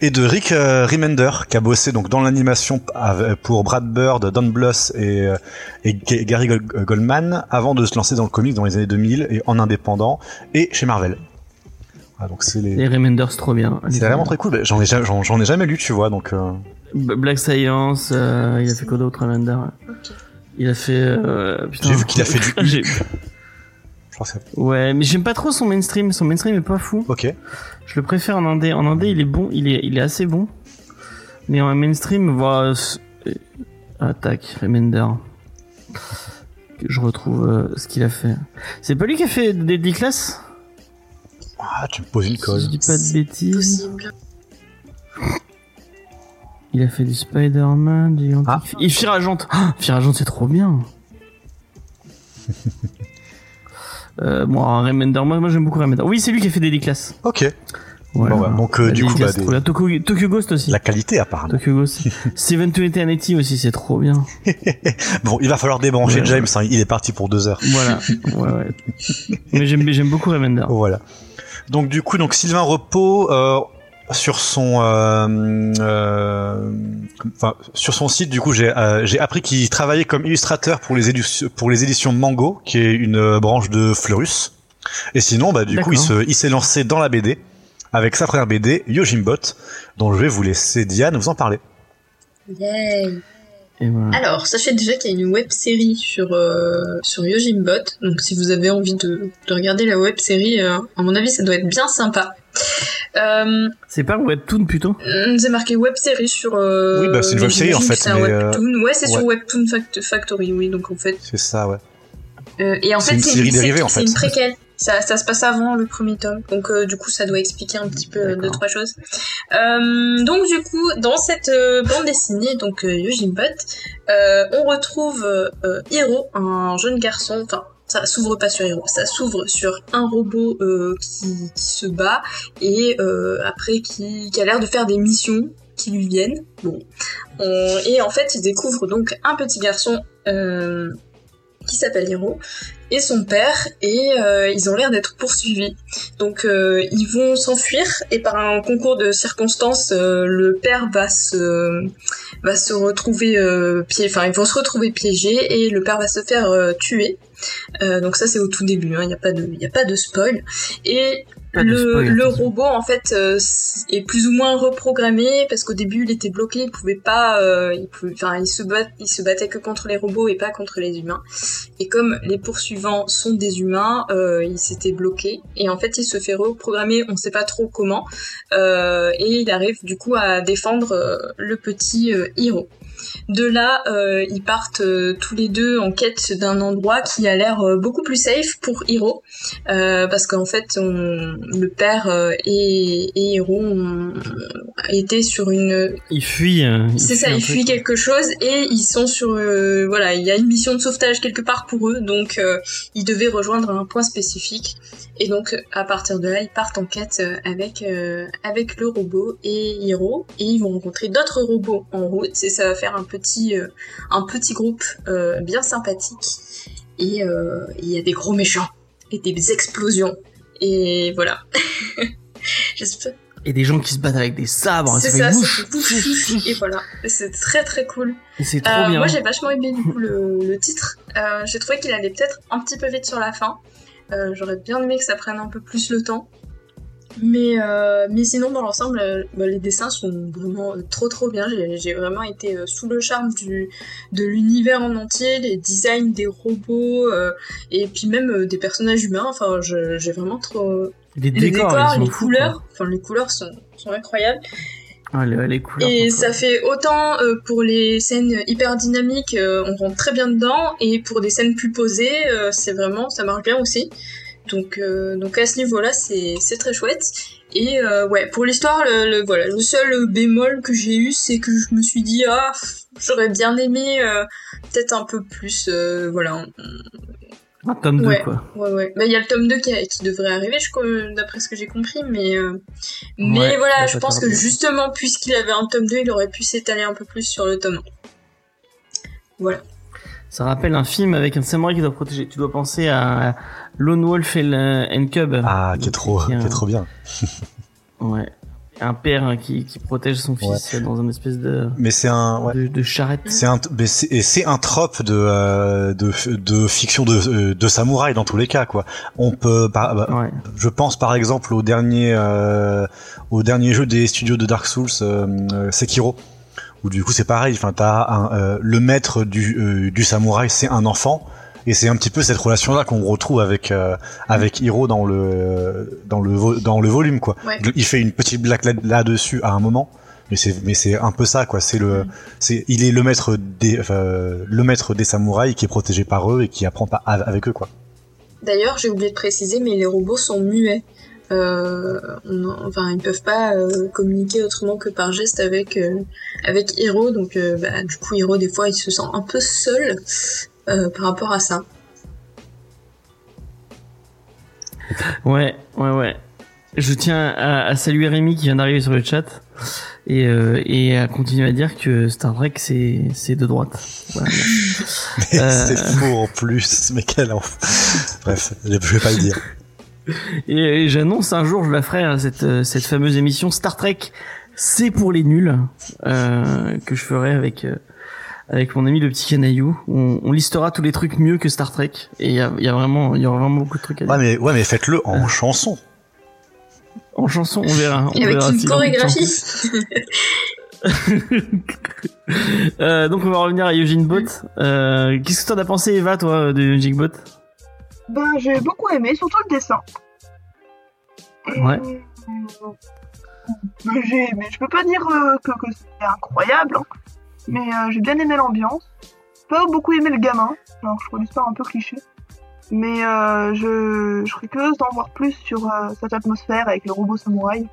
Et de Rick euh, Remender, qui a bossé donc dans l'animation pour Brad Bird, Don Bluth et, euh, et Gary Gol- Goldman, avant de se lancer dans le comics dans les années 2000 et en indépendant et chez Marvel. Ah, donc c'est les... Les Remenders, trop bien. C'est vraiment très cool. J'en ai, j'en, j'en ai jamais lu, tu vois, donc. euh, Black Science, euh, il a fait quoi d'autre, Remender? Il a fait. Euh, putain, J'ai vu qu'il a fait du Je crois que c'est. Ouais, mais j'aime pas trop son mainstream. Son mainstream est pas fou. Ok. Je le préfère en indé. En indé, il est bon, il est, il est assez bon. Mais en mainstream, voilà. euh, Attaque, Remender. Je retrouve euh, ce qu'il a fait. C'est pas lui qui a fait Deadly Class Ah, tu me poses une Si je colle. dis pas de bêtises. Il a fait du Spider-Man, du Ah. Et Firagente. Ah, Firagente, c'est trop bien. euh, bon, Remender, moi, moi j'aime beaucoup Remender. Oui, c'est lui qui a fait Deadly Class. Ok. Bon, bah, donc, euh, du coup, bah, des-. Tokyo, Tokyo Ghost aussi. La qualité, apparemment. Tokyo Ghost. Seven to Eternity aussi, c'est trop bien. Bon, il va falloir débrancher Ouais, James. hein, il est parti pour deux heures. Voilà. ouais, ouais. Mais j'aime, j'aime beaucoup Remender. Voilà. Donc du coup, donc Sylvain Repos euh, sur son, euh, euh, enfin sur son site, du coup, j'ai euh, j'ai appris qu'il travaillait comme illustrateur pour les éditions pour les éditions Mango, qui est une euh, branche de Fleurus. Et sinon, bah du coup, il D'accord. se il s'est lancé dans la BD avec sa première BD Yojimbot, dont je vais vous laisser Diane vous en parler. Yay. Et voilà. Alors, sachez déjà qu'il y a une web série sur, euh, sur Yojimbot. Donc, si vous avez envie de, de regarder la web série, euh, à mon avis, ça doit être bien sympa. Euh, C'est pas Webtoon plutôt? hum, c'est marqué web série sur. Euh, Oui, bah, c'est une web série, en fait, C'est un euh, webtoon. Ouais, c'est sur. Webtoon Fact- Factory, oui. Donc, en fait. C'est ça, ouais. euh, et en C'est fait, une c'est série c'est- dérivée, en c'est fait. une préquelle. Ça, ça se passe avant le premier tome, donc euh, du coup ça doit expliquer un petit peu euh, deux trois choses. Euh, donc du coup dans cette euh, bande dessinée donc euh, Yojimbot, euh, on retrouve euh, euh, Hiro, un jeune garçon, enfin ça s'ouvre pas sur Hiro, ça s'ouvre sur un robot euh, qui, se bat et euh, après qui, a l'air de faire des missions qui lui viennent. On- et en fait il découvre donc un petit garçon euh, qui s'appelle Hiro son père et euh, ils ont l'air d'être poursuivis. Donc euh, ils vont s'enfuir et par un concours de circonstances, euh, le père va se retrouver pied, enfin ils vont se retrouver piégés et le père va se faire tuer. Donc ça c'est au tout début, il n'y a pas de a pas de spoil et le, spoil, le robot en fait euh, est plus ou moins reprogrammé parce qu'au début il était bloqué, il pouvait pas, euh, il pouvait, enfin il se bat, il se battait que contre les robots et pas contre les humains. Et comme les poursuivants sont des humains, euh, il s'était bloqué et en fait il se fait reprogrammer, on sait pas trop comment, euh, et il arrive du coup à défendre le petit euh, héros. De là, euh, ils partent euh, tous les deux en quête d'un endroit qui a l'air euh, beaucoup plus safe pour Hiro, euh, parce qu'en fait, on- le père et, et Hiro ont été sur une Il fuit. euh, c'est ça, ils fuient quelque chose et ils sont sur euh, voilà, il y a une mission de sauvetage quelque part pour eux, donc euh, ils devaient rejoindre un point spécifique et donc à partir de là, ils partent en quête euh, avec euh, avec le robot et Hiro et ils vont rencontrer d'autres robots en route et ça va faire un petit euh, un petit groupe euh, bien sympathique et il y a des gros méchants et des explosions et voilà. J'espère Et des gens qui se battent avec des sabres. c'est ça, wouch, et voilà, c'est très très cool. C'est trop bien. Moi j'ai vachement aimé du coup le, le titre. J'ai trouvé qu'il allait peut-être un petit peu vite sur la fin. Euh, J'aurais bien aimé que ça prenne un peu plus le temps. Mais, euh, mais sinon dans l'ensemble, euh, bah, les dessins sont vraiment euh, trop trop bien. J'ai- vraiment été sous le charme du, de l'univers en entier, les designs des robots et puis même des personnages humains. Enfin, j'ai vraiment trop les les décors, les couleurs. Enfin, les couleurs sont, sont incroyables. Ah, les, les couleurs. Et ça fait autant euh, pour les scènes hyper dynamiques, euh, on rentre très bien dedans, et pour des scènes plus posées, euh, c'est vraiment, ça marche bien aussi. Donc, donc à ce niveau-là, c'est c'est très chouette. Et ouais, pour l'histoire, le, le- voilà, le seul bémol que j'ai eu, c'est que je me suis dit ah, j'aurais bien aimé peut-être un peu plus, voilà. Un tome 2, Ouais. quoi. Ouais ouais. Bah il y a le tome 2 qui, a- qui devrait arriver, je crois, d'après ce que j'ai compris, mais euh, mais Ouais, voilà, je pense que justement puisqu'il avait un tome 2, il aurait pu s'étaler un peu plus sur le tome 1. Voilà. Ça rappelle un film avec un samouraï qui doit protéger. Tu dois penser à Lone Wolf et le- and Cub. Ah, qui est trop, Qui est qui un- est trop bien. Ouais. Un père hein, qui, qui protège son fils dans une espèce de, Mais c'est un, ouais. de, de charrette. C'est un, mais c'est, et c'est un trope de, euh, de, de fiction de, euh, de samouraï dans tous les cas, quoi. On peut, par- bah, Ouais. je pense par exemple au dernier, euh, au dernier jeu des studios de Dark Souls, euh, euh, Sekiro, où du coup c'est pareil. Enfin, t'as un, euh, le maître du, du samouraï, c'est un enfant, et c'est un petit peu cette relation-là qu'on retrouve avec, euh, avec Hiro dans le, dans le, dans le volume, quoi. Ouais. Il fait une petite blague là- là-dessus à un moment. Mais c'est, mais c'est un peu ça, quoi. C'est le, c'est, il est le maître des, le maître des samouraïs qui est protégé par eux et qui apprend pas avec eux, quoi. D'ailleurs, j'ai oublié de préciser, mais les robots sont muets. Euh, on- enfin, ils peuvent pas euh, communiquer autrement que par geste avec euh, avec Hiro. Donc, bah, du coup, Hiro des fois, il se sent un peu seul euh, par rapport à ça. Ouais, ouais, ouais. Je tiens à, à saluer Rémi qui vient d'arriver sur le chat et, euh, et à continuer à dire que Star Trek c'est c'est de droite. Voilà. Mais Euh. c'est faux en plus, mais quel enf- Bref, je vais pas le dire. Et, et j'annonce un jour je la ferai hein, cette euh, cette fameuse émission Star Trek c'est pour les nuls euh, que je ferai avec euh, avec mon ami le petit canaillou. On, on listera tous les trucs mieux que Star Trek et il y a, il y a vraiment il y aura vraiment beaucoup de trucs à dire. Ouais, mais, ouais, mais faites-le en chanson. En chanson on verra. On Et avec verra une chorégraphie. Euh, donc on va revenir à Eugene Bot. Euh, Qu'est-ce que t'en as pensé Eva toi de Eugene Bot Ben, j'ai beaucoup aimé, surtout le dessin. Ouais. Euh, j'ai aimé. Je peux pas dire euh, que, que c'était incroyable, hein, mais euh, j'ai bien aimé l'ambiance. Pas beaucoup aimé le gamin, alors je trouve l'histoire un peu cliché. Mais euh, je, je serais curieuse d'en voir plus sur euh, cette atmosphère avec le robot samouraï.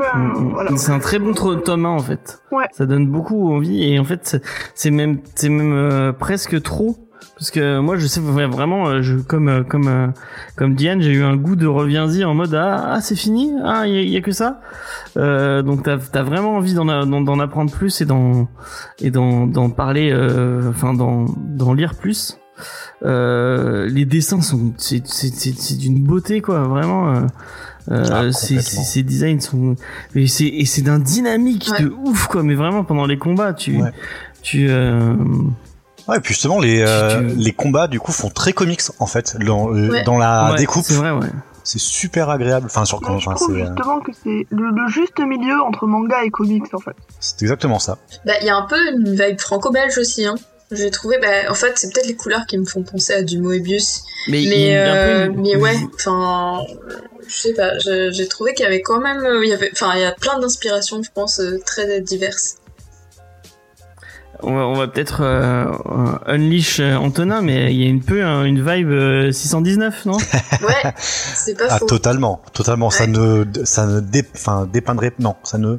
Euh, Mm, mm. voilà. C'est un très bon tome 1 en fait. Ouais. Ça donne beaucoup envie et en fait c'est- c'est même c'est même euh, presque trop parce que moi je sais vraiment euh, je comme euh, comme euh, comme Diane j'ai eu un goût de reviens-y en mode ah, ah, c'est fini? Ah il y, a- y a que ça? Euh, donc t'as as vraiment envie d'en a- d'en d'en apprendre plus et d'en et d'en d'en parler euh, enfin d'en d'en lire plus euh, les dessins sont c'est c'est c'est c'est d'une beauté quoi vraiment euh, euh, Ah, ces designs sont et c'est et c'est d'un dynamique Ouais. de ouf quoi mais vraiment pendant les combats tu Ouais. tu euh, Ouais, et puis justement, les, euh, Tu- tu- les combats, du coup, font très comics, en fait, dans, euh, Ouais. dans la ouais, découpe. c'est vrai ouais C'est super agréable. Enfin, sur, Moi, je enfin, trouve euh, justement que c'est le, le juste milieu entre manga et comics en fait. c'est exactement ça. Bah, il y a un peu une vibe franco-belge aussi, hein. J'ai trouvé, bah, en fait, c'est peut-être les couleurs qui me font penser à du Moebius. mais il Mais, y a un peu euh, une- mais ouais, enfin, je sais pas, j'ai trouvé qu'il y avait quand même, il y avait, enfin, il y a plein d'inspirations, je pense, très diverses. On va, on va peut-être euh, euh, unleash euh, Antonin mais il y a un peu hein, une vibe euh, 619 non? Ouais, c'est pas Ah, faux. totalement, totalement. Ça ne, ça ne dé, enfin, dépeindrait, non, ça ne,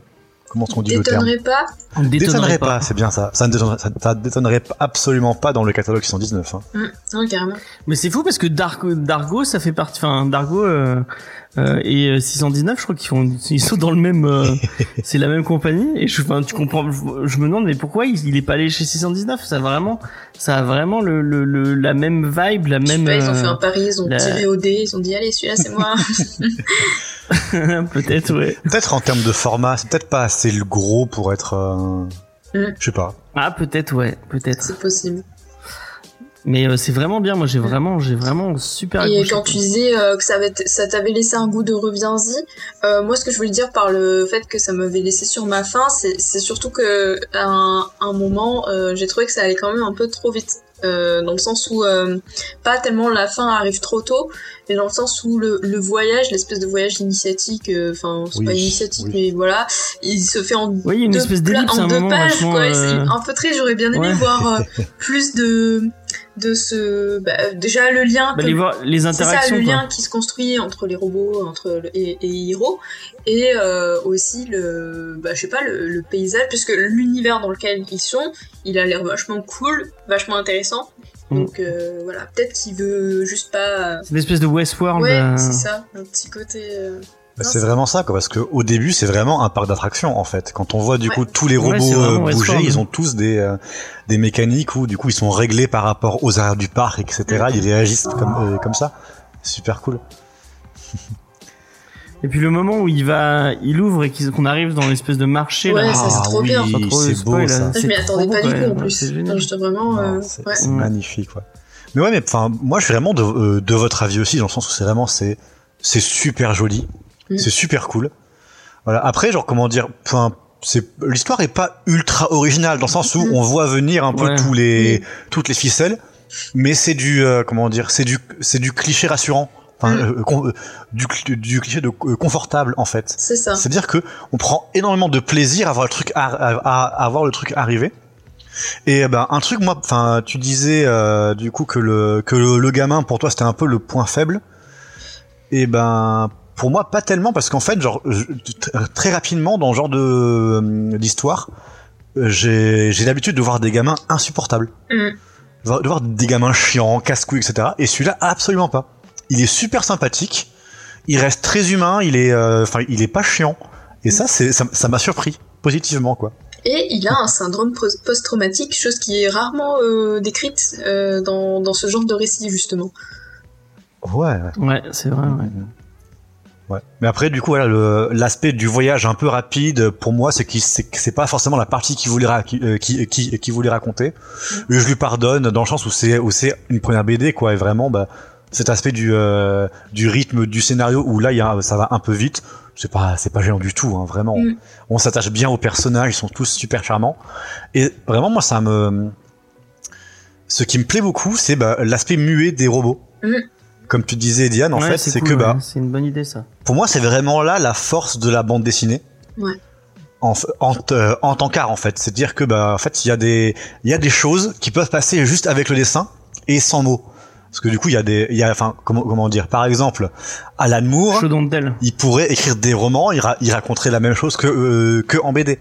comment on dit le terme? Détonnerait pas. on Détonnerait pas, c'est bien ça. Ça ne détonnerait, ça, ça détonnerait absolument pas dans le catalogue 619. Hein. Hum, non, carrément. Mais c'est fou parce que Dargo, Dargo, ça fait partie, enfin Dargo euh, euh, et euh, 619, je crois qu'ils font, ils sont dans le même, euh, c'est la même compagnie. Et je, enfin, tu comprends, je, je me demande mais pourquoi il, il est pas allé chez 619 Ça a vraiment, ça a vraiment le, le, le- la même vibe, la Je sais même. pas, ils ont euh, fait un pari, ils ont la- tiré au dé, ils ont dit allez, celui-là c'est moi. peut-être ouais. Peut-être en termes de format, c'est peut-être pas assez le gros pour être, euh, Mm. je sais pas. Ah peut-être ouais, peut-être. c'est possible. Mais euh, c'est vraiment bien. Moi j'ai vraiment, j'ai vraiment super. Et quand tu disais euh, que ça, avait t- ça t'avait laissé un goût de reviens-y, euh, moi ce que je voulais dire par le fait que ça m'avait laissé sur ma faim, c'est c'est surtout que à un, un moment, euh, j'ai trouvé que ça allait quand même un peu trop vite. Euh, dans le sens où euh, pas tellement la fin arrive trop tôt, mais dans le sens où le, le voyage, l'espèce de voyage initiatique, euh, enfin c'est Oui, pas initiatique, oui. mais voilà, il se fait en Oui, une deux espèce en un deux moment pages, quoi. euh, C'est un peu triste. J'aurais bien aimé ouais. voir euh, plus de de ce bah, déjà le lien Bah, que- les, interactions. ça le quoi. lien qui se construit entre les robots entre le- et, et Hiro et euh, aussi le bah, je sais pas le, le paysage puisque l'univers dans lequel ils sont il a l'air vachement cool vachement intéressant Mm. donc euh, voilà peut-être qu'il veut juste pas C'est une espèce de Westworld. ouais euh, c'est ça un petit côté euh, c'est c'est- vraiment ça, quoi, parce que au début, c'est vraiment un parc d'attractions en fait. Quand on voit du Ouais. coup tous les Ouais, robots euh, bouger, ils ont tous des euh, des mécaniques où du coup ils sont réglés par rapport aux aires du parc, etc. Ils réagissent comme euh, comme ça. Super cool. Et puis le moment où il va, il ouvre et qu'on arrive dans l'espèce de marché Ouais, là. ça, c'est trop oui, bien. C'est beau ça. là. je C'est m'y attendais pas du tout en plus C'est vraiment euh, Non, c'est ouais. c'est Ouais. magnifique, quoi. Mais ouais, mais enfin, moi, je suis vraiment de, euh, de votre avis aussi, dans le sens où c'est vraiment, c'est, c'est super joli, Mm. c'est super cool. Voilà. Après, genre, comment dire, enfin, c'est, l'histoire est pas ultra originale, dans le sens où Mm. on voit venir un peu Ouais. tous les, toutes les ficelles, mais c'est du, euh, comment dire, c'est du, c'est du cliché rassurant. Enfin, Mm. euh, con- euh, du, cl- du cliché de euh, confortable, en fait. c'est ça C'est-à-dire que on prend énormément de plaisir à voir le truc à, à- à- à voir le truc arriver. Et ben un truc moi enfin tu disais euh, du coup que le que le, le gamin pour toi c'était un peu le point faible. Et ben pour moi pas tellement parce qu'en fait genre très rapidement dans ce genre de euh, d'histoire euh, j'ai j'ai l'habitude de voir des gamins insupportables. Mm. De voir- de voir des gamins chiants, casse-couilles, etc. Et celui-là, absolument pas. Il est super sympathique. Il reste très humain. Il est, euh, enfin, il est pas chiant. Et ça, c'est, ça, ça m'a surpris positivement, quoi. Et il a un syndrome pos- post-traumatique, chose qui est rarement euh, décrite euh, dans, dans ce genre de récit, justement. Ouais. Ouais, c'est vrai. Ouais. Ouais. Mais après, du coup, voilà, le- l'aspect du voyage un peu rapide, pour moi, c'est qu'il c'est, que c'est pas forcément la partie qu'il voulait, ra- qui, euh, qui, qui, qui voulait raconter. Et je lui pardonne dans le sens où c'est, où c'est une première BD, quoi. Et vraiment, bah, cet aspect du, euh, du rythme du scénario où là, y a, ça va un peu vite. C'est pas, c'est pas gênant du tout, hein, vraiment. Mm. On s'attache bien aux personnages, ils sont tous super charmants. Et vraiment, moi, ça me, ce qui me plaît beaucoup, c'est bah, l'aspect muet des robots. Mm. Comme tu disais, Diane, en Ouais, fait, c'est cool, que bah, ouais. c'est une bonne idée ça. pour moi, c'est vraiment là la force de la bande dessinée. Ouais. En, en, euh, en tant qu'art, en fait. C'est-à-dire que, bah, en fait, il y a des, il y a des choses qui peuvent passer juste avec le dessin et sans mots. Parce que du coup, il y a des, il y a, enfin, comment, comment dire, par exemple, Alan Moore, il pourrait écrire des romans, il, ra- il raconterait la même chose que, euh, que en BD.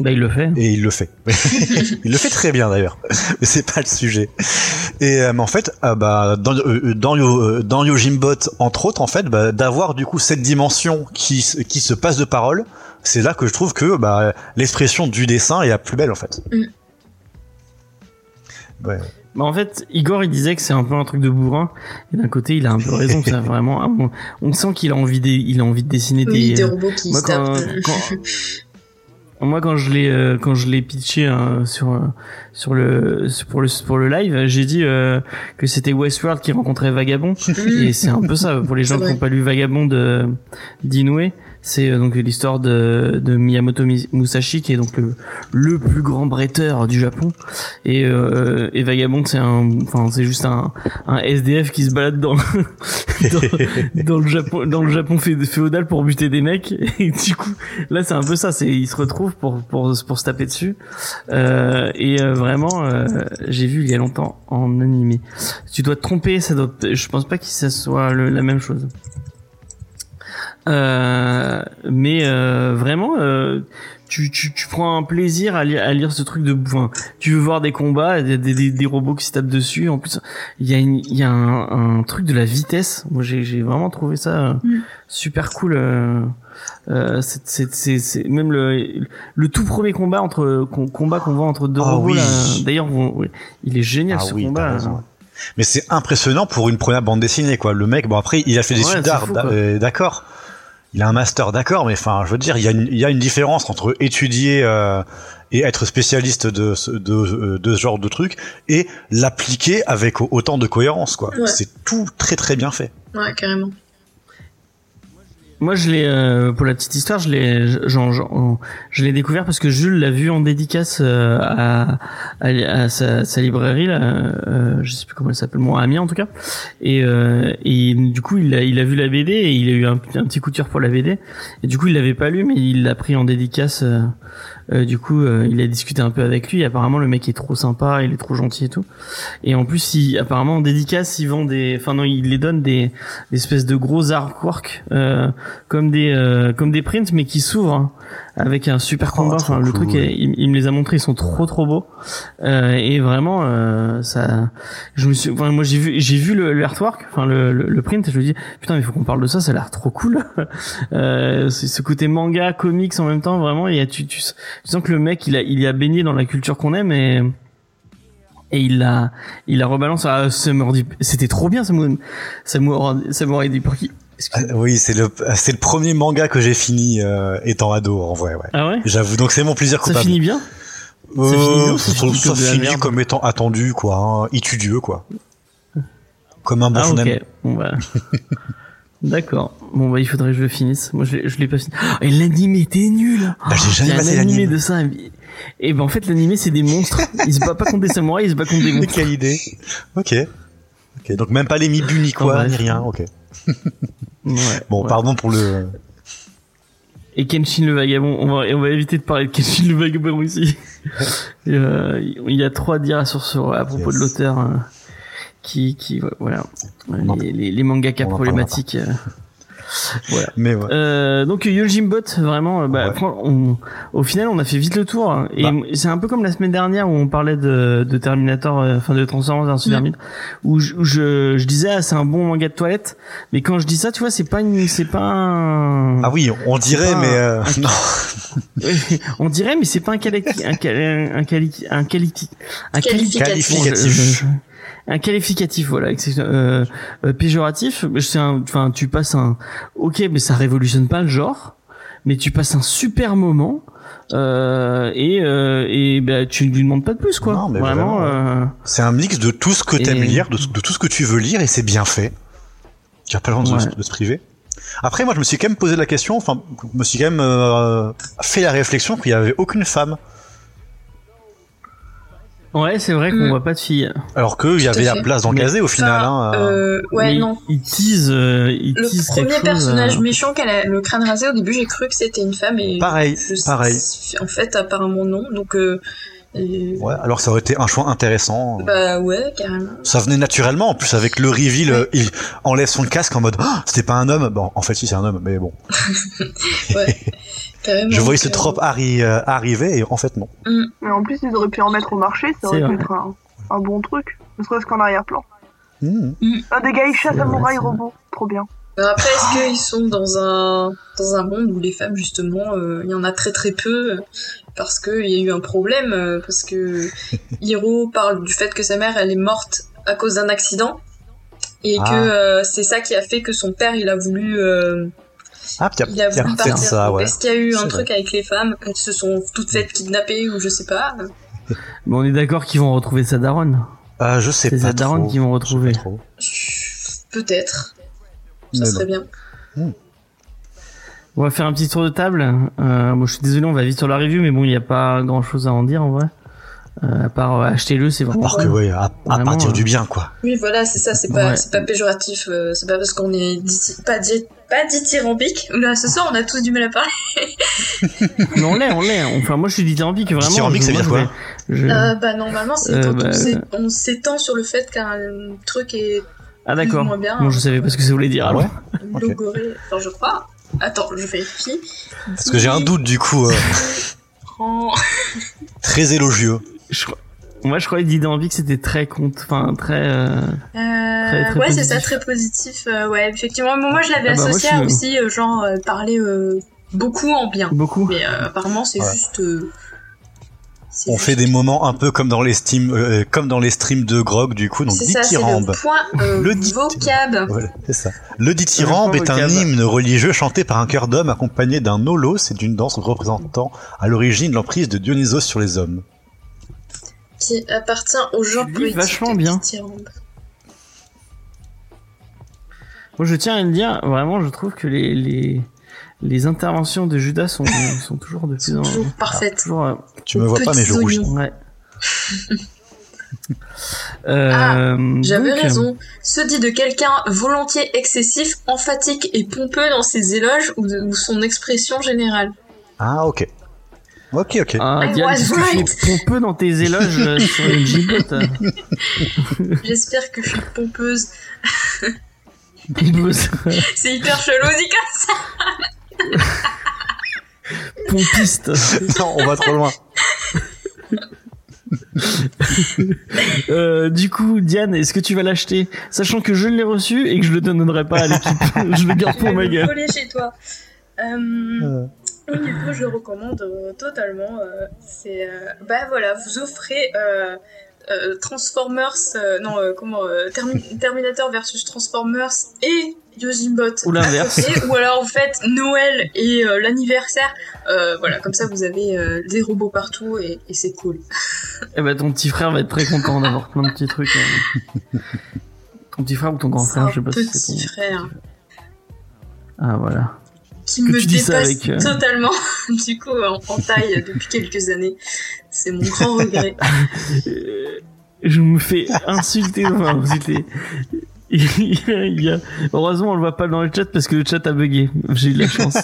Bah il le fait. Et il le fait. il le fait très bien d'ailleurs. Mais c'est pas le sujet. Et euh, mais en fait, euh, bah, dans, euh, dans, Yo- euh, dans Yojimbot, entre autres, en fait, bah, d'avoir du coup cette dimension qui, qui se passe de parole, c'est là que je trouve que bah, l'expression du dessin est la plus belle en fait. Mm. Ouais. Bah en fait, Igor il disait que c'est un peu un truc de bourrin. Et d'un côté, il a un peu raison. vraiment, on, on sent qu'il a envie de, il a envie de dessiner Oui, des. des robots qui moi, se quand, tapent. quand- moi quand je l'ai euh, quand je l'ai pitché euh, sur euh, sur le pour le pour le live, j'ai dit euh, que c'était Westworld qui rencontrait Vagabond. Et c'est un peu ça pour les gens qui n'ont pas lu Vagabond de d'Inoue. C'est euh, donc l'histoire de, de Miyamoto Mi- Musashi qui est donc le, le plus grand bretteur du Japon. Et, euh, et Vagabond c'est un enfin c'est juste un, un SDF qui se balade dans, dans dans le Japon dans le Japon fé- féodal pour buter des mecs. Et du coup là c'est un peu ça c'est il se retrouve pour pour pour se taper dessus. Euh, et euh, vraiment euh, j'ai vu il y a longtemps en animé. Tu dois te tromper ça doit je pense pas que ça soit la même chose euh, mais euh, vraiment, euh, tu, tu, tu prends un plaisir à lire, à lire ce truc de enfin, Tu veux voir des combats, des, des, des- des robots qui se tapent dessus. En plus, il y a, une, il y a un, un truc de la vitesse. Moi, j'ai j'ai vraiment trouvé ça euh, Mm. super cool. Euh, c'est- c'est c'est- c'est- même le, le tout premier combat entre com- combat qu'on voit entre deux Ah robots. oui. D'ailleurs, oui, il est génial Ah ce oui, combat. Mais c'est impressionnant pour une première bande dessinée, quoi. Le mec, bon après, il a fait des Ouais, c'est d'art, euh, d'accord. Il a un master, d'accord, mais enfin, je veux dire, il y a une, il y a une différence entre étudier euh, et être spécialiste de, ce- de, euh, de ce genre de truc et l'appliquer avec au- autant de cohérence, quoi. Ouais. C'est tout très très bien fait. Ouais, carrément. Moi, je l'ai euh, pour la petite histoire, je l'ai, je l'ai découvert parce que Jules l'a vu en dédicace euh, à, à, sa, sa librairie, là, euh, je sais plus comment elle s'appelle, moi, Amiens en tout cas. Et, euh, et du coup, il a, il a vu la BD et il a eu un, un petit coup de cœur pour la BD. Et du coup, il l'avait pas lu, mais il l'a pris en dédicace. Euh, du coup, euh, il a discuté un peu avec lui. Apparemment, le mec est trop sympa, il est trop gentil et tout. Et en plus, il, apparemment, en dédicace, il vend des, enfin non, il les donne des, des espèces de gros artwork, euh, comme des, euh, comme des prints, mais qui s'ouvrent avec un super combat. Enfin, le cool. truc, est- il, il me les a montrés, ils sont trop trop beaux. Euh, et vraiment, euh, ça, je me suis, enfin, moi j'ai vu, j'ai vu le, le artwork, enfin le, le, le print, et je me dis, putain, mais faut qu'on parle de ça, ça a l'air trop cool. euh, c'est ce côté manga, comics en même temps, vraiment, et tu, tu, tu sens que le mec, il a, il y a baigné dans la culture qu'on aime et et il la, il la rebalance à Samurai. C'était trop bien, Samurai, Samurai, Samurai Deeper. Ah, oui, c'est le, c'est le premier manga que j'ai fini euh, étant ado, en vrai, ouais. Ah ouais? J'avoue, donc c'est mon plaisir Ça coupable. finit bien? Euh, ça finit bien ou ça finit ça comme finit étant attendu, quoi, hein, étudieux, quoi. Comme un bon Ah shonen. ok. Bon bah. D'accord. Bon bah il faudrait que je le finisse. Moi je je l'ai pas fini. Oh, et l'anime était nul. Bah, j'ai jamais Il y a passé l'anime. de ça. Et ben en fait l'animé c'est des monstres. Ils se battent pas contre des samouraïs, ils se battent contre des Mais monstres. quelle idée. Ok. Ok, donc même pas les mibu ni quoi, ni rien, ok. Ouais, Bon, ouais. pardon pour le... Et Kenshin le vagabond, on va, on va éviter de parler de Kenshin le vagabond aussi. Euh, il y a trop à dire sur, sur à propos Yes. de l'auteur euh, qui, qui, voilà, les, les, les mangaka on en problématiques. voilà. Mais ouais. Euh, donc Yojimbot, vraiment, euh, bah, Ouais. on- au final, on a fait vite le tour. hein. Et Bah. c'est un peu comme la semaine dernière où on parlait de, de Terminator, euh, enfin de Transformers un Superman, où, je, où je, je disais ah, c'est un bon manga de toilette. Mais quand je dis ça, tu vois, c'est pas une, c'est pas un. Ah oui, on dirait, mais... un- euh, non. on dirait, mais c'est pas un quali- un quali- un quali- un quali- un quali- Qualificatif. Un qualificatif, voilà, euh, euh, péjoratif. C'est un, enfin, tu passes un, ok, mais ça révolutionne pas le genre, mais tu passes un super moment. Euh, et euh, et bah, tu ne lui demandes pas de plus quoi Non, mais vraiment, vraiment, euh, C'est un mix de tout ce que t'aimes Et- lire, de, de tout ce que tu veux lire, et c'est bien fait. Tu as pas le droit Ouais. de se priver. Après, moi, je me suis quand même posé la question, enfin, je me suis quand même euh, fait la réflexion qu'il y avait aucune femme, ouais c'est vrai qu'on Mm. voit pas de filles alors qu'il y avait la place dans Mais Kazé au final. Enfin, hein, euh. euh, ouais, Mais non. il tease euh, Le tease premier personnage euh, méchant qu'elle a le crâne rasé, au début j'ai cru que c'était une femme et Pareil, je- pareil. En fait, apparemment non. Donc, euh, et- Ouais, alors ça aurait été un choix intéressant. bah ouais, carrément. Ça venait naturellement, en plus avec le reveal, il enlève son casque en mode Ah, c'était pas un homme. Bon, en fait si c'est un homme, mais bon. Ouais, carrément. Je voyais ce carrément. trope arri- euh, arriver et en fait non. Mais en plus, ils auraient pu en mettre au marché, ça aurait pu vrai. être un, un bon truc. Ne serait-ce qu'en arrière-plan. Hmm. Ah, des geishas samouraï robots. Trop bien. Après, est-ce qu'ils sont dans un dans un monde où les femmes justement, euh, il y en a très très peu parce qu'il y a eu un problème euh, parce que Hiro parle du fait que sa mère elle est morte à cause d'un accident et Ah. que euh, c'est ça qui a fait que son père il a voulu euh, Ah, puis il a il y a voulu peut-être partir. ça, Donc, ouais. Est-ce qu'il y a eu C'est un vrai. truc avec les femmes Elles se sont toutes faites kidnapper ou je sais pas mais on est d'accord qu'ils vont retrouver sa daronne Ah, je sais C'est pas sa daronne qu'ils vont retrouver. Peut-être. Ça Mais serait bon. bien. On va faire un petit tour de table. Euh, bon, je suis désolé, on va vite sur la review, mais bon, il n'y a pas grand chose à en dire en vrai. Euh, à part euh, achetez-le, c'est À vraiment. part que, ouais, à, à Vraiment, partir euh, du bien, quoi. Oui, voilà, c'est ça, c'est pas, Ouais. c'est pas péjoratif, euh, c'est pas parce qu'on est dit- pas, dit, pas dithyrambique. Là, ce soir, on a tous du mal à parler. mais on l'est, on l'est. Enfin, moi, je suis dithyrambique, vraiment. Dithyrambique, moi, je vais- je- Euh, bah, normalement, c'est Euh, bah, on s'é- on s'étend sur le fait qu'un truc est Ah d'accord. bien. Bon, je savais pas ce que ça voulait dire. Ah alors. ouais logoré. Enfin, je crois. Attends, je vérifie. Parce que j'ai un doute, du coup, euh, très élogieux. Je Moi, je croyais dithyrambique, c'était très compte, enfin très. euh, Euh, très ouais, c'est ça, très positif. euh, ouais, effectivement. Moi, je l'avais Ah bah, moi, associé je à suis- aussi, euh, genre, euh, parler euh, beaucoup en bien. Beaucoup. Mais euh, apparemment, c'est Ouais. juste. euh, On juste- fait des moments un peu comme dans les streams, euh, comme dans les streams de Grog, du coup, donc c'est dithyrambe. le point euh, Le dit- vocab. Voilà, c'est ça. Le dithyrambe est un hymne religieux chanté par un chœur d'hommes accompagné d'un nolo, c'est une danse représentant à l'origine l'emprise de Dionysos sur les hommes. Qui appartient au genre poétique vachement de bien. dithyrambe. Moi, je tiens à le dire, vraiment, je trouve que les, les, les interventions de Judas sont, sont toujours de plus en Toujours parfaite. toujours, euh, Tu me vois pas, mais je rougis. ouais. Euh, J'avais donc, raison. Se dit de quelqu'un volontiers excessif, emphatique et pompeux dans ses éloges ou, de- ou son expression générale. Ah, ok. Ok, ok. Ah, Diane, que tu right. es pompeux dans tes éloges euh, sur une gigote J'espère que je suis pompeuse. Pompeuse. C'est hyper chelou dit comme ça. Pompiste. non, on va trop loin. Euh, du coup, Diane, est-ce que tu vas l'acheter? Sachant que je l'ai reçu et que je le donnerai pas à l'équipe. je le garde Je pour vais ma gueule. coller chez toi. Euh, et du coup, je recommande euh, totalement. euh, c'est euh, bah voilà, vous offrez euh, Transformers, non comment Termi- Terminator versus Transformers et Yojimbot. Ou l'inverse. Et- ou alors vous faites Noël et l'anniversaire. Voilà, comme ça vous avez des robots partout et, et c'est cool. Eh ben, ton petit frère va être très content d'avoir plein de petits trucs. euh. Ton petit frère ou ton grand frère, je sais pas si c'est petit ton. frère Ah voilà. Qui Que me tu dis ça dépasse avec, euh, totalement du coup en, en taille depuis quelques années. C'est mon grand regret. Euh, je me fais insulter, enfin insulter. Il y a... Heureusement, on le voit pas dans le chat parce que le chat a bugué. J'ai eu de la chance.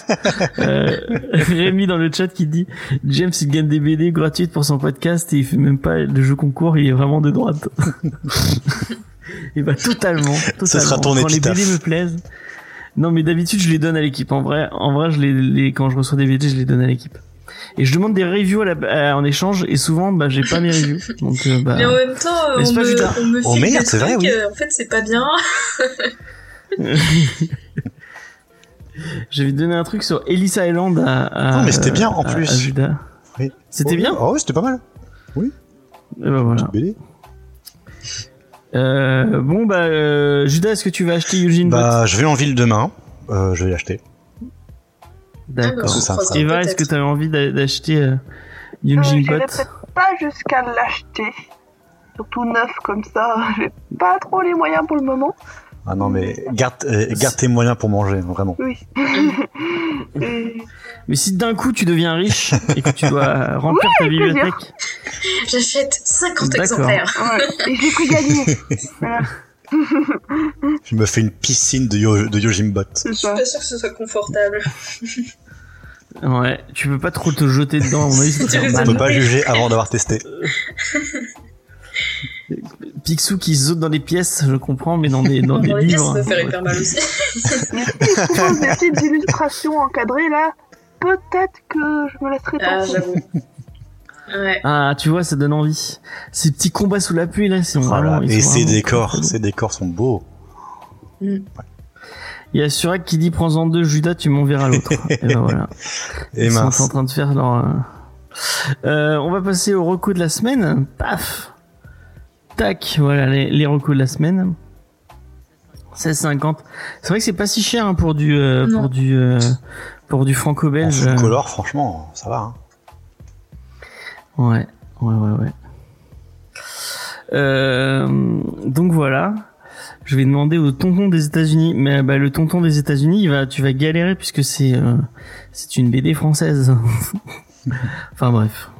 Euh, Rémi dans le chat qui dit James il gagne des BD gratuites pour son podcast et il fait même pas de jeu concours, il est vraiment de droite. et bah totalement, totalement. sera ton Quand les. BD me plaisent. Non mais d'habitude je les donne à l'équipe. En vrai, en vrai je les, les- quand je reçois des BD je les donne à l'équipe. Et je demande des reviews à la- à- en écge et souvent bah j'ai pas mes reviews. Donc euh, bah Mais en même temps, on pas, me, on me Oh, merde, c'est vrai, oui. euh, en fait c'est pas bien. J'avais donné un truc sur Ellis Island à, à Non, mais c'était bien, en plus. à Judas. Oui. C'était bien Oh, oui, c'était pas mal. Et bah voilà. Euh, bon bah euh, Judas, est-ce que tu vas acheter Eugene Bah, je vais en ville demain. Euh, je vais l'acheter. D'accord. Eva, est-ce que tu avais envie d'a- d'acheter euh, Eugene Bot peut-être pas jusqu'à l'acheter. Surtout neuf comme ça, j'ai pas trop les moyens pour le moment. Ah non, mais garde, euh, garde tes moyens pour manger, vraiment. Oui. Et- Mais si d'un coup tu deviens riche et que tu dois remplir ta bibliothèque, J'achète 50 D'accord. exemplaires. ouais. Et pris gagner. Voilà, Je me fais une piscine de, yo de Yojimbot. Je suis pas sûre que ce soit confortable. ouais, tu peux pas trop te jeter dedans. À mon avis, ça Tu fait risques On peut pas juger avant d'avoir testé. Picsou qui saute dans les pièces, je comprends, mais dans des dans des Dans pièces, livres. ça ouais. hyper mal aussi. Si des petites illustrations encadrées là, peut-être que je me laisserai Ah, tenter. j'avoue. Ouais. Ah, tu vois, ça donne envie. Ces petits combats sous la pluie là, c'est vraiment. Voilà. ils Et sont ces vraiment décors, ces décors sont beaux. Il y a Surak qui dit prends-en deux, Judas, tu m'enverras l'autre. et ben voilà. Et Ils mince. sont en train de faire leur. euh, Euh, on va passer au recours de la semaine. Paf. Tac. Voilà les, les recours de la semaine. 16,50. C'est vrai que c'est pas si cher hein, pour du euh, pour du euh, pour du En franco-belge. full color, franchement, ça va. Hein. Ouais, ouais, ouais, ouais. Euh, donc voilà. Je vais demander au tonton des États-Unis, mais bah, le tonton des États-Unis, il va, tu vas galérer puisque c'est euh, c'est une BD française. enfin bref,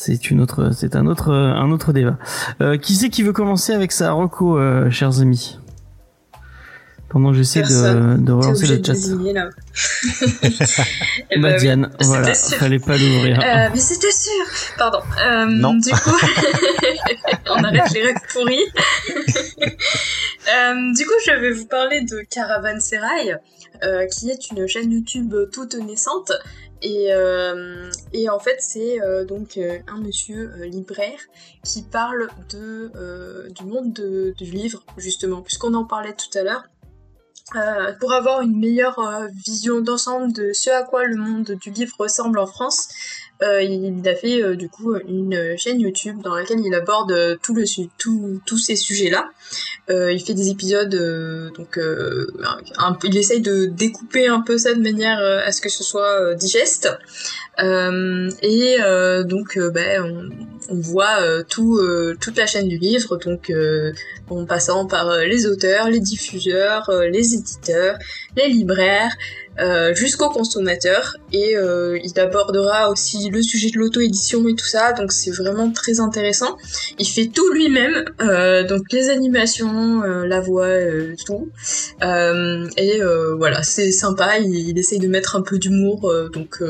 c'est une autre, c'est un autre, un autre débat. Euh, qui c'est qui veut commencer avec sa reco, euh, chers amis? Pendant que j'essaie de, de relancer le de chat. désigner là. Bah, bah oui. Diane, C'était voilà, fallait pas l'ouvrir. Euh, mais c'était sûr Pardon. Euh, Non. Du coup, on arrête les rêves pourris. Euh, du coup, je vais vous parler de Caravansérail, euh, qui est une chaîne YouTube toute naissante. Et, euh, et en fait, c'est euh, donc euh, un monsieur libraire qui parle de, du monde de- du livre, justement, puisqu'on en parlait tout à l'heure. pour avoir une meilleure vision d'ensemble de ce à quoi le monde du livre ressemble en France, euh, il a fait euh, du coup une chaîne YouTube dans laquelle il aborde euh, tout le tout- tous ces sujets-là. Il fait des épisodes, donc il essaye de découper un peu ça de manière à ce que ce soit digeste. Et donc ben, on, on voit tout, toute la chaîne du livre, donc en passant par les auteurs, les diffuseurs, les éditeurs, les libraires, euh, jusqu'aux consommateurs. Et euh, il abordera aussi le sujet de l'auto-édition et tout ça, donc c'est vraiment très intéressant. Il fait tout lui-même, euh, donc les animations, euh, la voix, euh, tout. Et voilà, c'est sympa, il, il essaye de mettre un peu d'humour, donc...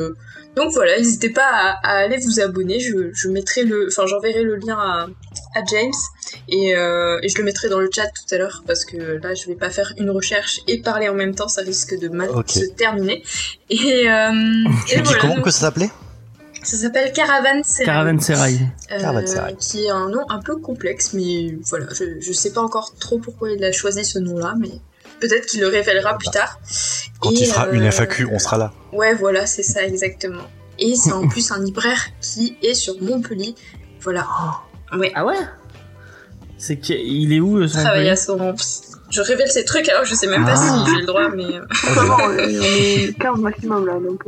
euh, donc voilà, n'hésitez pas à, à aller vous abonner. Je, je mettrai le, enfin j'enverrai le lien à, à James et, euh, et je le mettrai dans le chat tout à l'heure parce que là je vais pas faire une recherche et parler en même temps, ça risque de mal se terminer. Et, euh, Tu et dis voilà, comment donc, que ça s'appelait? Ça s'appelle Caravan Serrail, Caravansérail. euh, Caravansérail. qui est un nom un peu complexe, mais voilà, je, je sais pas encore trop pourquoi il a choisi ce nom-là, mais peut-être qu'il le révélera plus tard. Quand Et, il fera une euh, FAQ, on sera là. Ouais, voilà, c'est ça exactement. Et c'est en plus un libraire qui est sur Montpellier. Voilà. Ouais. Ah ouais? C'est qu'il est où euh, son Travailler employé? à son. Je révèle ces trucs alors je sais même pas Ah. si j'ai le droit, mais. euh, Vraiment, on est 15 maximum là, donc.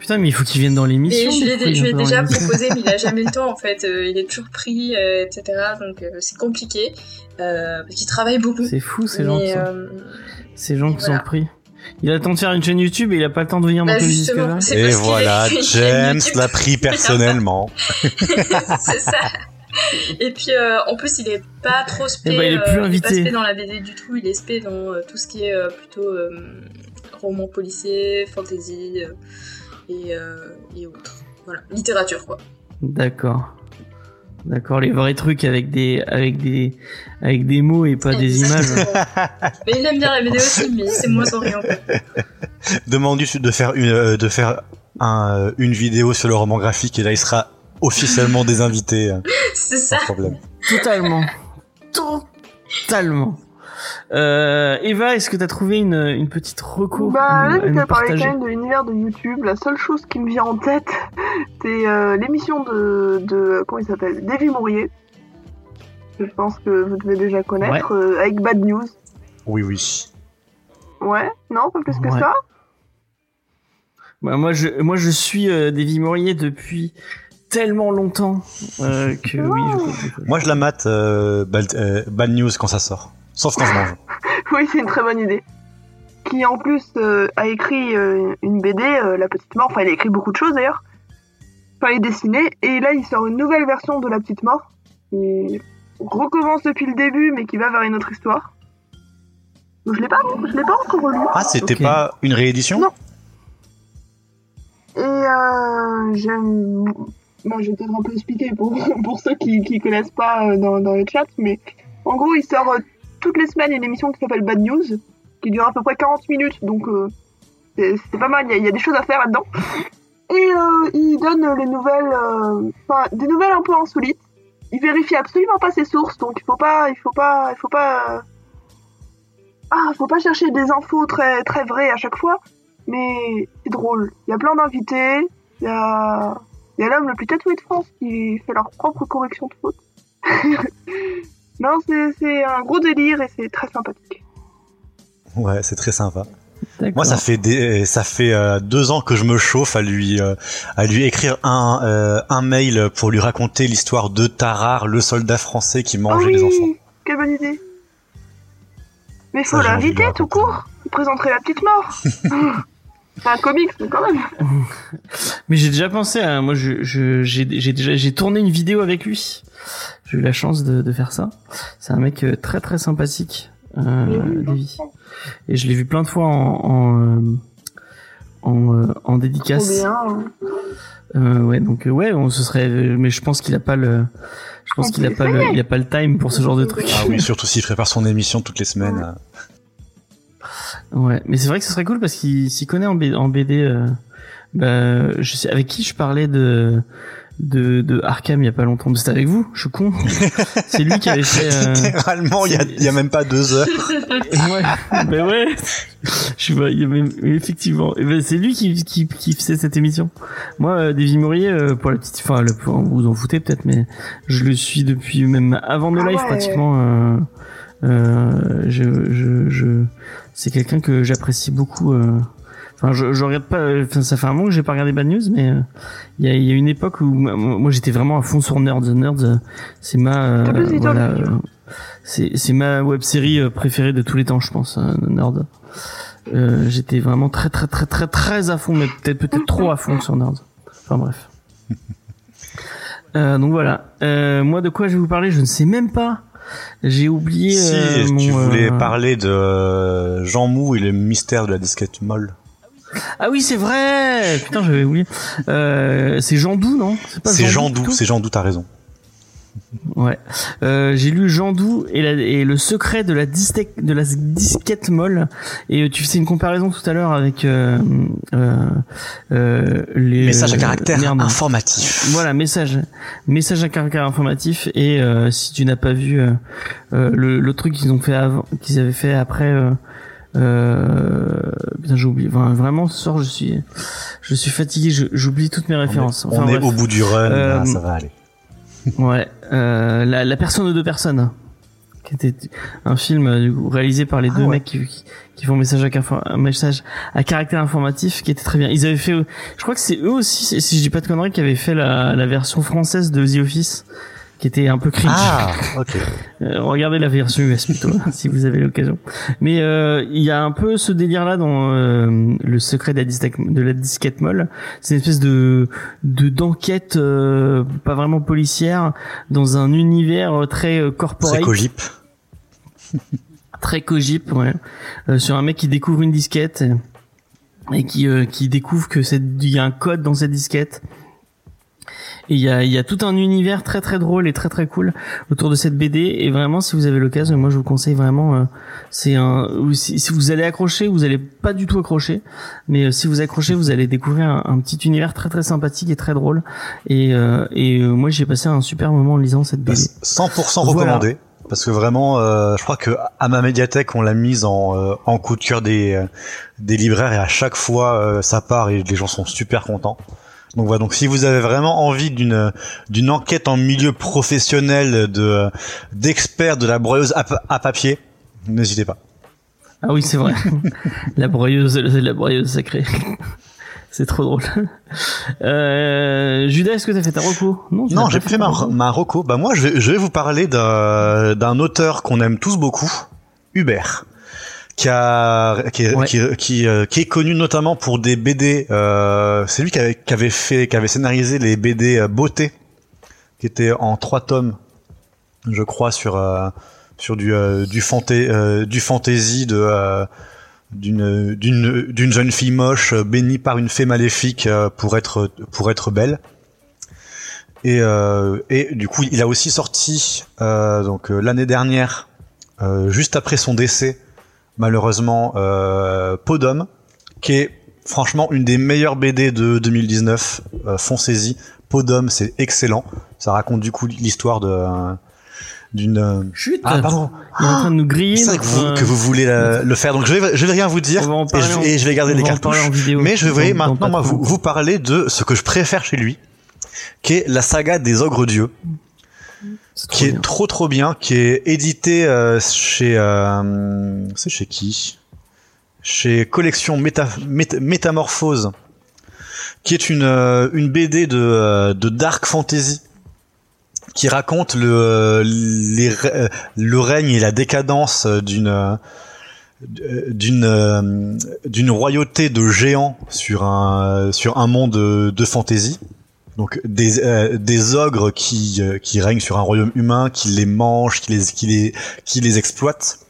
Euh, Putain, mais il faut qu'il vienne dans l'émission. je l'ai déjà proposé, mais il a jamais le temps en fait. Euh, il est toujours pris, euh, etc. Donc euh, c'est compliqué. Euh, parce qu'il travaille beaucoup. C'est fou ces gens qui sont, euh, ces gens qui voilà. sont pris. Il a le temps de faire une chaîne YouTube et il a pas le temps de venir dans bah, justement, Discovery. c'est Et voilà, James l'a pris personnellement. c'est ça. Et puis euh, en plus il est pas trop spé, Eh ben, il est euh, plus pas invité. spé dans la BD du tout, il est spé dans euh, tout ce qui est euh, plutôt euh, roman policier, fantasy euh, et, euh, et autres. Voilà, littérature quoi. D'accord. D'accord, les vrais trucs avec des avec des avec des mots et pas des images. Mais il aime bien la BD aussi, mais c'est moins orienté. Demande-lui de faire une, euh, de faire un, euh, une vidéo sur le roman graphique et là il sera officiellement des invités. euh, C'est ça. problème. Totalement. Totalement. Euh, Eva, est-ce que t'as trouvé une, une petite reco Bah là, à parler partager quand même de l'univers de YouTube. La seule chose qui me vient en tête, c'est euh, l'émission de, de. Comment il s'appelle? Davy Mourier. Je pense que vous devez déjà connaître, euh, avec Bad News. Oui, oui. Ouais, non, pas plus que Ouais. ça? Bah, moi, je, moi, je suis euh, Davy Mourier depuis tellement longtemps euh, que oui, je- Moi je la mate euh, bad, euh, bad news quand ça sort. Sauf quand je mange. Oui, c'est une très bonne idée. Qui en plus euh, a écrit euh, une BD, euh, La Petite Mort. Enfin, il a écrit beaucoup de choses d'ailleurs. Enfin, il est dessiné. Et là, il sort une nouvelle version de La Petite Mort. Qui recommence depuis le début, mais qui va vers une autre histoire. Donc, je l'ai pas, je l'ai pas encore lu. Ah, c'était Ok. pas une réédition? Non. Et euh, j'aime. Bon, je vais peut-être un peu expliquer pour, pour ceux qui, qui connaissent pas dans, dans le chat, mais en gros, il sort toutes les semaines une émission qui s'appelle Bad News, qui dure à peu près 40 minutes, donc euh, c'est pas mal, il y, a- il y a des choses à faire là-dedans. Et euh, il donne les nouvelles, euh, des nouvelles un peu insolites. Il vérifie absolument pas ses sources, donc il faut pas, il faut pas, il faut pas. Ah, faut pas chercher des infos très très vraies à chaque fois mais c'est drôle. Il y a plein d'invités, il y a, il y a l'homme le plus tatoué de France qui fait leur propre correction de faute. non, c'est, un gros délire et c'est très sympathique. Ouais, c'est très sympa. Moi, ça fait des, ça fait euh, deux ans que je me chauffe à lui, euh, à lui écrire un, euh, un mail pour lui raconter l'histoire de Tarar, le soldat français qui mangeait oh oui, les enfants. quelle bonne idée. Mais faut de l'inviter tout court. Il présenterait la petite mort. c'est un comics, mais quand même. Mais j'ai déjà pensé à moi, je, je, j'ai, j'ai déjà, j'ai tourné une vidéo avec lui. J'ai eu la chance de, de faire ça. C'est un mec euh, très très sympathique, euh, Davy. Et je l'ai vu plein de fois en en, euh, en, euh, en Trop dédicace. bien. Euh, ouais, donc ouais, on se serait, mais je pense qu'il a pas le, je pense qu'il a pas le, il a pas le time pour ce genre de truc. Ah oui, surtout s'il prépare son émission toutes les semaines. Ouais, mais c'est vrai que ce serait cool parce qu'il s'y connaît en, B- en BD. euh, Bah, je sais avec qui je parlais de de, de Arkham il y a pas longtemps. C'était avec vous, je suis con. C'est lui qui avait fait. euh, Littéralement, il y a, il y a même pas deux heures. ouais, ben ouais. Je suis pas, il y a même- effectivement. Et ben, c'est lui qui, qui, qui faisait cette émission. Moi, euh, Davy Mourier, euh, pour la petite, enfin, le, vous vous en foutez peut-être, mais je le suis depuis même avant No Ah Life ouais. pratiquement. Euh, euh, je, je, je, c'est quelqu'un que j'apprécie beaucoup. Euh, Enfin, je, je regarde pas. euh, Enfin, ça fait un moment que j'ai pas regardé Bad News, mais euh, il y, a, il y a une époque où moi, moi, j'étais vraiment à fond sur Nerds. Nerds, euh, c'est ma, euh, voilà, euh, c'est c'est ma web série préférée de tous les temps, je pense. euh, Nerd. Euh, j'étais vraiment très très très très très à fond, mais peut-être peut-être trop à fond sur Nerd. Enfin bref. Euh, donc voilà. Euh, moi, de quoi je vais vous parler, je ne sais même pas. J'ai oublié. Si euh, tu voulais euh, parler de euh, Jean Mou et le mystère de la disquette molle. Ah oui, c'est vrai. Putain, j'avais oublié. Euh, c'est Jean Dou, non? C'est Jean Doux, c'est Jean Doux, t'as raison. Ouais. Euh, j'ai lu Jean Dou et, la- et le secret de la, disquette de la disquette molle. Et euh, tu faisais une comparaison tout à l'heure avec euh, euh, euh, les Message à euh, caractère merde. informatif. Voilà, message, message à caractère informatif. Et si tu n'as pas vu le, le truc qu'ils ont fait avant, qu'ils avaient fait après. Euh, j'ai oublié. Enfin, vraiment, ce soir, je suis, je suis fatigué. J'oublie toutes mes On est, références. on Enfin, est au bout du run, Euh, là, ça va aller. Ouais, euh, la, la personne de deux personnes, qui était un film euh, du coup, réalisé par les Ah deux ouais. mecs qui, qui, qui font message à, un message à caractère informatif, qui était très bien. Ils avaient fait, je crois que c'est eux aussi, si- si je dis pas de conneries, qui avaient fait la, la version française de The Office, qui était un peu cringe. Ah, ok. Euh, regardez la version US plutôt, si vous avez l'occasion. Mais euh, il y a un peu ce délire-là dans euh, le secret de la, disquette, de la disquette molle. C'est une espèce de de d'enquête euh, pas vraiment policière dans un univers très C'est corporate, Cogip. très cogip, ouais. Euh, sur un mec qui découvre une disquette et qui euh, qui découvre que c'est il y a un code dans cette disquette. Il y a, y a tout un univers très très drôle et très très cool autour de cette BD. Et vraiment, si vous avez l'occasion, moi je vous conseille vraiment. euh, c'est un. Si, si vous allez accrocher, vous allez pas du tout accrocher. Mais euh, si vous accrochez, vous allez découvrir un, un petit univers très très sympathique et très drôle. Et, euh, et euh, moi j'ai passé un super moment en lisant cette BD. 100% Voilà. recommandé. Parce que vraiment, euh, je crois que à ma médiathèque, on l'a mise en, euh, en coup de cœur des, euh, des libraires et à chaque fois, euh, ça part et les gens sont super contents. Donc voilà. Donc si vous avez vraiment envie d'une d'une enquête en milieu professionnel de d'experts de la broyeuse à, pa- à papier, n'hésitez pas. Ah oui, c'est vrai. la broyeuse, la broyeuse sacrée. c'est trop drôle. Euh, Judas, est-ce que t'as fait ta reco? Non, n'as j'ai fait ma, reco ma reco. Bah moi, je vais, je vais vous parler d'un auteur qu'on aime tous beaucoup, Hubert, qui a qui est, Ouais. qui, qui, euh, qui est connu notamment pour des BD. Euh, c'est lui qui avait, qui avait fait, qui avait scénarisé les BD euh, Beauté, qui étaient en trois tomes, je crois, sur euh, sur du euh, du euh, du fantasy de euh, d'une d'une d'une jeune fille moche bénie par une fée maléfique euh, pour être pour être belle. Et, euh, et du coup, il a aussi sorti euh, donc l'année dernière, euh, juste après son décès, malheureusement, euh, Podum, qui est franchement une des meilleures BD de 2019. Euh, Foncez-y, Podum, c'est excellent. Ça raconte du coup l'histoire de euh, d'une. euh, Chut Ah pardon. Il est en train de nous griller. C'est vrai que vous, notre, que vous voulez la- le faire, donc je vais je vais rien vous dire On va en et je, en- et je vais garder les cartouches. en vidéo. Mais je vais maintenant moi, vous, vous parler de ce que je préfère chez lui, qui est la saga des ogres dieux, Qui est bien. trop trop bien, qui est édité euh, chez euh, c'est chez qui? Chez Collection Méta, Méta- Métamorphose, qui est une euh, une BD de de dark fantasy qui raconte le les le règne et la décadence d'une d'une d'une royauté de géants sur un sur un monde de, de fantasy donc des euh, ogres qui euh, qui règnent sur un royaume humain qui les mangent qui les qui exploitent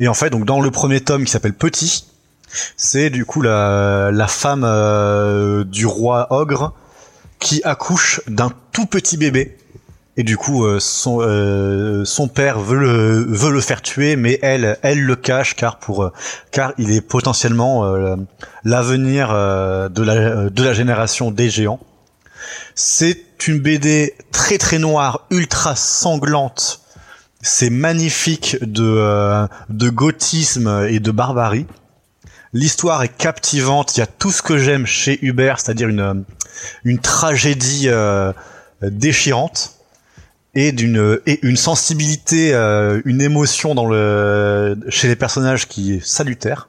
et en fait donc dans le premier tome qui s'appelle Petit c'est du coup la femme euh, du roi ogre qui accouche d'un tout petit bébé Et du coup, son, père veut le, faire tuer, mais elle, le cache car il est potentiellement l'avenir de la, de la génération des géants. C'est une BD très très noire, ultra sanglante. C'est magnifique de, euh, de gothisme et de barbarie. L'histoire est captivante. Il y a tout ce que j'aime chez Hubert, c'est-à-dire une, une tragédie euh, déchirante et d'une et une sensibilité, euh, une émotion dans le chez les personnages qui est salutaire.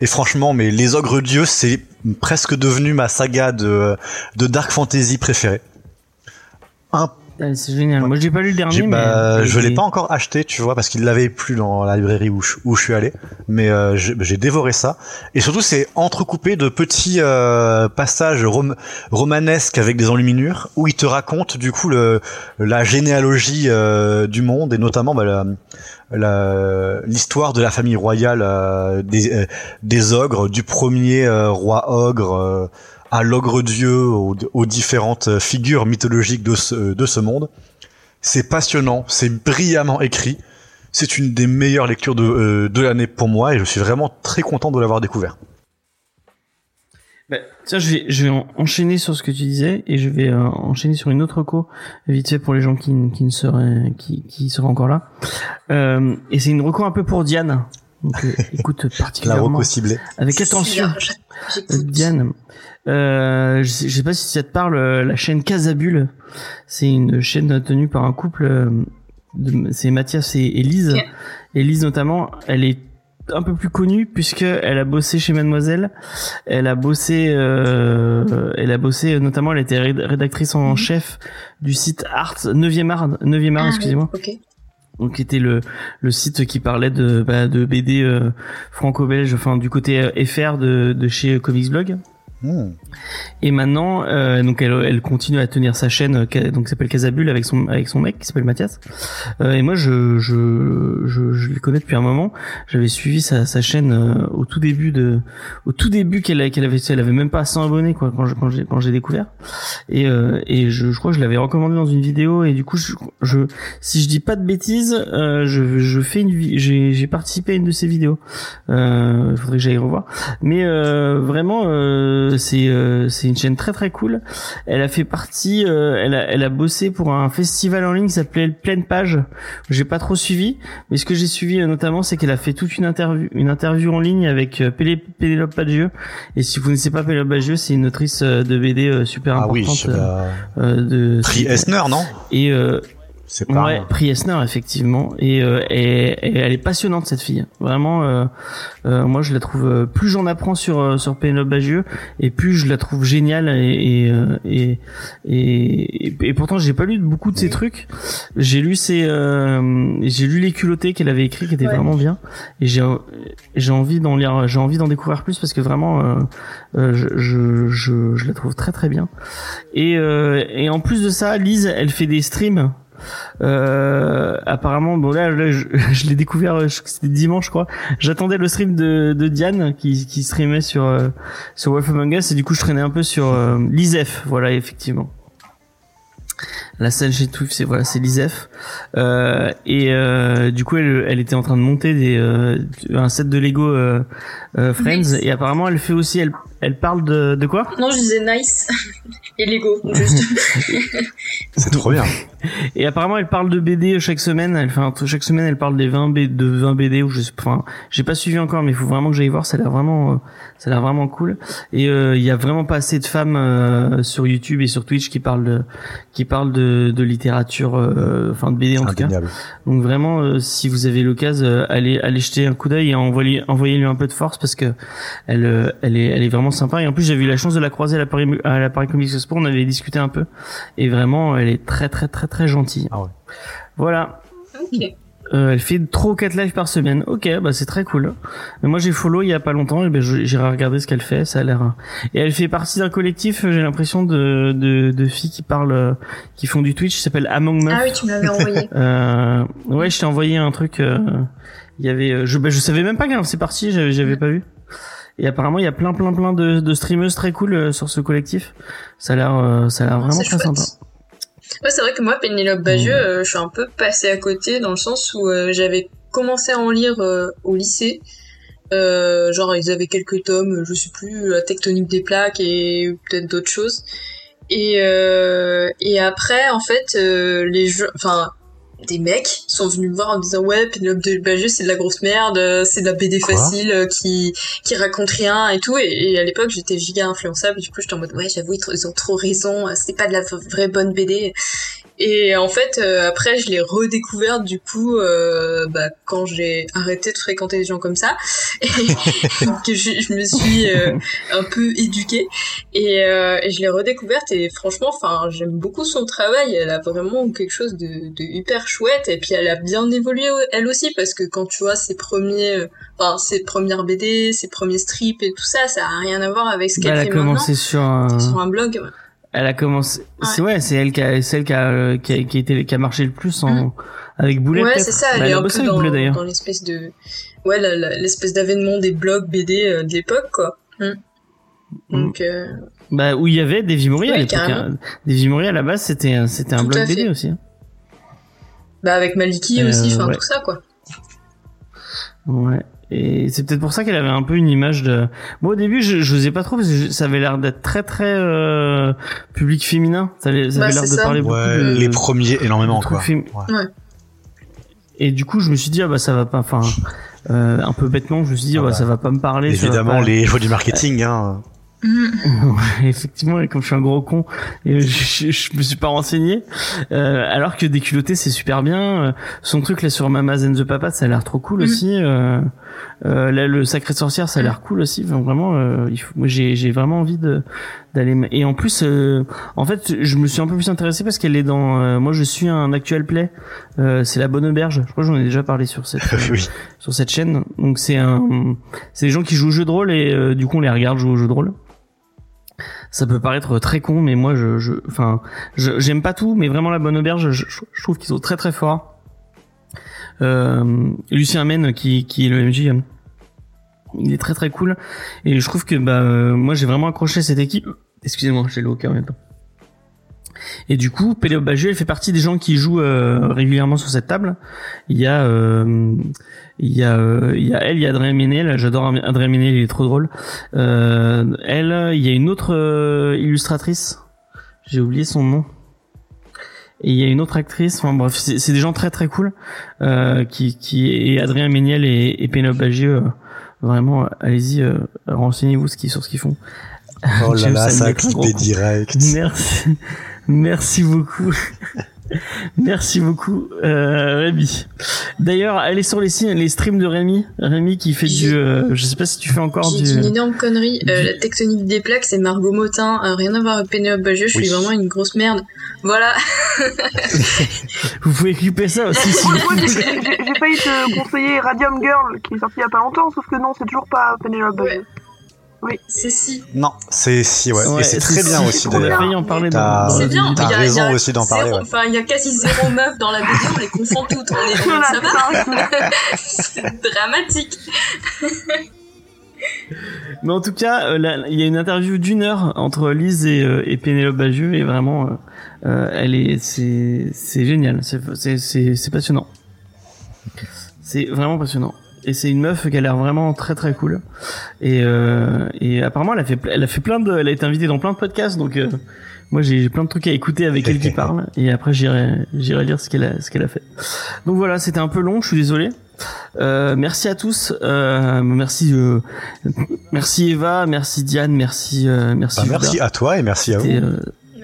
Et franchement, mais les ogres dieux, c'est presque devenu ma saga de de dark fantasy préférée. Un Ah, C'est génial. Moi, j'ai pas lu le dernier, mais bah, je l'ai pas encore acheté, tu vois, parce qu'il l'avait plus dans la librairie où je, où je suis allé. Mais euh, j'ai dévoré ça. Et surtout, c'est entrecoupé de petits euh, passages rom- romanesques avec des enluminures où il te raconte du coup le, la généalogie euh, du monde et notamment bah, la- l'histoire de la famille royale euh, des, euh, des ogres, du premier euh, roi ogre. à l'ogre dieu, aux, différentes figures mythologiques de ce, de ce monde. C'est passionnant, c'est brillamment écrit. C'est une des meilleures lectures de, de l'année pour moi et je suis vraiment très content de l'avoir découvert. Tiens, je vais, je vais en- enchaîner sur ce que tu disais et je vais euh, enchaîner sur une autre reco vite fait pour les gens qui, qui ne seraient qui, qui seraient encore là. Euh, et c'est une reco un peu pour Diane. Donc euh, écoute La particulièrement reco ciblée. avec attention. Euh. Diane, euh, je, sais, je sais pas si ça te parle, euh, la chaîne Casabule. C'est une chaîne tenue par un couple. c'est Mathias et Elise. Elise notamment, elle est un peu plus connue puisque elle a bossé chez Mademoiselle. Elle a bossé, euh, elle a bossé euh, notamment. Elle était réd- rédactrice en Mhm. chef du site Art 9e art, 9e art, Ah, excusez-moi donc qui était le le site qui parlait de bah, de BD euh, franco-belge enfin du côté FR de de chez Comics Blog Et maintenant euh, donc elle elle continue à tenir sa chaîne euh, donc s'appelle Casabule avec son avec son mec qui s'appelle Mathias. Euh, et moi je je je je les connais depuis un moment. J'avais suivi sa sa chaîne euh, au tout début de au tout début qu'elle qu'elle avait elle avait même pas 100 abonnés quoi quand j'ai quand j'ai découvert. Et euh, et je, je crois que je l'avais recommandé dans une vidéo. Et du coup je, je si je dis pas de bêtises euh, je je fais une j'ai j'ai participé à une de ces vidéos. Euh, faudrait que j'aille revoir. Mais vraiment euh, c'est euh, c'est une chaîne très très cool. Elle a fait partie euh, elle a elle a bossé pour un festival en ligne qui s'appelait Pleine Page j'ai pas trop suivi mais ce que j'ai suivi euh, notamment c'est qu'elle a fait toute une interview une interview en ligne avec Pénélope Bagieux. Et si vous ne connaissez pas Pénélope Bagieux c'est une autrice de BD euh, super Ah oui, importante bah, euh, de Prix Esner, non? Et euh, C'est pas. ouais. prix Esner effectivement. Et, euh, et- et elle est passionnante cette fille. Vraiment euh, euh, moi je la trouve euh, plus j'en apprends sur euh, sur Pénélope Bagieux et plus je la trouve géniale et et euh, et, et, pourtant j'ai pas lu beaucoup de ses trucs. J'ai lu ses euh, j'ai lu les culottés qu'elle avait écrit qui étaient Ouais. vraiment bien. Et j'ai j'ai envie d'en lire j'ai envie d'en découvrir plus parce que vraiment euh, euh, je, je, je je la trouve très très bien. Et euh, et en plus de ça Lise elle fait des streams euh, apparemment, bon là, là, je, je l'ai découvert, euh, c'était dimanche, je crois. J'attendais le stream de, de Diane qui, qui streamait sur euh, sur Wolf Among Us et du coup je traînais un peu sur euh, l'ISEF, voilà effectivement. La scène chez Twif, c'est voilà, c'est l'ISEF. Euh, et euh, du coup, elle, elle était en train de monter des euh, un set de Lego euh, euh, Friends Nice. et apparemment elle fait aussi, elle elle parle de de quoi? Non, je disais nice. Et Lego, juste. C'est trop bien. Et apparemment, elle parle de BD chaque semaine. Elle fait un truc- chaque semaine, elle parle des 20 B, de 20 BD ou je sais pas. Enfin, j'ai pas suivi encore, mais il faut vraiment que j'aille voir. Ça a l'air vraiment, euh, ça a l'air vraiment cool. Et euh, il y a vraiment pas assez de femmes euh, sur YouTube et sur Twitch qui parlent de, qui parlent de, de littérature, euh, enfin de BD en tout cas. Donc vraiment, euh, si vous avez l'occasion, euh, allez, allez jeter un coup d'œil et envoyez, envoyez-lui un peu de force parce que elle, euh, elle est, elle est vraiment sympa. Et en plus, j'ai eu la chance de la croiser à la Paris, à la Paris Comics Expo. On avait discuté un peu et vraiment, elle est très, très, très, très gentille. Ah ouais. Voilà. Ok. Euh, elle fait trop 4 lives par semaine. Ok, bah c'est très cool. Mais moi j'ai follow il y a pas longtemps et ben j'irai regarder ce qu'elle fait. Ça a l'air. Et elle fait partie d'un collectif. euh, J'ai l'impression de, de de filles qui parlent, euh, qui font du Twitch. qui s'appelle Among Meuf. Ah oui, tu me l'avais envoyé. Euh, ouais, je t'ai envoyé un truc. euh, Il y avait, euh, je, bah, je savais même pas qu'elle c'est parti. J'avais, j'avais pas vu. Et apparemment, il y a plein, plein, plein de, de streameuses très cool euh, sur ce collectif. Ça a l'air, euh, ça a l'air vraiment très chouette. sympa. Ouais, c'est vrai que moi, Pénélope Bagieux, euh, je suis un peu passée à côté dans le sens où euh, j'avais commencé à en lire euh, au lycée. Euh, genre, ils avaient quelques tomes, je sais plus, la tectonique des plaques et peut-être d'autres choses. Et, euh, et après, en fait, euh, les jeux, enfin, des mecs sont venus me voir en me disant ouais Pénélope de Bagieux c'est de la grosse merde euh, c'est de la BD Quoi facile euh, qui qui raconte rien et tout. Et, et à l'époque j'étais giga influençable. Du coup j'étais en mode ouais j'avoue ils, ils ont trop raison euh, c'est pas de la vraie bonne BD et en fait euh, après je l'ai redécouverte du coup euh, bah, quand j'ai arrêté de fréquenter des gens comme ça. Et que je, je me suis euh, un peu éduquée. Et, euh, et je l'ai redécouverte et franchement enfin j'aime beaucoup son travail. Elle a vraiment quelque chose de, de hyper chouette. Et puis elle a bien évolué elle aussi parce que quand tu vois ses premiers enfin ses premières BD ses premiers strips et tout ça ça a rien à voir avec ce Bah, qu'elle elle a fait commencé sur un... maintenant sur un blog Elle a commencé. C'est ouais, c'est elle qui a, celle qui a, euh, qui a, qui a été, qui a marché le plus en avec Boulet. ouais c'est ça Bah, elle est un peu dans, Boulet dans l'espèce de ouais l'espèce d'avènement des blogs BD euh, de l'époque quoi Mm. donc euh, Bah où il y avait Davy Mori à Ouais, l'époque. carrément. hein. Davy Mori à la base c'était un- c'était un blog à. BD aussi. hein. bah avec Maliki Euh, aussi enfin ouais. tout ça quoi Ouais. Et c'est peut-être pour ça qu'elle avait un peu une image de. Moi au début je je faisais pas trop parce que je- ça avait l'air d'être très très euh, public féminin. Ça avait, ça Bah, avait l'air de ça. parler beaucoup Ouais, de. les premiers énormément quoi. Ouais. Et du coup je me suis dit ah bah ça va pas. Enfin euh, un peu bêtement je me suis dit Ah ah bah, ça va pas me parler. Évidemment, pas- les choix du marketing, hein. Ouais, effectivement, et comme je suis un gros con, et je, je, je me suis pas renseigné. Euh, alors que déculotté, c'est super bien. Euh, Son truc là sur Mamas and the Papa, ça a l'air trop cool Mhm. aussi. Euh, euh, là, le Sacré Sorcière, ça a l'air cool aussi. Enfin, vraiment, euh, il faut, moi, j'ai j'ai vraiment envie de d'aller. Et en plus, euh, en fait, je me suis un peu plus intéressé parce qu'elle est dans. euh, moi, je suis un actual play. Euh, c'est la Bonne Auberge. Je crois que j'en ai déjà parlé sur cette oui. sur cette chaîne. Donc c'est un, c'est des gens qui jouent au jeu de rôle et euh, du coup on les regarde jouer au jeu de rôle. Ça peut paraître très con, mais moi je, je, enfin, je- j'aime pas tout, mais vraiment la bonne auberge, je, je trouve qu'ils sont très très forts. Euh, Lucien Men qui, qui est le MJ, hein, il est très très cool et je trouve que bah euh, moi j'ai vraiment accroché cette équipe. Excusez-moi, j'ai le même temps. Et du coup, Péléo Bagieux, elle fait partie des gens qui jouent euh, régulièrement sur cette table. Il y a, euh, il y a, euh, il y a elle, il y a Adrien Ménel. J'adore Adrien Ménel, il est trop drôle. Euh, elle, il y a une autre euh, illustratrice. J'ai oublié son nom. Et il y a une autre actrice. Enfin bref, c'est des gens très très cool. Euh, qui, qui et Adrien Méniel et, et Pénélope Bagieux. euh, vraiment, euh, allez-y, euh, renseignez-vous ce qu'ils sur ce qu'ils font. Oh là là, ça ça a direct. Merci, merci beaucoup. Merci beaucoup, euh, Rémi. D'ailleurs, allez sur les, les streams de Rémi. Rémi qui fait du, euh, je sais pas si tu fais encore dit une du. énorme connerie. Euh, du- la tectonique des plaques, c'est Margot Motin. Euh, rien à voir avec Pénélope Bagieux. Je Oui. suis vraiment une grosse merde. Voilà. Vous pouvez couper ça aussi si j'ai failli te conseiller Radium Girl, qui est sorti il y a pas longtemps, sauf que non, c'est toujours pas Penelope Bagieux. C'est si. Non, c'est si, ouais. Ouais, Et c'est très si, bien si, aussi, On a d'ailleurs. failli en parler dans, C'est bien. T'as Il y a- raison il y a aussi d'en parler, ouais. Enfin, il y a quasi zéro meuf dans la BD. On les confond toutes. On est, ça va. C'est dramatique. Mais en tout cas, euh, là, il y a une interview d'une heure entre Lise et, euh, et Pénélope Bagieux et vraiment, euh, elle est, c'est, c'est génial, c'est, c'est passionnant. C'est vraiment passionnant. Et c'est une meuf qui a l'air vraiment très très cool. Et, euh, et apparemment, elle a fait, elle a fait plein de, elle a été invitée dans plein de podcasts, donc euh, moi j'ai plein de trucs à écouter avec elle qui parle. Et après, j'irai, j'irai lire ce qu'elle a, ce qu'elle a fait. Donc voilà, c'était un peu long, je suis désolé. Euh, merci à tous. Euh, merci, euh, merci Eva, merci Diane, merci, euh, merci. Bah, merci à toi et merci à vous.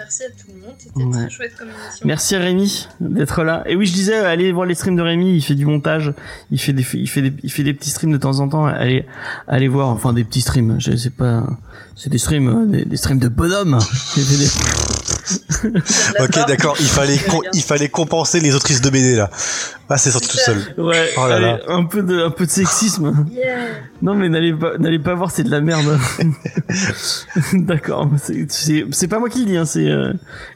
Merci à tout le monde. C'était Ouais. très chouette comme émission. Merci à Rémi d'être là. Et oui, je disais, euh, allez voir les streams de Rémi. Il fait du montage. Il fait des, il fait des, il fait des petits streams de temps en temps. Allez, allez voir. Enfin, des petits streams. Je sais pas. C'est des streams, euh, des, des streams de bonhomme. Il fait des- Ok, d'accord, il fallait, il fallait compenser les autrices de BD, là. Ah, c'est sorti tout seul. Ouais. Oh là allez, là. un peu de, un peu de sexisme. Yeah. Non, mais n'allez pas, n'allez pas voir, c'est de la merde. D'accord. C'est, pas moi qui le dis, hein, c'est euh,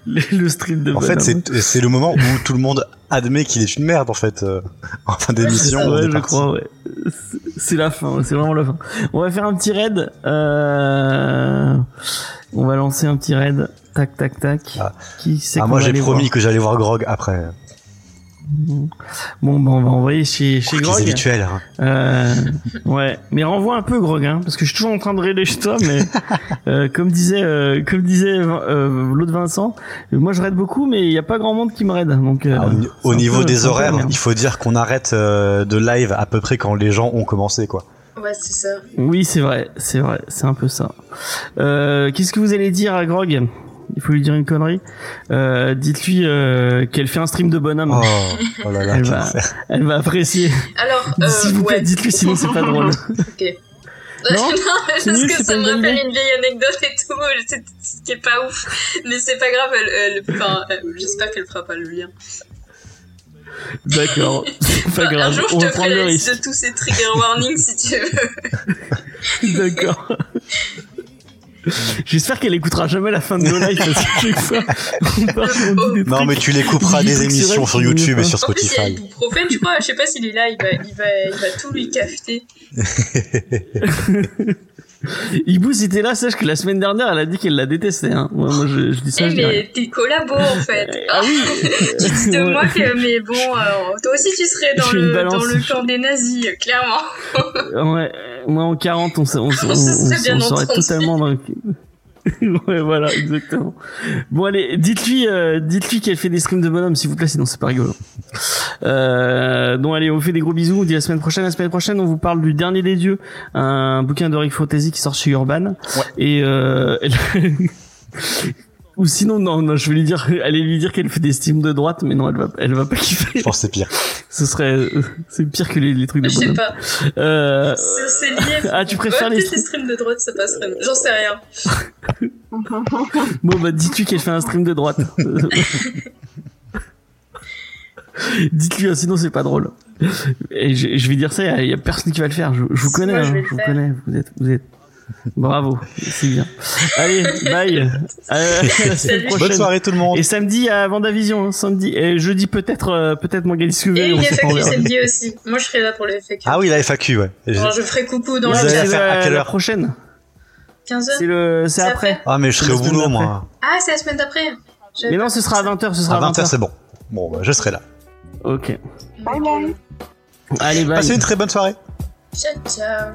le, le stream de En fait, c'est, c'est le moment où tout le monde admet qu'il est une merde, en fait, euh, en fin d'émission. on Ouais, je crois, ouais. C'est- C'est la fin, c'est vraiment la fin. On va faire un petit raid. Euh... On va lancer un petit raid. Tac, tac, tac. Ah. Qui c'est Ah, moi j'ai promis voir que j'allais voir Grog après. Bon, bah, on va envoyer chez, chez Grog. qu'ils habituels. hein. Euh, ouais, mais renvoie un peu Grog, hein, parce que je suis toujours en train de raider chez toi, mais euh, comme disait, euh, comme disait euh, l'autre Vincent, moi je raide beaucoup, mais il y a pas grand monde qui me raide, donc. euh, Ah, au, c'est niveau peu- des c'est horaires, merde. il faut dire qu'on arrête euh, de live à peu près quand les gens ont commencé quoi. Ouais, c'est ça. Oui, c'est vrai, c'est vrai, c'est un peu ça. Euh, Qu'est-ce que vous allez dire à Grog? Il faut lui dire une connerie. Euh, Dites-lui euh, qu'elle fait un stream de bonhomme. Oh, oh là là, Elle va-. Elle va apprécier. Alors, euh, S'il vous plaît, ouais. dites-lui, sinon c'est pas drôle. Ok. Non, Non, c'est parce nul, que ça me rappelle une vieille anecdote et tout, c'est ce qui est pas ouf. Mais c'est pas grave, elle, elle- enfin, euh, j'espère qu'elle fera pas le lien. D'accord, c'est pas un grave. jour, On je va te prendre ferai le la liste risque. de tous ces trigger warnings si tu veux. D'accord. J'espère qu'elle écoutera jamais la fin de nos lives parce que chaque fois on parle, on dit des Non trucs. mais tu l'écouperas Des des émissions sur YouTube et sur En plus, il y a Spotify. ibuprofène, je crois, je sais pas s'il est là, il va, il va, il va tout lui cafeter. Ibou, si t'es là, sache que la semaine dernière, elle a dit qu'elle la détestait. Hein. Moi, moi, je, je dis ça, Eh, je mais t'es collabo en fait. Ah oui tu dis de Ouais. moi que, mais bon, alors, toi aussi tu serais dans le, dans le camp des nazis, euh, clairement. Ouais, moi en 40, on, on, on, On se serait totalement dans le... ouais, voilà, exactement. Bon, allez, dites-lui, euh, dites-lui qu'elle fait des streams de bonhomme, s'il vous plaît, sinon c'est pas rigolo. Euh, donc allez, on vous fait des gros bisous, on dit à la semaine prochaine. La semaine prochaine, on vous parle du Dernier des Dieux, un bouquin de Rick Fantasy qui sort chez Urban. Ouais. Et euh, ou sinon, non, non, je vais lui dire, allez lui dire qu'elle fait des streams de droite, mais non, elle va, elle va pas kiffer. Je pense que c'est pire. Ce serait, c'est pire que les, les trucs de Je sais pas. Euh, C'est c'est lié. Ah, tu préfères ouais, les streams de droite, ça passerait. J'en sais rien. Bon bah dis-lui qu'elle fait un stream de droite. Dites-lui, hein, sinon c'est pas drôle. Et je, je vais dire ça, il y a- il y, a personne qui va le faire. Je, je vous Si, connais, moi, je hein, je, vous connais. Vous êtes, vous êtes. Bravo, c'est bien. Allez, bye. Euh, la semaine prochaine. Bonne soirée tout le monde. Et samedi à Vendavision, hein, samedi. Et jeudi peut-être, euh, peut-être Manga Et Discovery. une FAQ samedi aussi. Moi, je serai là pour le FAQ. Ah oui, la FAQ, ouais. Alors, je ferai coucou dans Vous la chat. faire à la- quelle la heure prochaine. 15h C'est le, c'est C'est après. après. Ah mais je serai la au boulot moi. Ah, c'est la semaine d'après. Mais non, pas ce sera à 20h, ce sera À à 20h 20h. c'est bon. Bon, bah, je serai là. Ok. Bye bye. Allez, bye. Passez une très bonne soirée. Ciao, ciao.